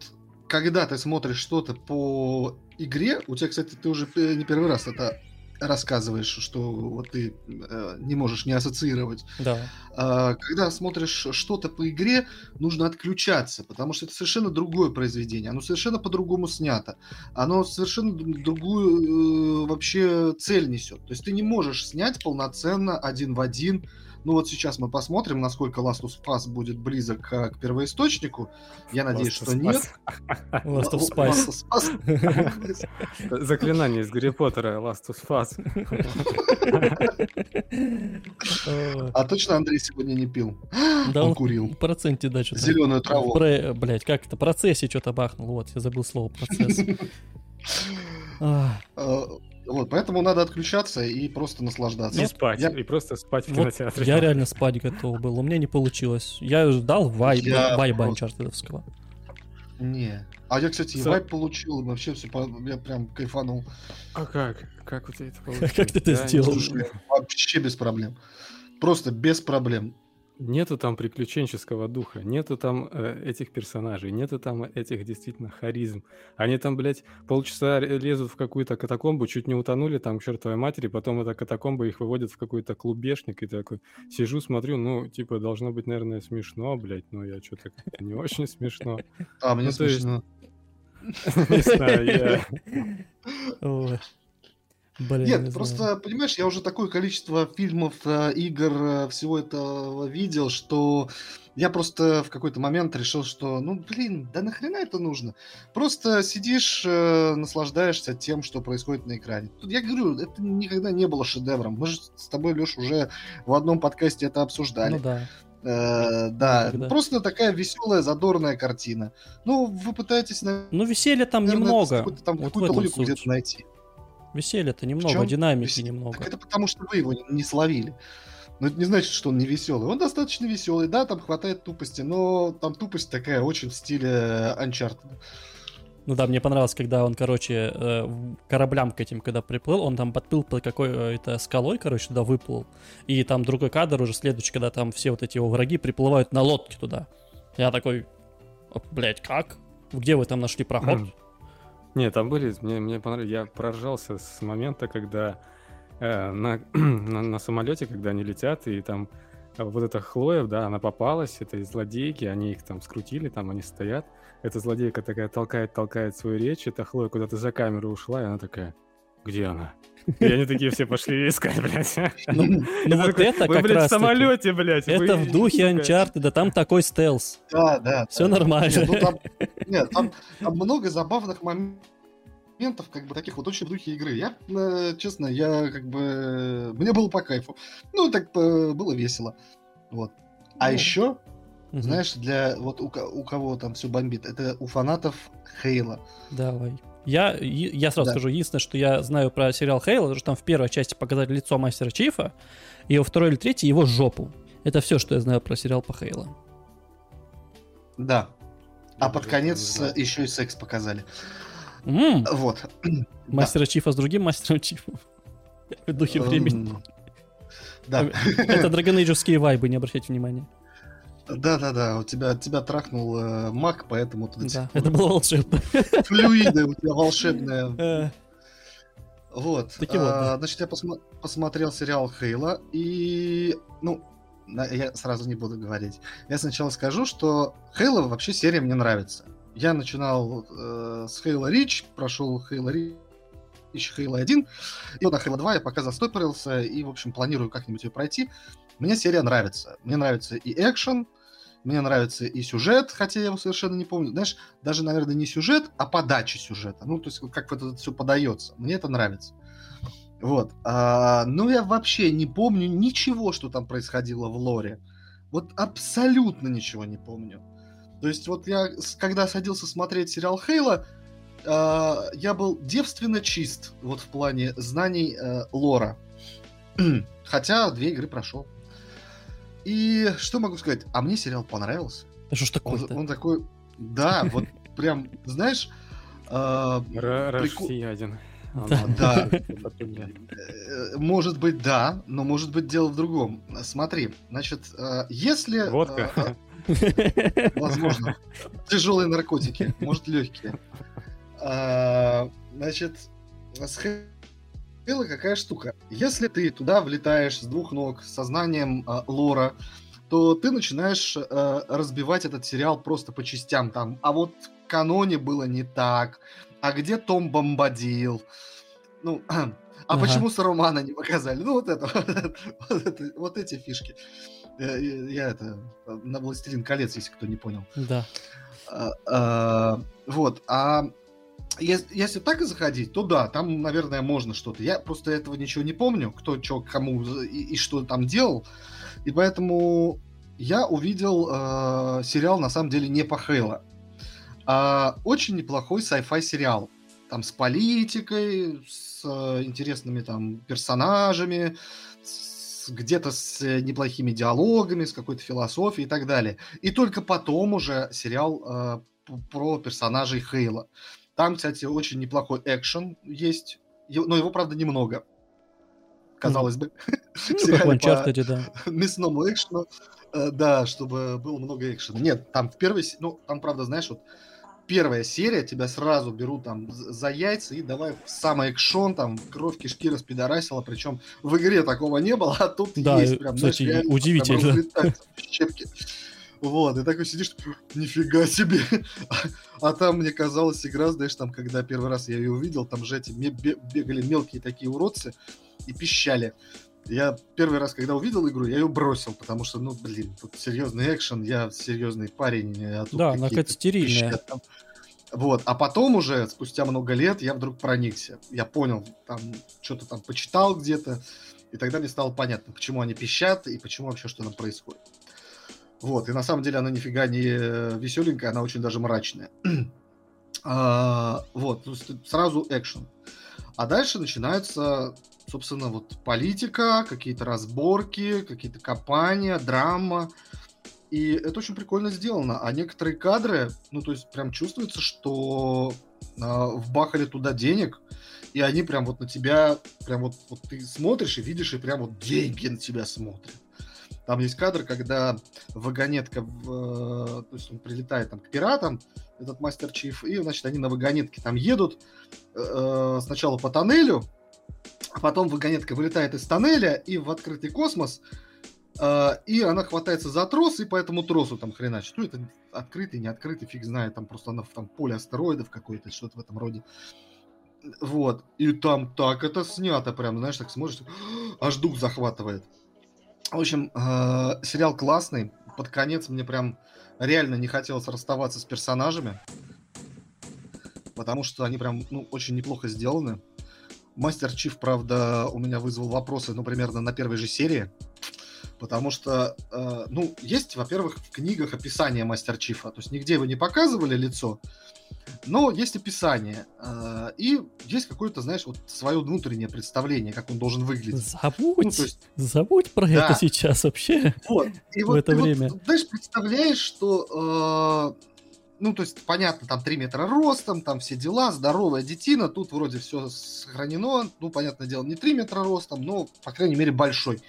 когда ты смотришь что-то по игре, у тебя, кстати, ты уже э, не первый раз это рассказываешь, что вот ты э, не можешь не ассоциировать. Да. А, когда смотришь что-то по игре, нужно отключаться, потому что это совершенно другое произведение, оно совершенно по-другому снято, оно совершенно другую э, вообще цель несет. То есть ты не можешь снять полноценно один в один. Ну вот сейчас мы посмотрим, насколько Last of Us будет близок а, к первоисточнику. Я надеюсь, Last что of нет. Last of Spice. Last of Us. Заклинание из Гарри Поттера, Last of Us. А точно Андрей сегодня не пил? Да Он он курил. в проценте, да, что-то. Зеленую траву. Блять, как это? Процессе что-то бахнул. Вот, я забыл слово процесс. Вот, поэтому надо отключаться и просто наслаждаться. И спать, Я- и просто спать в Вот кинотеатре. я реально спать готов был, у меня не получилось. Я ждал вайба, Я вайба просто- Uncharted-овского. Не. А я, кстати, и Са- вайп получил, вообще все, я прям кайфанул. А как? Как у тебя это получилось? Как ты это сделал? вообще без проблем. Просто без проблем. Нету там приключенческого духа, нету там э, этих персонажей, нету там этих действительно харизм. Они там, блядь, полчаса лезут в какую-то катакомбу, чуть не утонули там к чертовой матери, потом эта катакомба их выводит в какой-то клубешник, и такой сижу, смотрю, ну, типа, должно быть, наверное, смешно, блядь, но я что-то не очень смешно. А, мне Ну, смешно. Не знаю, я... Блин, не Нет, знаю. просто, понимаешь, я уже такое количество фильмов, э, игр, э, всего этого видел, что я просто в какой-то момент решил, что, ну, блин, да нахрена это нужно? Просто сидишь, э, наслаждаешься тем, что происходит на экране. Тут я говорю, это никогда не было шедевром. Мы же с тобой, Леш, уже в одном подкасте это обсуждали. Ну да. Э, да, Когда? просто такая веселая, задорная картина. Ну, вы пытаетесь, наверное, Ну, веселья там это немного. там Вот какую-то логику где-то найти. Веселья-то немного, чём динамики веселье? немного. Так это потому, что вы его не, не словили. Но это не значит, что он не веселый. Он достаточно веселый, да, там хватает тупости, но там тупость такая очень в стиле э, Uncharted. Ну да, мне понравилось, когда он, короче, э, кораблям к этим, когда приплыл, он там подплыл под какой-то скалой, короче, туда выплыл. И там другой кадр уже следующий, когда там все вот эти его враги приплывают на лодке туда. Я такой, блять, как? Где вы там нашли проход? Не, там были, мне, мне понравилось, я проржался с момента, когда э, на, на, на самолете, когда они летят, и там вот эта Хлоя, да, она попалась, это злодейки, они их там скрутили, там они стоят, эта злодейка такая толкает, толкает свою речь, эта Хлоя куда-то за камеру ушла, и она такая, где она? И они такие все пошли искать, блядь. Ну, ну вот это Вы, как блядь, в раз самолете, блядь. Это вы- в духе. Uncharted, да там такой стелс. Да, да. Все да. нормально. Нет, ну там, нет, там, там много забавных моментов, как бы таких вот очень в духе игры. Я, э, честно, я как бы... Мне было по кайфу. Ну, так э, было весело. Вот. А Ну, еще, Мгм. знаешь, для вот у, у кого там все бомбит, это у фанатов Хейла. Давай. Я, я сразу Да. скажу, единственное, что я знаю про сериал Хейл, потому что там в первой части показали лицо мастера Чифа, и во второй или третьей его жопу. Это все, что я знаю про сериал по Хейла. Да. А под конец э, еще и секс показали. М, Вот. Мастера Чифа с другим мастером Чифа. В духе времени. Да. Это драгонейджевские вайбы, не обращайте внимания. Да, да, да. У тебя тебя трахнул э, маг, поэтому эти Да, это было волшебно. флюиды у тебя волшебные. Э, Вот. Таки вот, а, да. Значит, я посмотрел сериал Хейла, и, ну, я сразу не буду говорить. Я сначала скажу, что Хейла вообще серия мне нравится. Я начинал э, с Хейла Рич, прошел Хейла Рич, Хейла 1, и вот на Хейла 2 я пока застопорился, и, в общем, планирую как-нибудь ее пройти. Мне серия нравится. Мне нравится и экшен, мне нравится и сюжет, хотя я его совершенно не помню. Знаешь, даже, наверное, не сюжет, а подача сюжета. Ну, то есть, как вот это все подается. Мне это нравится. Вот. А, ну, я вообще не помню ничего, что там происходило в лоре. Вот абсолютно ничего не помню. То есть, вот я, когда садился смотреть сериал Хейла, а, я был девственно чист вот в плане знаний э, лора. Хотя две игры прошел. И что могу сказать? А мне сериал понравился. Да что ж Он, такое-то? он такой, да, вот прям, знаешь, э, Да. Э, может быть, да, но может быть дело в другом. Смотри, значит, э, если... э, Водка. возможно, тяжелые наркотики, может, легкие. Значит, с Хейла какая штука? Если ты туда влетаешь с двух ног, с сознанием лора, то ты начинаешь э, разбивать этот сериал просто по частям. Там, а вот в каноне было не так. А где Том Бомбадил? Ну, а Ага. почему Сарумана не показали? Ну, вот это, вот, это- вот эти фишки. Э, Я это на Властелин колец, если кто не понял. Да. А, а, Вот, а ес- если так и заходить, то да, там, наверное, можно что-то. Я просто этого ничего не помню, кто что кому и, и что там делал. И поэтому я увидел э, сериал, на самом деле, не по Хейла. А очень неплохой sci-fi сериал. Там с политикой, с э, интересными там персонажами, где-то с э, неплохими диалогами, с какой-то философией и так далее. И только потом уже сериал э, про персонажей Хейла. Там, кстати, очень неплохой экшен есть, но его, правда, немного. Казалось бы. В Ну, как в Uncharted, да. мясному экшену, э, да, чтобы было много экшена. Нет, там в первой, ну, там, правда, знаешь, вот первая серия, тебя сразу берут там за яйца и давай в самый экшон, там, кровь кишки распидорасила, причем в игре такого не было, а тут Да, есть прям, кстати, знаешь, реально удивительно. прям щепки. Вот, и такой сидишь, нифига себе. А, а там, мне казалось, игра, знаешь, там, когда первый раз я ее увидел, там же эти бегали мелкие такие уродцы и пищали. Я первый раз, когда увидел игру, я ее бросил, потому что, ну, блин, тут серьезный экшен, я серьезный парень. А тут Да, она какие-то какая-то стерильная. там. Вот, а потом уже, спустя много лет, я вдруг проникся. Я понял, там, что-то там почитал где-то, и тогда мне стало понятно, почему они пищат и почему вообще что там происходит. Вот, и на самом деле она нифига не веселенькая, она очень даже мрачная. А, вот, есть сразу экшен. А дальше начинается, собственно, вот политика, какие-то разборки, какие-то копания, драма. И это очень прикольно сделано. А некоторые кадры, ну, то есть прям чувствуется, что а, вбахали туда денег, и они прям вот на тебя, прям вот, вот ты смотришь и видишь, и прям вот деньги на тебя смотрят. Там есть кадр, когда вагонетка, в, то есть он прилетает там к пиратам, этот мастер Чиф, и, значит, они на вагонетке там едут э, сначала по тоннелю, а потом вагонетка вылетает из тоннеля и в открытый космос, э, и она хватается за трос, и по этому тросу там хреначит. Ну, это открытый, не открытый, фиг знает, там просто она в там поле астероидов какое-то, что-то в этом роде. Вот. И там так это снято прям, знаешь, так смотришь, аж дух захватывает. В общем, э, сериал классный. Под конец мне прям реально не хотелось расставаться с персонажами. Потому что они прям, ну, очень неплохо сделаны. Мастер Чиф, правда, у меня вызвал вопросы, ну, примерно на первой же серии. Потому что, э, ну, есть, во-первых, в книгах описание Мастер Чифа. То есть нигде его не показывали лицо, но есть описание. Э, и есть какое-то, знаешь, вот свое внутреннее представление, как он должен выглядеть. Забудь, ну, то есть... забудь про да. это сейчас вообще. Вот. И в вот это время. Вот, знаешь, представляешь, что... Э, ну, то есть, понятно, там 3 метра ростом, там все дела, здоровая детина, тут вроде все сохранено, ну, понятное дело, не 3 метра ростом, но, по крайней мере, большой.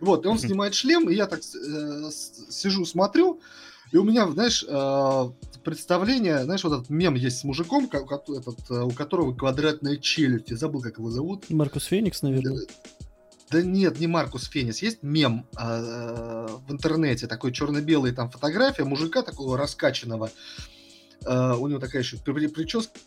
Вот, и он снимает шлем, и я так э, сижу, смотрю, и у меня, знаешь, э, представление, знаешь, вот этот мем есть с мужиком, как, этот, э, у которого квадратная челюсть. Я забыл, как его зовут. Маркус Феникс, наверное. Да нет, не Маркус Феникс. Есть мем э, в интернете, такой черно-белый, там фотография мужика такого раскачанного. Э, у него такая еще прическа,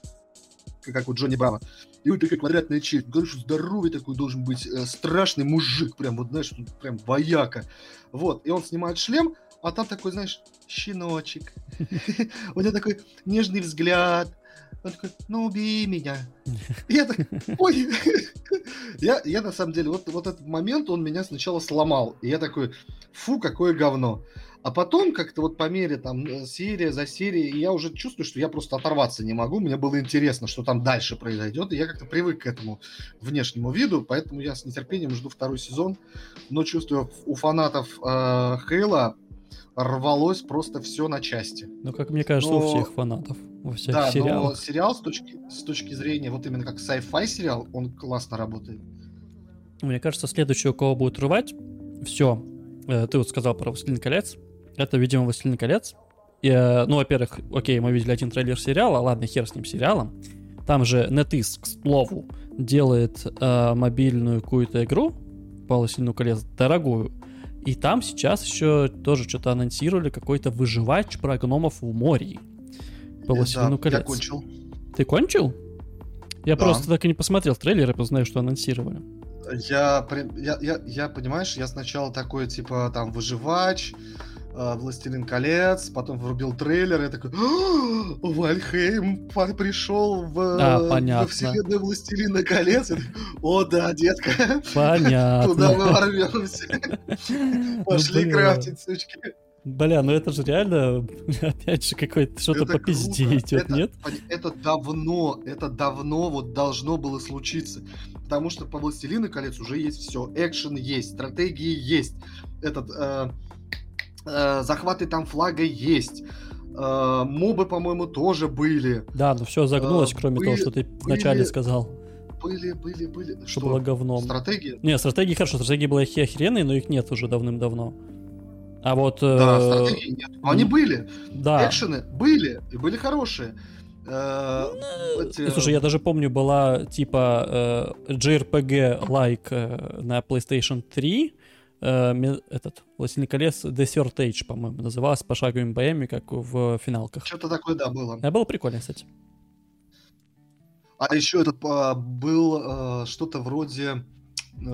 как у Джонни Брава. И вот такая квадратная челюсть. Говорю, что здоровый такой должен быть, э, страшный мужик, прям вот, знаешь, прям вояка. Вот, и он снимает шлем, а там такой, знаешь, щеночек. У него такой нежный взгляд. Он такой, ну убей меня. я так, ой. я, я на самом деле, вот, вот этот момент, он меня сначала сломал. И я такой, фу, какое говно. А потом как-то вот по мере там серия за серией, я уже чувствую, что я просто оторваться не могу. Мне было интересно, что там дальше произойдет. И я как-то привык к этому внешнему виду, поэтому я с нетерпением жду второй сезон. Но чувствую, у фанатов э, Хейла рвалось просто все на части. Ну, как мне кажется, но... у всех фанатов, во всех да, сериалах. но сериал с точки, с точки зрения, вот именно как sci-fi сериал, он классно работает. Мне кажется, следующее, у кого будет рвать, все. Э, ты вот сказал про «Властелин колец». Это, видимо, «Властелин колец». И, э, ну, во-первых, окей, мы видели один трейлер сериала, ладно, хер с ним сериалом. Там же NetEase, к слову, делает э, мобильную какую-то игру по «Властелину колец», дорогую, и там сейчас еще тоже что-то анонсировали, какой-то выживач про гномов в море. По «Властелину да, колец». я кончил. Ты кончил? Я да. просто так и не посмотрел трейлер, я знаю, что анонсировали. Я, я, я, я, понимаешь, я сначала такой, типа, там, выживач, э, Властелин колец, потом врубил трейлер, и такой, Вальхейм пришел в, а, понятно. во вселенную Властелина колец. И, О, да, детка. Понятно. Туда мы ворвемся. Пошли крафтить, сучки. Бля, ну это же реально, опять же, какой-то что-то по пизде идет, это, нет? Это давно, это давно вот должно было случиться. Потому что по «Властелину колец» уже есть все. Экшен есть, стратегии есть. Этот, э, э, захваты там флага есть. Э, мобы, по-моему, тоже были. Да, но все загнулось, э, кроме были, того, что ты были, вначале сказал. Были, были, были. Что, что было говном. Стратегия? Не, стратегии хорошо, стратегии были охеренные, но их нет уже давным-давно. А вот... Да, э... стратегии нет. Но они были. Да. Экшены были, и были хорошие. Э, ну, эти... Слушай, я даже помню, была типа э, JRPG-like на PlayStation 3, э, этот «Властелин колец» Desert Age, по-моему, называлась по пошаговыми боями, как в финалках. Что-то такое, да, было. Это было прикольно, кстати. А еще этот а, был а, что-то вроде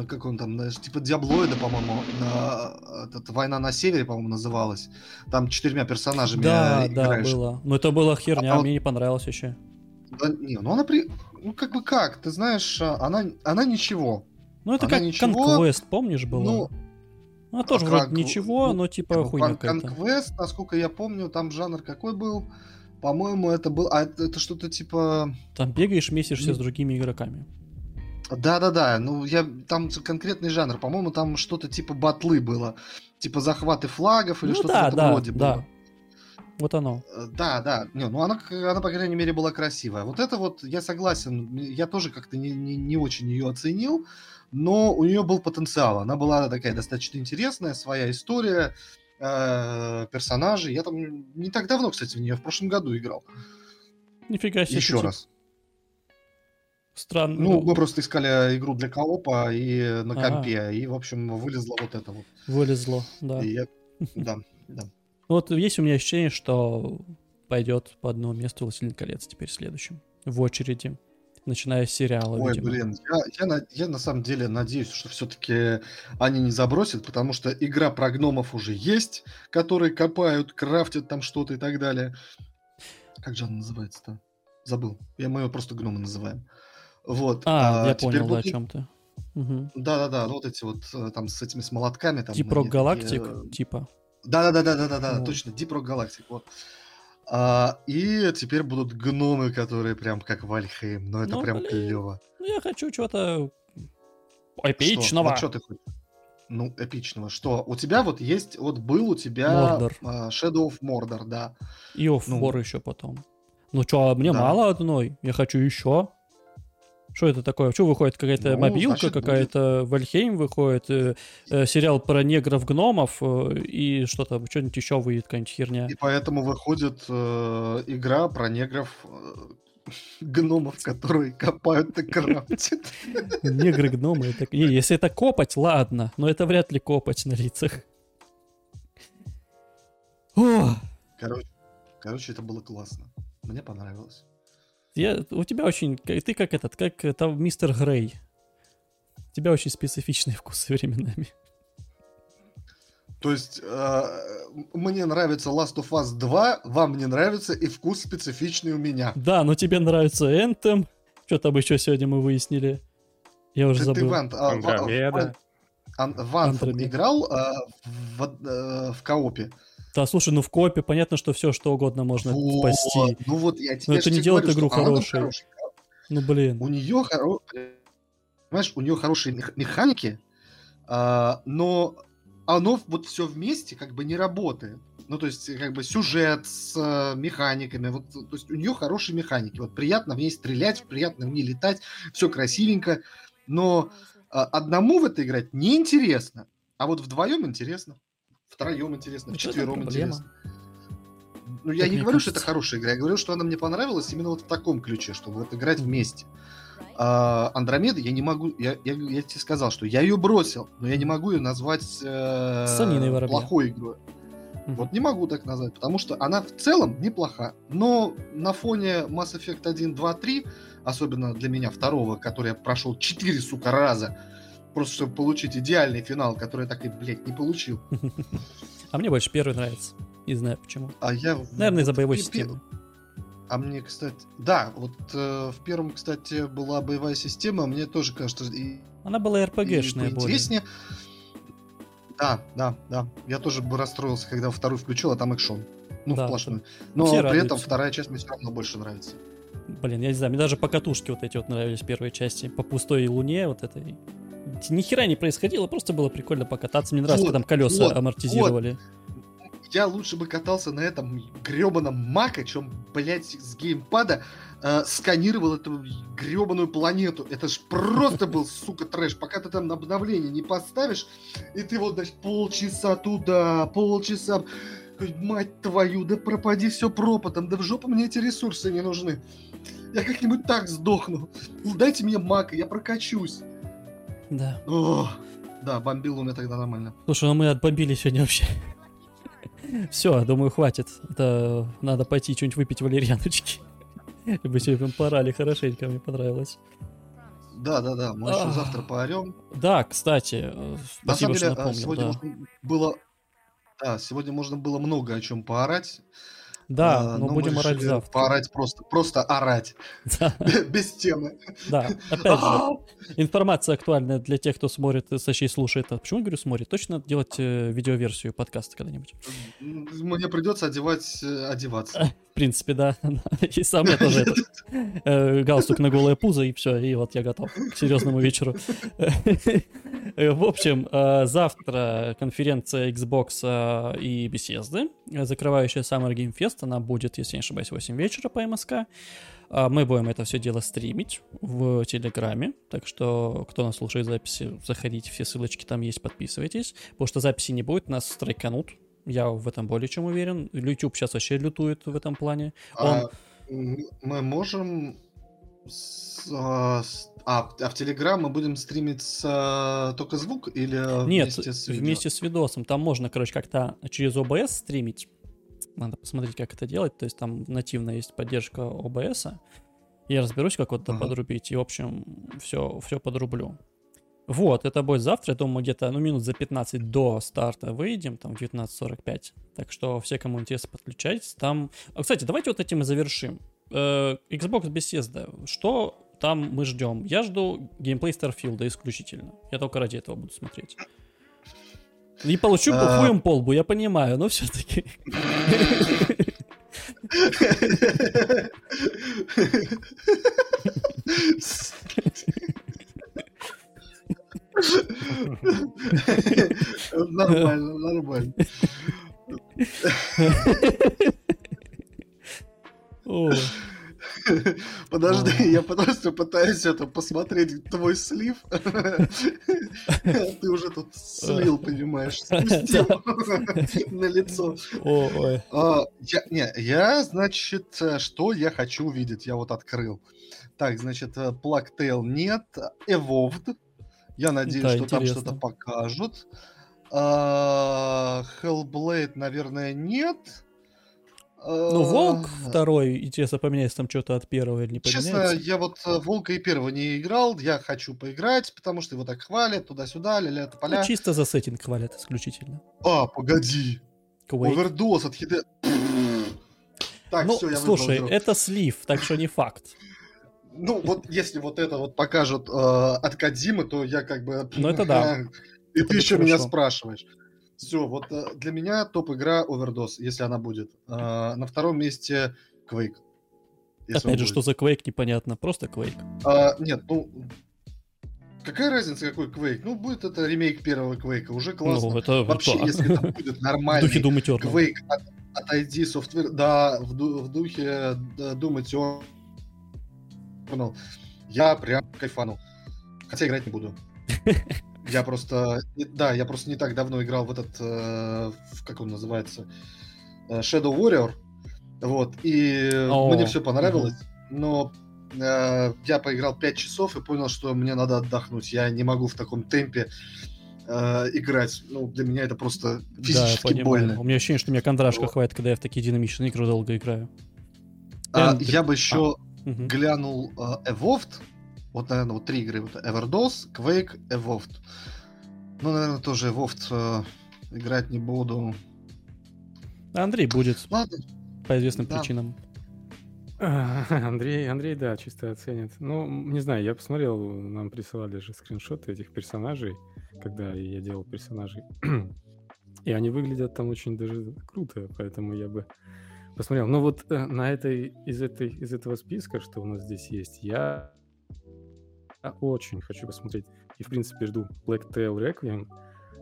как он там, типа Диаблоида, по-моему, на, этот, Война на Севере, по-моему, называлась. Там четырьмя персонажами Да, играешь. да, было. Но это была херня, а, мне не понравилось еще. Да, не, ну она при... Ну, как бы как, ты знаешь, а, она, она ничего. Ну, это она как ничего, Conquest, помнишь, было? Ну, ну, тоже как, вроде ничего, ну, но типа ну, хуйня какая-то. Conquest, насколько я помню, там жанр какой был? По-моему, это был... А это, это что-то типа... Там бегаешь, месишься с другими игроками. Да-да-да, ну я там конкретный жанр, по-моему, там что-то типа батлы было, типа захваты флагов или ну, что-то да, в этом да, роде да. было. Вот оно. Э, Да, да. Не, ну она, она, по крайней мере, была красивая. Вот это вот, я согласен, я тоже как-то не, не, не очень ее оценил, но у нее был потенциал. Она была такая достаточно интересная, своя история, э, персонажи. Я там не так давно, кстати, в нее в прошлом году играл. Нифига себе. Еще раз. Странно. Ну, мы просто искали игру для коопа и на Ага. компе, и, в общем, вылезло вот это вот. Вылезло, да. И я- Да, да. Вот есть у меня ощущение, что пойдет по одному месту «Властелин колец» теперь следующим. В очереди. Начиная с сериала, Ой, видимо. блин, я, я на, я на самом деле надеюсь, что все-таки они не забросят, потому что игра про гномов уже есть, которые копают, крафтят там что-то и так далее. Как же она называется-то? Забыл. Я мы ее просто гномы называем. Вот. А, я теперь понял, да, о будут- чем ты. Мгм. Да-да-да, ну вот эти вот э, там с этими с молотками. Там, они Rock такие, э, типа. Да-да-да-да-да-да, Вот. точно, Rock Galactic, вот. А, и теперь будут гномы, которые прям как Valheim, но это Ну, прям блин. клево. Ну, я хочу чего-то Что? эпичного. Вот что ты хочешь? Ну, эпичного. Что? У тебя вот есть, вот был у тебя Мордор. а, Shadow of Mordor, да. И of Ну. War еще потом. Ну что, мне Да. мало одной, я хочу еще. Что это такое? Что выходит? Какая-то Ну, мобилка, какая-то Valheim выходит, э, э, сериал про негров-гномов э, и что-то, что-нибудь еще выйдет, какая-нибудь херня. И поэтому выходит э, игра про негров, э, гномов, которые копают и крафтят. Негры-гномы. это- Не, если это копать, ладно, но это вряд ли копать на лицах. О, Короче, короче, это было классно. Мне понравилось. Я, у тебя очень... Ты как этот, как это мистер Грей. У тебя очень специфичные вкусы временами. То есть, э, мне нравится Last of Us 2, вам не нравится, и вкус специфичный у меня. Да, но тебе нравится Anthem. Что там еще сегодня мы выяснили? Я уже Ты, ты забыл. Ван, а, Ва- Андромеда. Ан- в Anthem Андромеда. играл а, в, э, в коопе? Да, слушай, ну в копе понятно, что все что угодно можно Вот, спасти. Ну вот я тебе это ж не делает говорю, игру хорошей. Ну блин. У нее хоро... Понимаешь, у нее хорошие мех- механики, а, но оно вот все вместе как бы не работает. Ну, то есть, как бы сюжет с э, механиками. Вот, то есть, у нее хорошие механики. Вот приятно в ней стрелять, приятно в ней летать, все красивенько. Но а, одному в это играть неинтересно. А вот вдвоем интересно. Втроем интересно, это вчетвером интересно. Ну, я не говорю, что это хорошая игра, я говорю, что она мне понравилась именно вот в таком ключе, чтобы вот играть вместе. А, Андромеда я не могу, я, я, я тебе сказал, что я ее бросил, но я не могу ее назвать э, плохой игрой. Мгм. Вот не могу так назвать, потому что она в целом неплоха. Но на фоне Mass Effect 1, 2, 3, особенно для меня второго, который я прошел 4, сука, раза, просто чтобы получить идеальный финал, который я так и, блядь, не получил. А мне больше первый нравится. Не знаю почему. А я... Наверное, из-за боевой системы. А мне, кстати... Да, вот э, в первом, кстати, была боевая система, мне тоже кажется... И, Она была РПГшная более. поинтереснее. Да, да, да. Я тоже бы расстроился, когда вторую включил, а там экшон. Ну, Да, сплошной. Но все при этом радуются. вторая часть мне все равно больше нравится. Блин, я не знаю, мне даже покатушки вот эти вот нравились первые части. По пустой луне вот этой. Ни хера не происходило, просто было прикольно покататься. Мне нравится, Вот, когда там колеса вот, амортизировали. Я лучше бы катался на этом гребаном Мака, чем, блядь, с геймпада э, сканировал эту гребаную планету. Это ж просто был, сука, трэш. Пока ты там обновление не поставишь, и ты вот, значит, полчаса туда, полчаса... Мать твою, да пропади все пропотом, да в жопу мне эти ресурсы не нужны. Я как-нибудь так сдохну. Дайте мне Мака, я прокачусь. Да. О, да, бомбил он меня тогда нормально. Слушай, ну мы отбомбили сегодня вообще. Все, думаю, хватит. Это надо пойти что-нибудь выпить валерьяночки. Мы сегодня порали хорошенько, мне понравилось. Да, да, да, мы еще завтра поорем. Да, кстати, э, На самом деле, напомнил. сегодня Да, можно было... Да, сегодня можно было много о чем поорать. Да а, но мы будем орать завтра. Поорать просто, просто орать. Да, Без темы. да, опять же, информация актуальная для тех, кто смотрит, э, точнее слушает. А Почему я говорю смотрит? Точно надо делать э, видеоверсию подкаста когда-нибудь. Мне придется одевать, э, одеваться. В принципе, да. И сам я тоже этот э, галстук на голое пузо, и все, и вот я готов к серьезному вечеру. Э, В общем, э, завтра конференция Xbox э, и Bethesda, э, закрывающая Summer Game Fest, она будет, если не ошибаюсь, в 8 вечера по МСК. А Мы будем это все дело стримить в Телеграме, так что кто нас слушает записи, заходите, все ссылочки там есть, подписывайтесь, потому что записи не будет, нас страйканут, я в этом более чем уверен. YouTube сейчас вообще лютует в этом плане. Он... А, мы можем... с- а, а, а в Телеграм мы будем стримить с, а, только звук или Нет, вместе с видео? вместе с видосом. Там можно, короче, как-то через OBS стримить. Надо посмотреть, как это делать. То есть там нативно есть поддержка OBS. Я разберусь, как вот это Ага. подрубить. И, в общем, все, все подрублю. Вот, это будет завтра. Я думаю, мы где-то ну, минут за 15 до старта выйдем, там, в 19.45. Так что все, кому интересно, подключайтесь. Там... А, кстати, давайте вот этим и завершим. Э, Xbox Bethesda. Что там мы ждем? Я жду геймплей Старфилда исключительно. Я только ради этого буду смотреть. И получу А. хуем по лбу, я понимаю, но все-таки. Нормально, нормально. Подожди, я просто пытаюсь это посмотреть твой слив. Ты уже тут слил, понимаешь, спустил на лицо. А, я, значит, э, что я хочу увидеть, я вот открыл. Так, значит, э, Tale нет, Evolved. Я надеюсь, что там что-то покажут. А, Hellblade, наверное, нет. Ну, Волк второй, интересно, поменяется там что-то от первого или не Честно, поменяется. я вот э, Волка и первого не играл, я хочу поиграть, потому что его так хвалят, туда-сюда, ля-ля, Ну, поля. чисто за сеттинг хвалят исключительно. А, погоди, Quake. овердоз от хиде... Так, ну, все, я слушай, выбрал это слив, так что не факт. Ну, вот если вот это вот покажут э, от Кадзимы, то я как бы... Ну, это да. И Это ты еще меня хорошо. спрашиваешь. Все, вот э, для меня топ-игра Overdose, если она будет. Э, на втором месте Quake. Опять же, будет. что за Quake, непонятно, просто Quake. А, нет, ну... Какая разница, какой Quake? Ну, будет это ремейк первого Quake, уже классно. Ну, это Вообще, да. если это будет в нормальный. Quake от, от ID Software, да, в, в духе Doom Eternal, я прям кайфанул. Хотя играть не буду. Я просто, да, я просто не так давно играл в этот, э, как он называется, э, Shadow Warrior, вот, и О, мне все понравилось, но э, я поиграл 5 часов и понял, что мне надо отдохнуть. Я не могу в таком темпе э, играть. Ну, для меня это просто Да, физически понимаю. больно. У меня ощущение, что меня кондрашка Вот. хватит, когда я в такие динамичные игры долго играю. А, я бы еще Мгм. глянул э, Evolved. Вот, наверное, вот три игры. Вот Everdose, Quake, Evolved. Ну, наверное, тоже Evolved э, играть не буду. Андрей будет Ладно, по известным Да. причинам. Андрей, Андрей, да, чисто оценит. Ну, не знаю, я посмотрел, нам присылали же скриншоты этих персонажей, когда я делал персонажей. И они выглядят там очень даже круто, поэтому я бы посмотрел. Но вот э, на этой из этой из этого списка, что у нас здесь есть, я очень хочу посмотреть и в принципе жду Black Tail Requiem.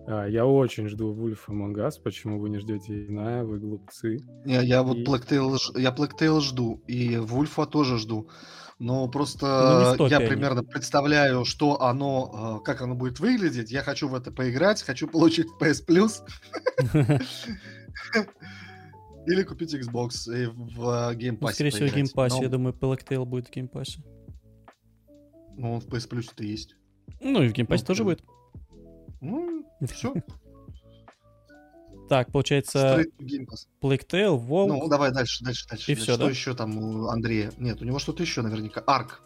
А, Я очень жду Wolf Among Us. Почему вы не ждете Иная? Вы глупцы. я, я вот И- Black Tail, я Black Tail жду, и Вульфа тоже жду. Но Ну, просто топе я они. примерно представляю, что оно, э, как оно будет выглядеть. Я хочу в это поиграть, хочу получить PS Plus или купить Xbox и в э, Game Ну, Pass. скорее всего, в поиграть. геймпассе. Но- Я думаю, Black Tail будет в Game Pass е. Ну, он в PS Plus то есть. Ну и в Game Pass е Ну, тоже будет. Ну, все. Так, получается, Game Pass. Black Tail, Волк. Ну, давай дальше, дальше, дальше. И дальше. всё, Что да? еще там у Андрея? Нет, у него что-то еще наверняка. Ark.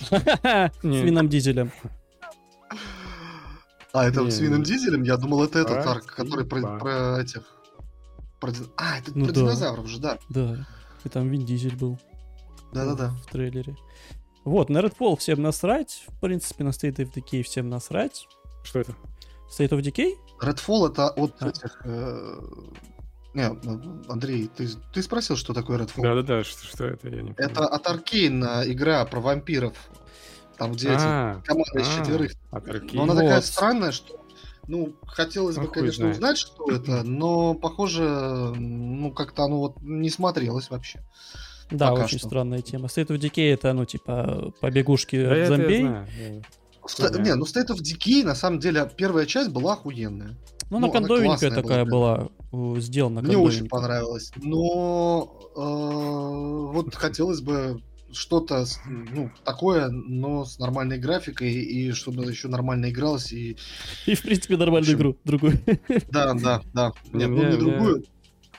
С. Вином Дизелем. А, это с Вином. Дизелем? Я думал, это этот Ark, который про, этих... А, это Ну про да. динозавров же, да. Да. И там Вин Дизель был. Да-да-да. В трейлере. Вот, на Redfall всем насрать. В принципе, на State of Decay всем насрать. Что это? State of Decay? Redfall это от А. этих... э, Не, Андрей, ты, ты спросил, что такое Redfall? Да-да-да, что, что это? Я не помню. Это от Аркейн игра про вампиров. Там, где эти А, команда из а, четверых. Но она такая странная, что ну, хотелось Ну, бы, конечно, знает. узнать, что это, но, похоже, ну, как-то оно вот не смотрелось вообще. Да, Пока очень что. странная тема. State of Decay это, ну, типа, побегушки Да от я я- Ста-. Не, ну State of Decay, на самом деле, первая часть была охуенная. Ну, Ну, она кондовенькая такая была, была, сделана Мне очень понравилось. Но э, вот хотелось бы что-то, ну, такое, но с нормальной графикой, и чтобы еще нормально игралось, и И, в принципе, нормальную В общем, игру, другую. да, да, да. Нет, ну не другую.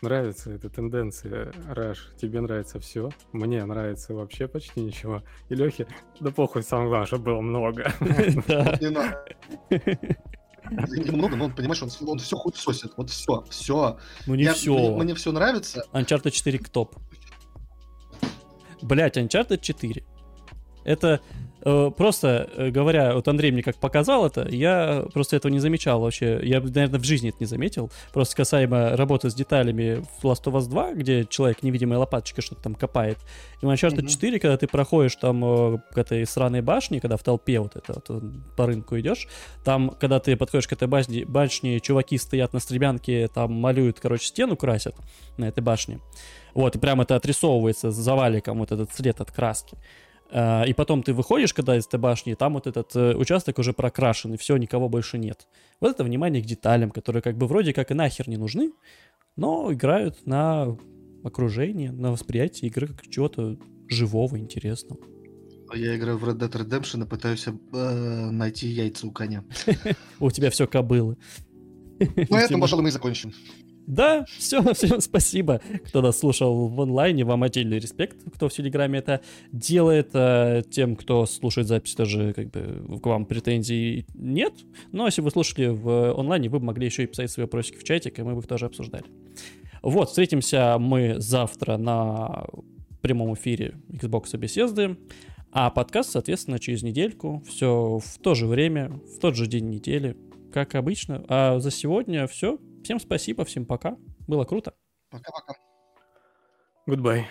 Нравится эта тенденция, Раш. Тебе нравится все, мне нравится вообще почти ничего. И Лехе, да похуй, самое главное, чтобы было много. Не надо. Немного, но он, понимаешь, он, он все хуй сосит. Вот все, все. Ну, не все. мне все нравится. Uncharted 4 к топ. Блять, Uncharted 4. Это просто, э, говоря, вот Андрей мне как показал это, я просто этого не замечал вообще. Я, наверное, в жизни это не заметил. Просто касаемо работы с деталями в Last of Us 2, где человек невидимой лопаточкой что-то там копает. И в Uncharted Мгм. 4, когда ты проходишь там э, к этой сраной башне, когда в толпе вот это вот, э, по рынку идешь, там, когда ты подходишь к этой башне, башне чуваки стоят на стремянке, там малюют, короче, стену красят на этой башне. Вот, и прям это отрисовывается с заваликом, вот этот след от краски. А, И потом ты выходишь, когда из этой башни, и там вот этот э, участок уже прокрашен, и все, никого больше нет. Вот это внимание к деталям, которые как бы вроде как и нахер не нужны, но играют на окружение, на восприятие игры как чего-то живого, интересного. Я играю в Red Dead Redemption и пытаюсь э, найти яйца у коня. У тебя все кобылы. На этом, пожалуй, мы и закончим. Да, все, всем спасибо, кто нас слушал в онлайне. Вам отдельный респект, кто в Телеграме это делает. А Тем, кто слушает запись, тоже как бы к вам претензий нет. Но если вы слушали в онлайне, вы могли еще и писать свои вопросики в чатик, и мы бы их тоже обсуждали. Вот, встретимся мы завтра на прямом эфире Xbox беседы. А подкаст, соответственно, через недельку. Все в то же время, в тот же день недели, как обычно. А за сегодня все. Всем спасибо, всем пока. Было круто. Пока-пока. Goodbye.